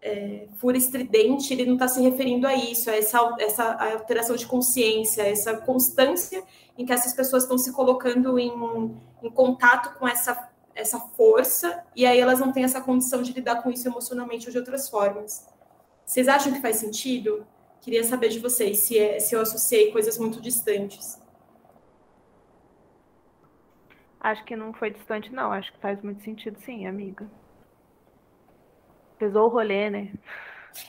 é, fura estridente, ele não está se referindo a isso, a essa, essa alteração de consciência, essa constância em que essas pessoas estão se colocando em, em contato com essa, essa força, e aí elas não têm essa condição de lidar com isso emocionalmente ou de outras formas. Vocês acham que faz sentido? Queria saber de vocês se, é, se eu associei coisas muito distantes. Acho que não foi distante, não. Acho que faz muito sentido, sim, amiga. Pesou o rolê, né?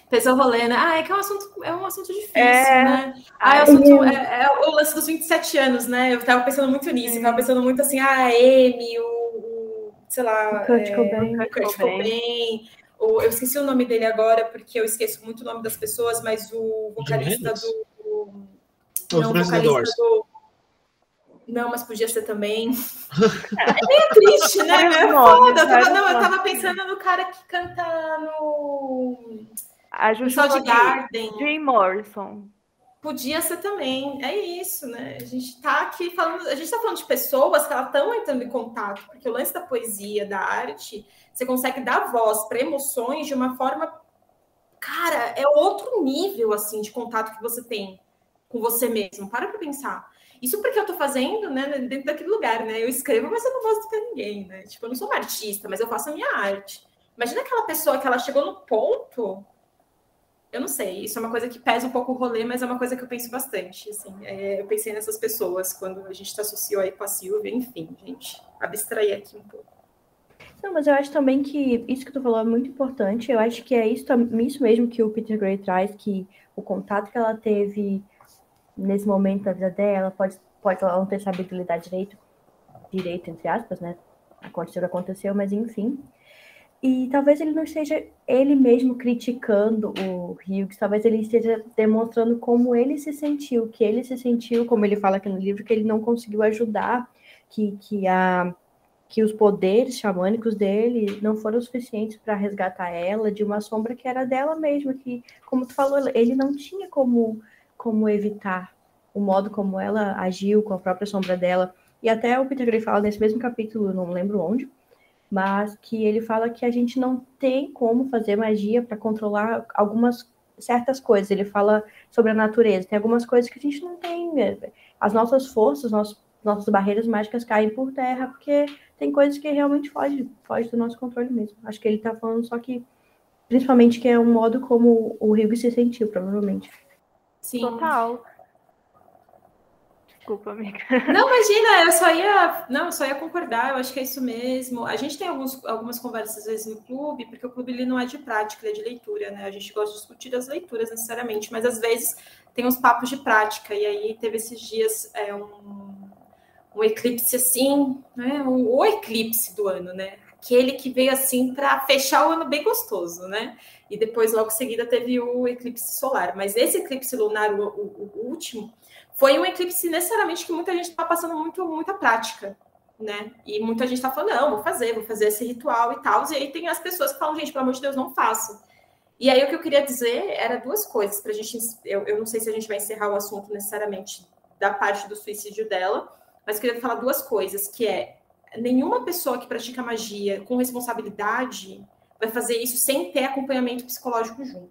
Pesou o rolê, né? Ah, é que é um assunto, é um assunto difícil, é... né? Ah, é, o assunto, é, é, o lance dos 27 anos, né? Eu tava pensando muito nisso, eu tava pensando muito assim, ah, a Amy, o, o sei lá, Kurt é, Cobain. Kurt Cobain. Cobain, ou, eu esqueci o nome dele agora, porque eu esqueço muito o nome das pessoas, mas o vocalista do. Os Não, o vocalista do. Não, mas podia ser também. <laughs> É meio triste, né? É foda. Eu tava, não, eu tava pensando no cara que canta no. A de Garden. Jim Morrison. Podia ser também. É isso, né? A gente tá aqui falando, a gente tá falando de pessoas que elas estão entrando em contato, porque o lance da poesia, da arte, você consegue dar voz para emoções de uma forma. Cara, é outro nível assim de contato que você tem com você mesmo. Para pra pensar. Isso porque eu tô fazendo, né, dentro daquele lugar, né? Eu escrevo, mas eu não mostro pra ninguém, né? Tipo, eu não sou uma artista, mas eu faço a minha arte. Imagina aquela pessoa que ela chegou no ponto eu não sei, isso é uma coisa que pesa um pouco o rolê, mas é uma coisa que eu penso bastante. Assim, É, eu pensei nessas pessoas quando a gente se associou aí com a Silvia, enfim, gente, abstrair aqui um pouco. Não, mas eu acho também que isso que tu falou é muito importante. Eu acho que é isso, isso mesmo que o Peter Gray traz, que o contato que ela teve nesse momento da vida dela, pode, pode ela não ter sabido lidar direito, direito, entre aspas, né? Aconteceu aconteceu, mas enfim. E talvez ele não esteja ele mesmo criticando o Hughes, talvez ele esteja demonstrando como ele se sentiu, que ele se sentiu, como ele fala aqui no livro, que ele não conseguiu ajudar, que, que a que os poderes xamânicos dele não foram suficientes para resgatar ela de uma sombra que era dela mesma, que, como tu falou, ele não tinha como, como evitar o modo como ela agiu com a própria sombra dela. E até o Peter Gray fala nesse mesmo capítulo, não lembro onde, mas que ele fala que a gente não tem como fazer magia para controlar algumas certas coisas. Ele fala sobre a natureza, tem algumas coisas que a gente não tem. né? As nossas forças, nossos, nossas barreiras mágicas caem por terra, porque tem coisas que realmente fogem foge do nosso controle mesmo. Acho que ele tá falando só que, principalmente, que é um modo como o Hugh se sentiu, provavelmente. Sim. Total. Desculpa, amiga. Não, imagina, eu só ia. Não, eu só ia concordar, eu acho que é isso mesmo. A gente tem alguns, algumas conversas às vezes no clube, porque o clube ele não é de prática, ele é de leitura, né? A gente gosta de discutir as leituras necessariamente, mas às vezes tem uns papos de prática. E aí teve esses dias é, um, um eclipse assim, né? O, o eclipse do ano, né? Aquele que veio assim para fechar o ano bem gostoso, né? E depois, logo em seguida, teve o eclipse solar. Mas esse eclipse lunar, o, o- o último, foi um eclipse necessariamente que muita gente está passando muito, muita prática, né? E muita gente está falando, não, vou fazer, vou fazer esse ritual e tal. E aí tem as pessoas que falam, gente, pelo amor de Deus, não façam. E aí o que eu queria dizer era duas coisas para a gente. Eu, eu não sei se a gente vai encerrar o assunto necessariamente da parte do suicídio dela, mas queria falar duas coisas, que é nenhuma pessoa que pratica magia com responsabilidade vai fazer isso sem ter acompanhamento psicológico junto.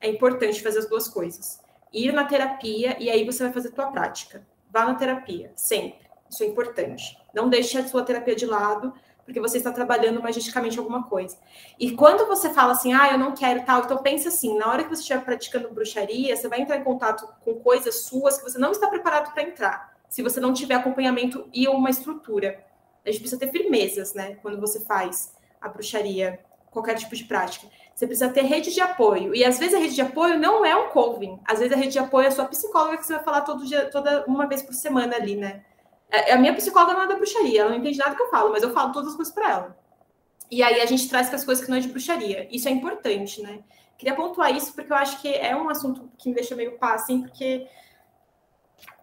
É importante fazer as duas coisas. Ir na terapia e aí você vai fazer a tua prática. Vá na terapia, sempre. Isso é importante. Não deixe a sua terapia de lado, porque você está trabalhando magisticamente alguma coisa. E quando você fala assim, ah, eu não quero tal, então pensa assim, na hora que você estiver praticando bruxaria, você vai entrar em contato com coisas suas que você não está preparado para entrar, se você não tiver acompanhamento e uma estrutura. A gente precisa ter firmezas, né, quando você faz a bruxaria, qualquer tipo de prática. Você precisa ter rede de apoio. E às vezes a rede de apoio não é um coven. Às vezes a rede de apoio é a sua psicóloga que você vai falar todo dia, toda uma vez por semana ali, né? A minha psicóloga não é da bruxaria, ela não entende nada que eu falo, mas eu falo todas as coisas para ela. E aí a gente traz com as coisas que não é de bruxaria. Isso é importante, né? Queria pontuar isso porque eu acho que é um assunto que me deixa meio pá, assim, porque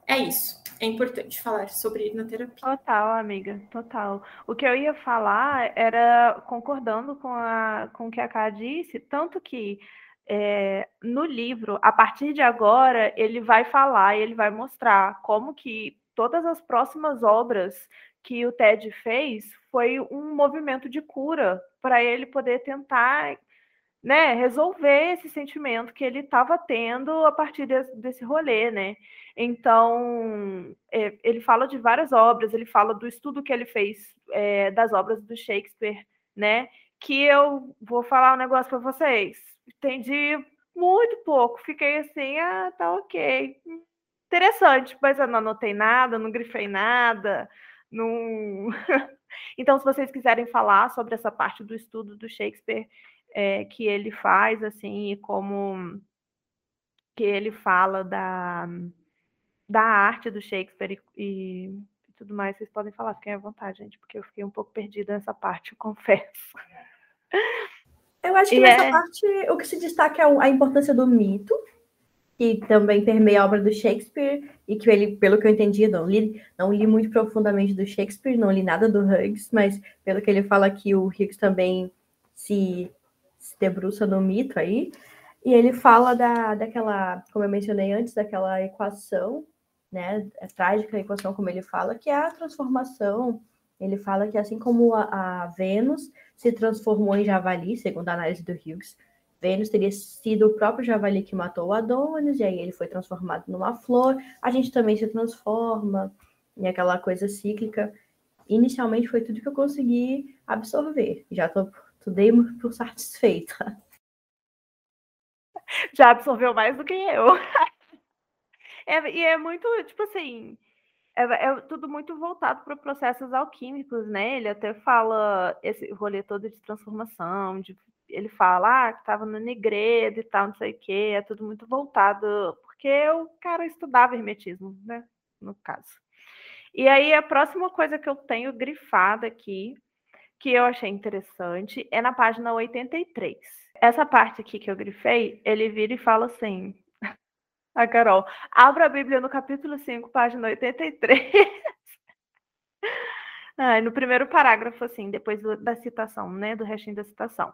é isso. É importante falar sobre ir na terapia. Total, amiga, total. O que eu ia falar era concordando com, a, com o que a Ká disse, tanto que é, no livro, a partir de agora, ele vai falar e ele vai mostrar como que todas as próximas obras que o Ted fez foi um movimento de cura para ele poder tentar né, resolver esse sentimento que ele estava tendo a partir desse, desse rolê, né? Então, é, ele fala de várias obras, ele fala do estudo que ele fez é, das obras do Shakespeare, né? Que eu vou falar um negócio para vocês. Entendi muito pouco, fiquei assim, ah, tá ok. Interessante, mas eu não anotei nada, não grifei nada, não. <laughs> então, se vocês quiserem falar sobre essa parte do estudo do Shakespeare, é, que ele faz, assim, e como que ele fala da, da arte do Shakespeare e, e tudo mais, vocês podem falar, fiquem à vontade, gente, porque eu fiquei um pouco perdida nessa parte, <laughs> eu confesso. Eu acho que e nessa é... parte o que se destaca é a importância do mito, que também permeia a obra do Shakespeare, e que ele, pelo que eu entendi, não li, não li muito profundamente do Shakespeare, não li nada do Hughes, mas pelo que ele fala aqui, o Hughes também se, se debruça no mito aí, e ele fala da, daquela, como eu mencionei antes, daquela equação, né, é trágica a equação, como ele fala, que é a transformação. Ele fala que assim como a, a Vênus se transformou em javali, segundo a análise do Hughes, Vênus teria sido o próprio javali que matou o Adonis, e aí ele foi transformado numa flor. A gente também se transforma, e aquela coisa cíclica. Inicialmente foi tudo que eu consegui absorver. Já tô, tô dei por satisfeita. Já absorveu mais do que eu. <laughs> É, e é muito, tipo assim, é, é tudo muito voltado para processos alquímicos, né? Ele até fala esse rolê todo de transformação, de, ele fala ah, que estava no Negredo e tal, não sei o quê, é tudo muito voltado, porque o cara estudava hermetismo, né? No caso. E aí a próxima coisa que eu tenho grifada aqui, que eu achei interessante, é na página 83. Essa parte aqui que eu grifei, ele vira e fala assim: a Carol. Abra a Bíblia no capítulo 5, página 83. <laughs> ah, no primeiro parágrafo, assim, depois da citação, né? Do restinho da citação.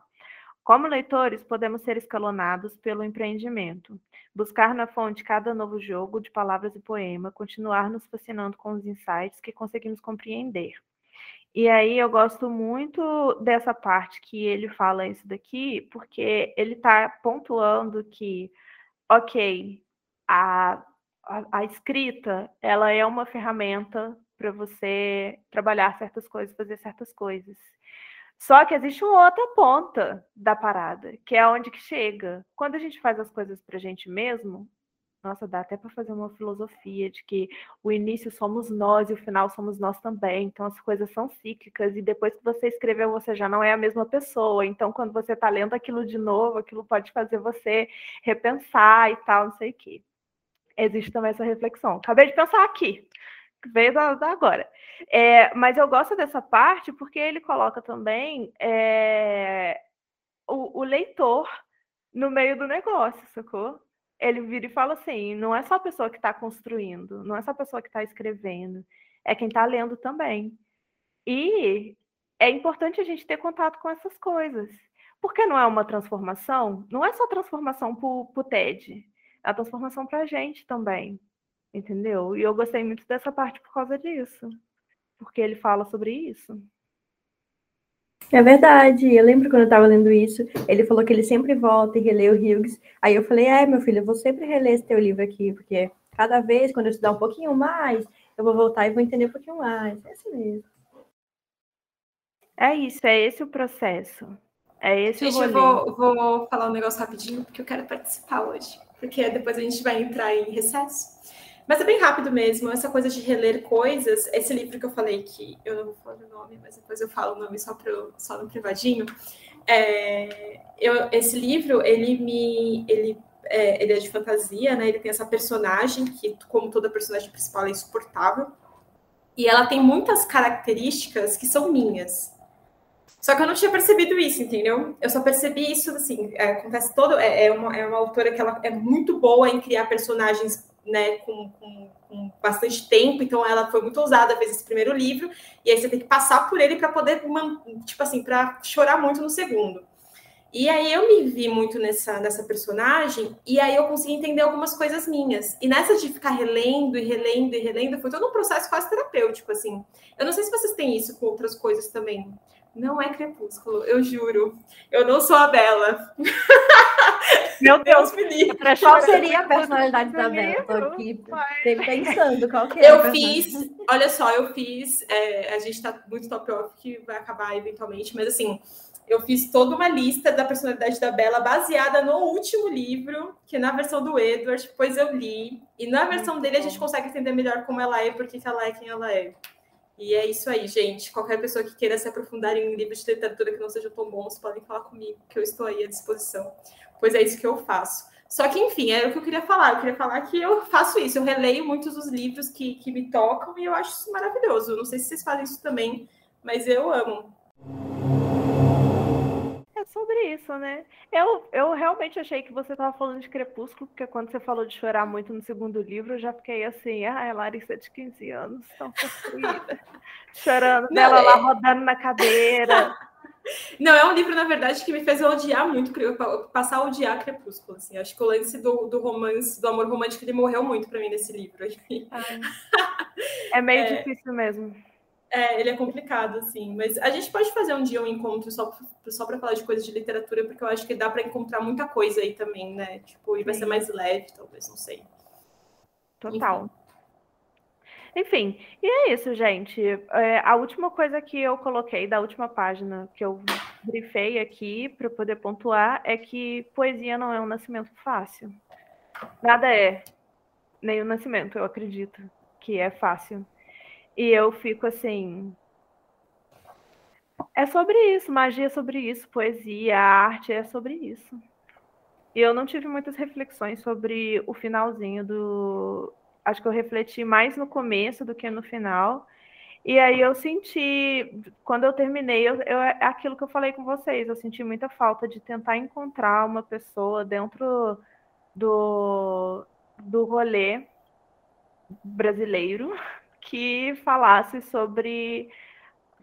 Como leitores, podemos ser escalonados pelo empreendimento, buscar na fonte cada novo jogo de palavras e poema, continuar nos fascinando com os insights que conseguimos compreender. E aí eu gosto muito dessa parte que ele fala isso daqui, porque ele está pontuando que, ok, a, a, escrita ela é uma ferramenta para você trabalhar certas coisas, fazer certas coisas. Só que existe uma outra ponta da parada, que é onde que chega. Quando a gente faz as coisas para a gente mesmo, nossa, dá até para fazer uma filosofia de que o início somos nós e o final somos nós também. Então as coisas são cíclicas e depois que você escreveu você já não é a mesma pessoa. Então quando você está lendo aquilo de novo, aquilo pode fazer você repensar e tal, não sei o quê existe também essa reflexão. Acabei de pensar aqui, veio da, agora. É, mas eu gosto dessa parte porque ele coloca também é, o, o leitor no meio do negócio, sacou? Ele vira e fala assim: não é só a pessoa que está construindo, não é só a pessoa que está escrevendo, é quem está lendo também. E é importante a gente ter contato com essas coisas. Porque não é uma transformação, não é só transformação para o TED, a transformação para a gente também, entendeu? E eu gostei muito dessa parte por causa disso, porque ele fala sobre isso. É verdade, eu lembro quando eu estava lendo isso, ele falou que ele sempre volta e relê o Hughes. Aí eu falei, é, meu filho, eu vou sempre reler esse teu livro aqui, porque cada vez, quando eu estudar um pouquinho mais, eu vou voltar e vou entender um pouquinho mais. É assim mesmo. É isso, é esse o processo. É esse Gente, o rolê. eu vou, vou falar um negócio rapidinho, porque eu quero participar hoje porque depois a gente vai entrar em recesso. Mas é bem rápido mesmo, essa coisa de reler coisas. Esse livro que eu falei que eu não vou falar o nome, mas depois eu falo o nome só, pro, só no privadinho. É, eu, esse livro, ele me. Ele, é, ele é de fantasia, né? Ele tem essa personagem que, como toda personagem principal, é insuportável. E ela tem muitas características que são minhas. Só que eu não tinha percebido isso, entendeu? Eu só percebi isso, assim, é, acontece todo. É, é, uma, é uma autora que ela é muito boa em criar personagens, né, com, com, com bastante tempo, então ela foi muito ousada, fez esse primeiro livro, e aí você tem que passar por ele para poder, tipo assim, para chorar muito no segundo. E aí eu me vi muito nessa, nessa personagem, e aí eu consegui entender algumas coisas minhas. E nessa de ficar relendo e relendo e relendo, foi todo um processo quase terapêutico, assim. Eu não sei se vocês têm isso com outras coisas também. Não é Crepúsculo, eu juro. Eu não sou a Bela. <laughs> Meu Deus, me livre. Qual seria a personalidade da Bela? Estou aqui pensando qual que é. Eu fiz, olha só, eu fiz. É, a gente está muito top off que vai acabar eventualmente, mas assim, eu fiz toda uma lista da personalidade da Bela baseada no último livro, que na versão do Edward, depois eu li. E na versão dele a gente consegue entender melhor como ela é, porque ela é quem ela é. E é isso aí, gente. Qualquer pessoa que queira se aprofundar em livros de literatura que não sejam tão bons, podem falar comigo, que eu estou aí à disposição. Pois é isso que eu faço. Só que, enfim, era o que eu queria falar. Eu queria falar que eu faço isso, eu releio muitos dos livros que, que me tocam e eu acho isso maravilhoso. Não sei se vocês fazem isso também, mas eu amo. Sobre isso, né? Eu, eu realmente achei que você estava falando de Crepúsculo, porque quando você falou de chorar muito no segundo livro, eu já fiquei assim, ah, é Larissa de 15 anos, tão sofrida, <laughs> chorando Não, dela é... lá rodando na cadeira. <laughs> Não, é um livro, na verdade, que me fez odiar muito, passar a odiar Crepúsculo. Assim. Acho que o lance do, do romance, do amor romântico, ele morreu muito para mim nesse livro. <laughs> É meio é, difícil mesmo. É, ele é complicado, assim. Mas a gente pode fazer um dia um encontro só, só para falar de coisas de literatura, porque eu acho que dá para encontrar muita coisa aí também, né? Tipo, e vai ser mais leve, talvez, não sei. Total. Enfim. Enfim, e é isso, gente. É, a última coisa que eu coloquei da última página que eu brifei aqui para poder pontuar é que poesia não é um nascimento fácil. Nada é. Nem o nascimento, eu acredito que é fácil. E eu fico assim. É sobre isso, magia é sobre isso, poesia, arte é sobre isso. E eu não tive muitas reflexões sobre o finalzinho do, acho que eu refleti mais no começo do que no final. E aí eu senti, quando eu terminei, eu, eu, aquilo que eu falei com vocês, eu senti muita falta de tentar encontrar uma pessoa dentro do, do rolê brasileiro <laughs> que falasse sobre,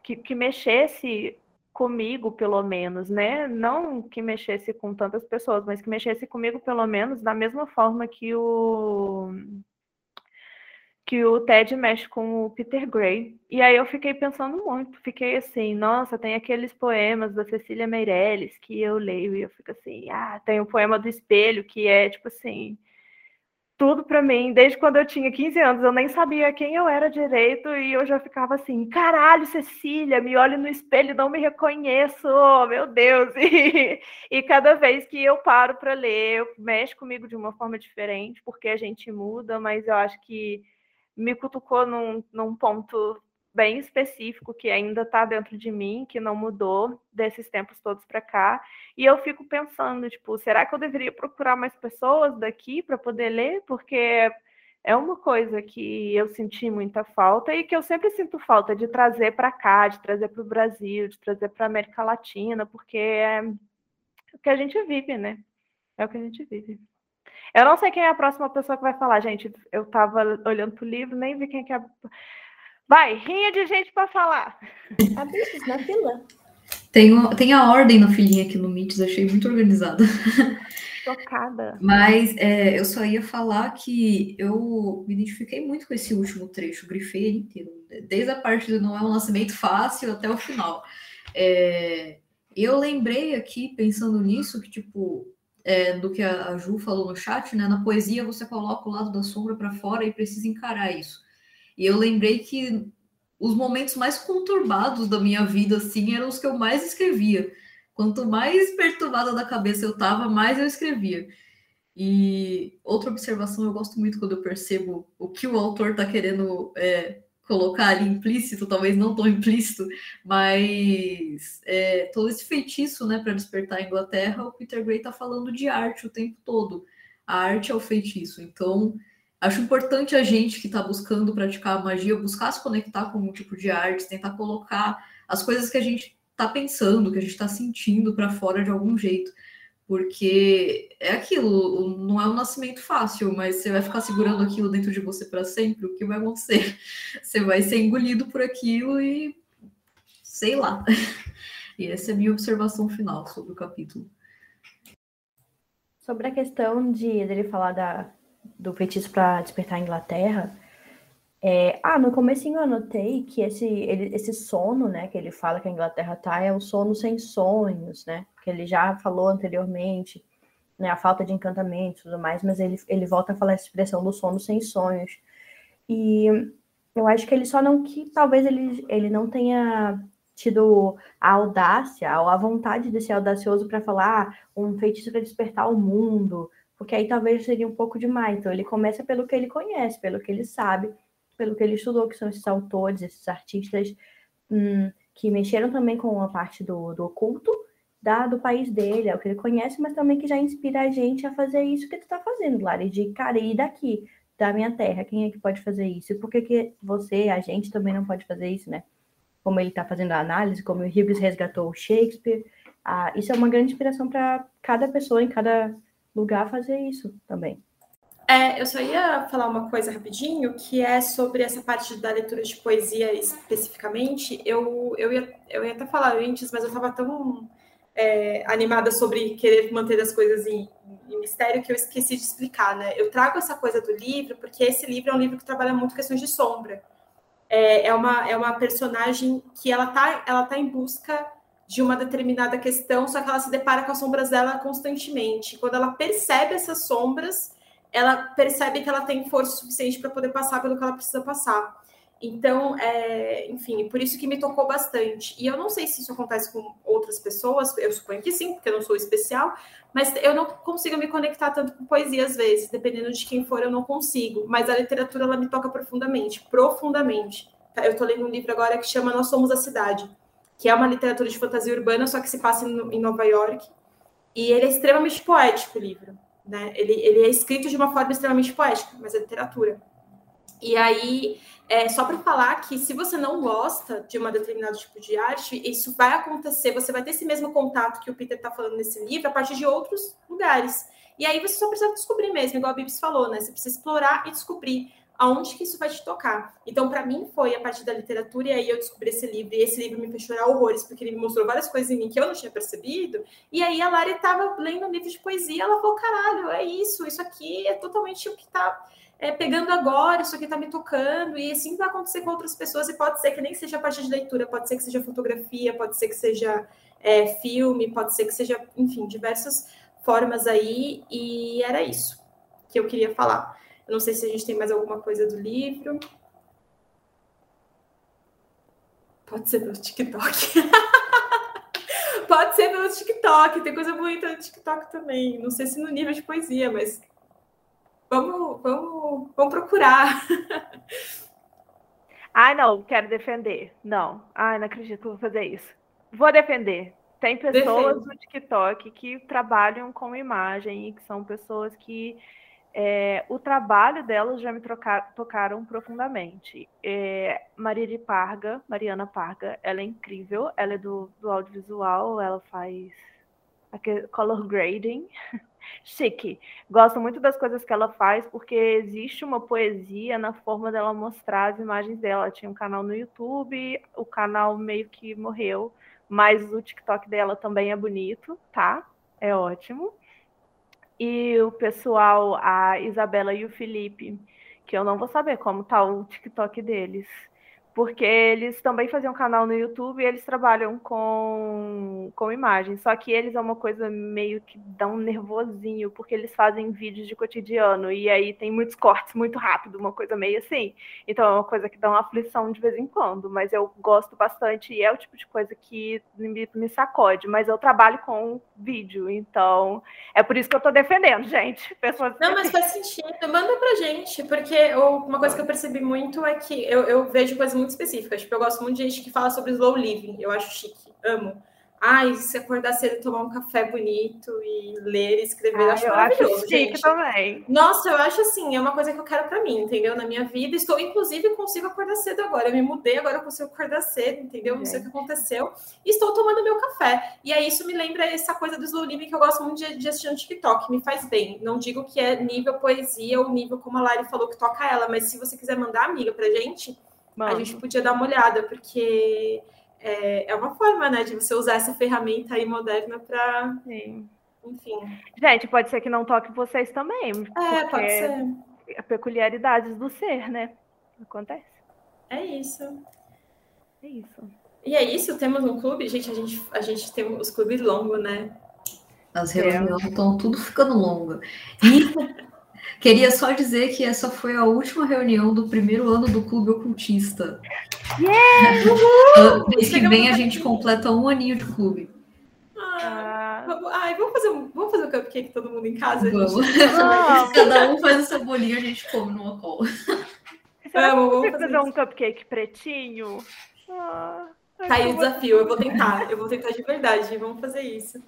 que, que mexesse comigo, pelo menos, né? Não que mexesse com tantas pessoas, mas que mexesse comigo, pelo menos, da mesma forma que o que o Ted mexe com o Peter Gray. E aí eu fiquei pensando muito, fiquei assim, nossa, tem aqueles poemas da Cecília Meirelles que eu leio e eu fico assim, ah, tem o poema do espelho que é tipo assim, tudo para mim, desde quando eu tinha 15 anos, eu nem sabia quem eu era direito e eu já ficava assim, caralho, Cecília, me olho no espelho, não me reconheço, oh, meu Deus. <laughs> E, e cada vez que eu paro para ler, mexe comigo de uma forma diferente, porque a gente muda, mas eu acho que me cutucou num, num ponto bem específico que ainda está dentro de mim, que não mudou desses tempos todos para cá. E eu fico pensando, tipo, será que eu deveria procurar mais pessoas daqui para poder ler? Porque é uma coisa que eu senti muita falta e que eu sempre sinto falta de trazer para cá, de trazer para o Brasil, de trazer para a América Latina, porque é o que a gente vive, né? É o que a gente vive. Eu não sei quem é a próxima pessoa que vai falar, gente. Eu estava olhando para o livro, nem vi quem que é. Vai, rinha de gente para falar. Abriu na fila. Tem, tem a ordem na filinha aqui no Mites, achei muito organizada. <laughs> Tocada. Mas é, eu só ia falar que eu me identifiquei muito com esse último trecho, grifei ele inteiro, desde a parte do não é um nascimento fácil até o final. É, eu lembrei aqui, pensando nisso, que, tipo, é, do que a, Ju falou no chat, né? Na poesia você coloca o lado da sombra para fora e precisa encarar isso. E eu lembrei que os momentos mais conturbados da minha vida, assim, eram os que eu mais escrevia. Quanto mais perturbada da cabeça eu tava, mais eu escrevia. E outra observação, eu gosto muito quando eu percebo o que o autor está querendo é, colocar ali implícito, talvez não tão implícito, mas é, todo esse feitiço, né, para despertar a Inglaterra, o Peter Gray está falando de arte o tempo todo. A arte é o feitiço. Então, acho importante a gente que está buscando praticar magia, buscar se conectar com um tipo de arte, tentar colocar as coisas que a gente está pensando, que a gente está sentindo para fora de algum jeito porque é aquilo, não é um nascimento fácil, mas você vai ficar segurando aquilo dentro de você para sempre, o que vai acontecer? <laughs> Você vai ser engolido por aquilo e sei lá. <laughs> E essa é a minha observação final sobre o capítulo. Sobre a questão de ele falar da, do feitiço para despertar a Inglaterra, é, ah, no começo eu anotei que esse, ele, esse sono, né, que ele fala que a Inglaterra tá, é o sono sem sonhos, né, que ele já falou anteriormente, né, a falta de encantamento e tudo mais, mas ele, ele volta a falar essa expressão do sono sem sonhos. E eu acho que ele só não, que talvez ele, ele não tenha tido a audácia ou a vontade de ser audacioso para falar ah, um feitiço para despertar o mundo, porque aí talvez seria um pouco demais. Então ele começa pelo que ele conhece, pelo que ele sabe, pelo que ele estudou, que são esses autores, esses artistas hum, que mexeram também com a parte do, do oculto da, do país dele, é o que ele conhece, mas também que já inspira a gente a fazer isso que tu tá fazendo, Lari, de cara, e daqui, da minha terra, quem é que pode fazer isso? E por que, que você, a gente, também não pode fazer isso, né? Como ele está fazendo a análise, como o Hughes resgatou o Shakespeare. Ah, isso é uma grande inspiração para cada pessoa em cada lugar fazer isso também. É, eu só ia falar uma coisa rapidinho, que é sobre essa parte da leitura de poesia especificamente. Eu, eu, ia, eu ia até falar antes, mas eu estava tão é, animada sobre querer manter as coisas em, em, mistério que eu esqueci de explicar, né? Eu trago essa coisa do livro porque esse livro é um livro que trabalha muito questões de sombra. É, é uma, é uma personagem que ela tá, ela tá em busca de uma determinada questão, só que ela se depara com as sombras dela constantemente. Quando ela percebe essas sombras, ela percebe que ela tem força suficiente para poder passar pelo que ela precisa passar. Então, é, enfim, por isso que me tocou bastante. E eu não sei se isso acontece com outras pessoas, eu suponho que sim, porque eu não sou especial, mas eu não consigo me conectar tanto com poesia às vezes, dependendo de quem for, eu não consigo. Mas a literatura, ela me toca profundamente, profundamente. Tá, eu estou lendo um livro agora que chama Nós Somos a Cidade, que é uma literatura de fantasia urbana, só que se passa em Nova York. E ele é extremamente poético, o livro. Né? Ele, ele é escrito de uma forma extremamente poética, mas é literatura. E aí é só para falar que se você não gosta de uma determinado tipo de arte, isso vai acontecer, você vai ter esse mesmo contato que o Peter está falando nesse livro a partir de outros lugares. E aí você só precisa descobrir mesmo, igual a Bibs falou, né? Você precisa explorar e descobrir aonde que isso vai te tocar. Então, para mim, foi a partir da literatura, e aí eu descobri esse livro, e esse livro me fez chorar horrores, porque ele me mostrou várias coisas em mim que eu não tinha percebido, e aí a Lari estava lendo um livro de poesia, ela falou, caralho, é isso, isso aqui é totalmente o que está é, pegando agora, isso aqui está me tocando, e assim vai acontecer com outras pessoas, e pode ser que nem seja a partir de leitura, pode ser que seja fotografia, pode ser que seja é, filme, pode ser que seja, enfim, diversas formas aí, e era isso que eu queria falar. Eu não sei se a gente tem mais alguma coisa do livro. Pode ser pelo TikTok. <laughs> Pode ser pelo TikTok, tem coisa bonita no TikTok também. Não sei se no nível de poesia, mas Vamos, vamos, vamos procurar. <laughs> Ai, não, quero defender. Não. Ai, não acredito que vou fazer isso. Vou defender. Tem pessoas no TikTok que trabalham com imagem e que são pessoas que é, o trabalho delas já me trocar, tocaram profundamente. É, Parga, Mariana Parga, ela é incrível, ela é do, do audiovisual, ela faz color grading. <laughs> chique. Gosto muito das coisas que ela faz, porque existe uma poesia na forma dela mostrar as imagens dela. Ela tinha um canal no YouTube, o canal meio que morreu, mas o TikTok dela também é bonito, tá? É ótimo. E o pessoal, a Isabela e o Felipe, que eu não vou saber como tá o TikTok deles porque eles também faziam um canal no YouTube e eles trabalham com, com imagens. Só que eles é uma coisa meio que dá um nervosinho, porque eles fazem vídeos de cotidiano e aí tem muitos cortes muito rápido, uma coisa meio assim. Então é uma coisa que dá uma aflição de vez em quando, mas eu gosto bastante e é o tipo de coisa que me, me sacode. Mas eu trabalho com vídeo, então é por isso que eu estou defendendo, gente. <laughs> Pessoas Não, mas faz sentido. Manda pra gente, porque uma coisa que eu percebi muito é que eu, eu vejo coisas muito específicas. Tipo, eu gosto muito de gente que fala sobre slow living. Eu acho chique. Amo. Ai, se acordar cedo, tomar um café bonito e ler e escrever, ah, acho eu maravilhoso, acho chique também. Nossa, eu acho assim, é uma coisa que eu quero para mim, entendeu? Na minha vida, estou, inclusive, consigo acordar cedo agora. Eu me mudei, agora eu consigo acordar cedo, entendeu? Não sei o que aconteceu. E estou tomando meu café. E aí, isso me lembra essa coisa do slow living que eu gosto muito de, de assistir no TikTok, me faz bem. Não digo que é nível poesia ou nível como a Lari falou que toca ela, mas se você quiser mandar, amiga, pra gente Mano. a gente podia dar uma olhada, porque é, é uma forma, né, de você usar essa ferramenta aí moderna para. Enfim. Gente, pode ser que não toque vocês também. É, pode ser. Peculiaridades do ser, né? Acontece. É isso. É isso. E é isso, temos um clube. Gente, a gente, a gente tem os clubes longos, né? As reuniões estão tudo ficando longas. E Queria só dizer que essa foi a última reunião do primeiro ano do Clube Ocultista. Yeah! <laughs> Mês que vem a gente completa um aninho de clube. Ah, vamos, ai, vamos, fazer um, vamos fazer um cupcake todo mundo em casa? Vamos. Gente... <laughs> Cada um faz o seu bolinho e a gente come numa cola. Será vamos, vamos fazer, fazer um cupcake pretinho? Ah. Tá aí o desafio, eu vou tentar, eu vou tentar de verdade, vamos fazer isso.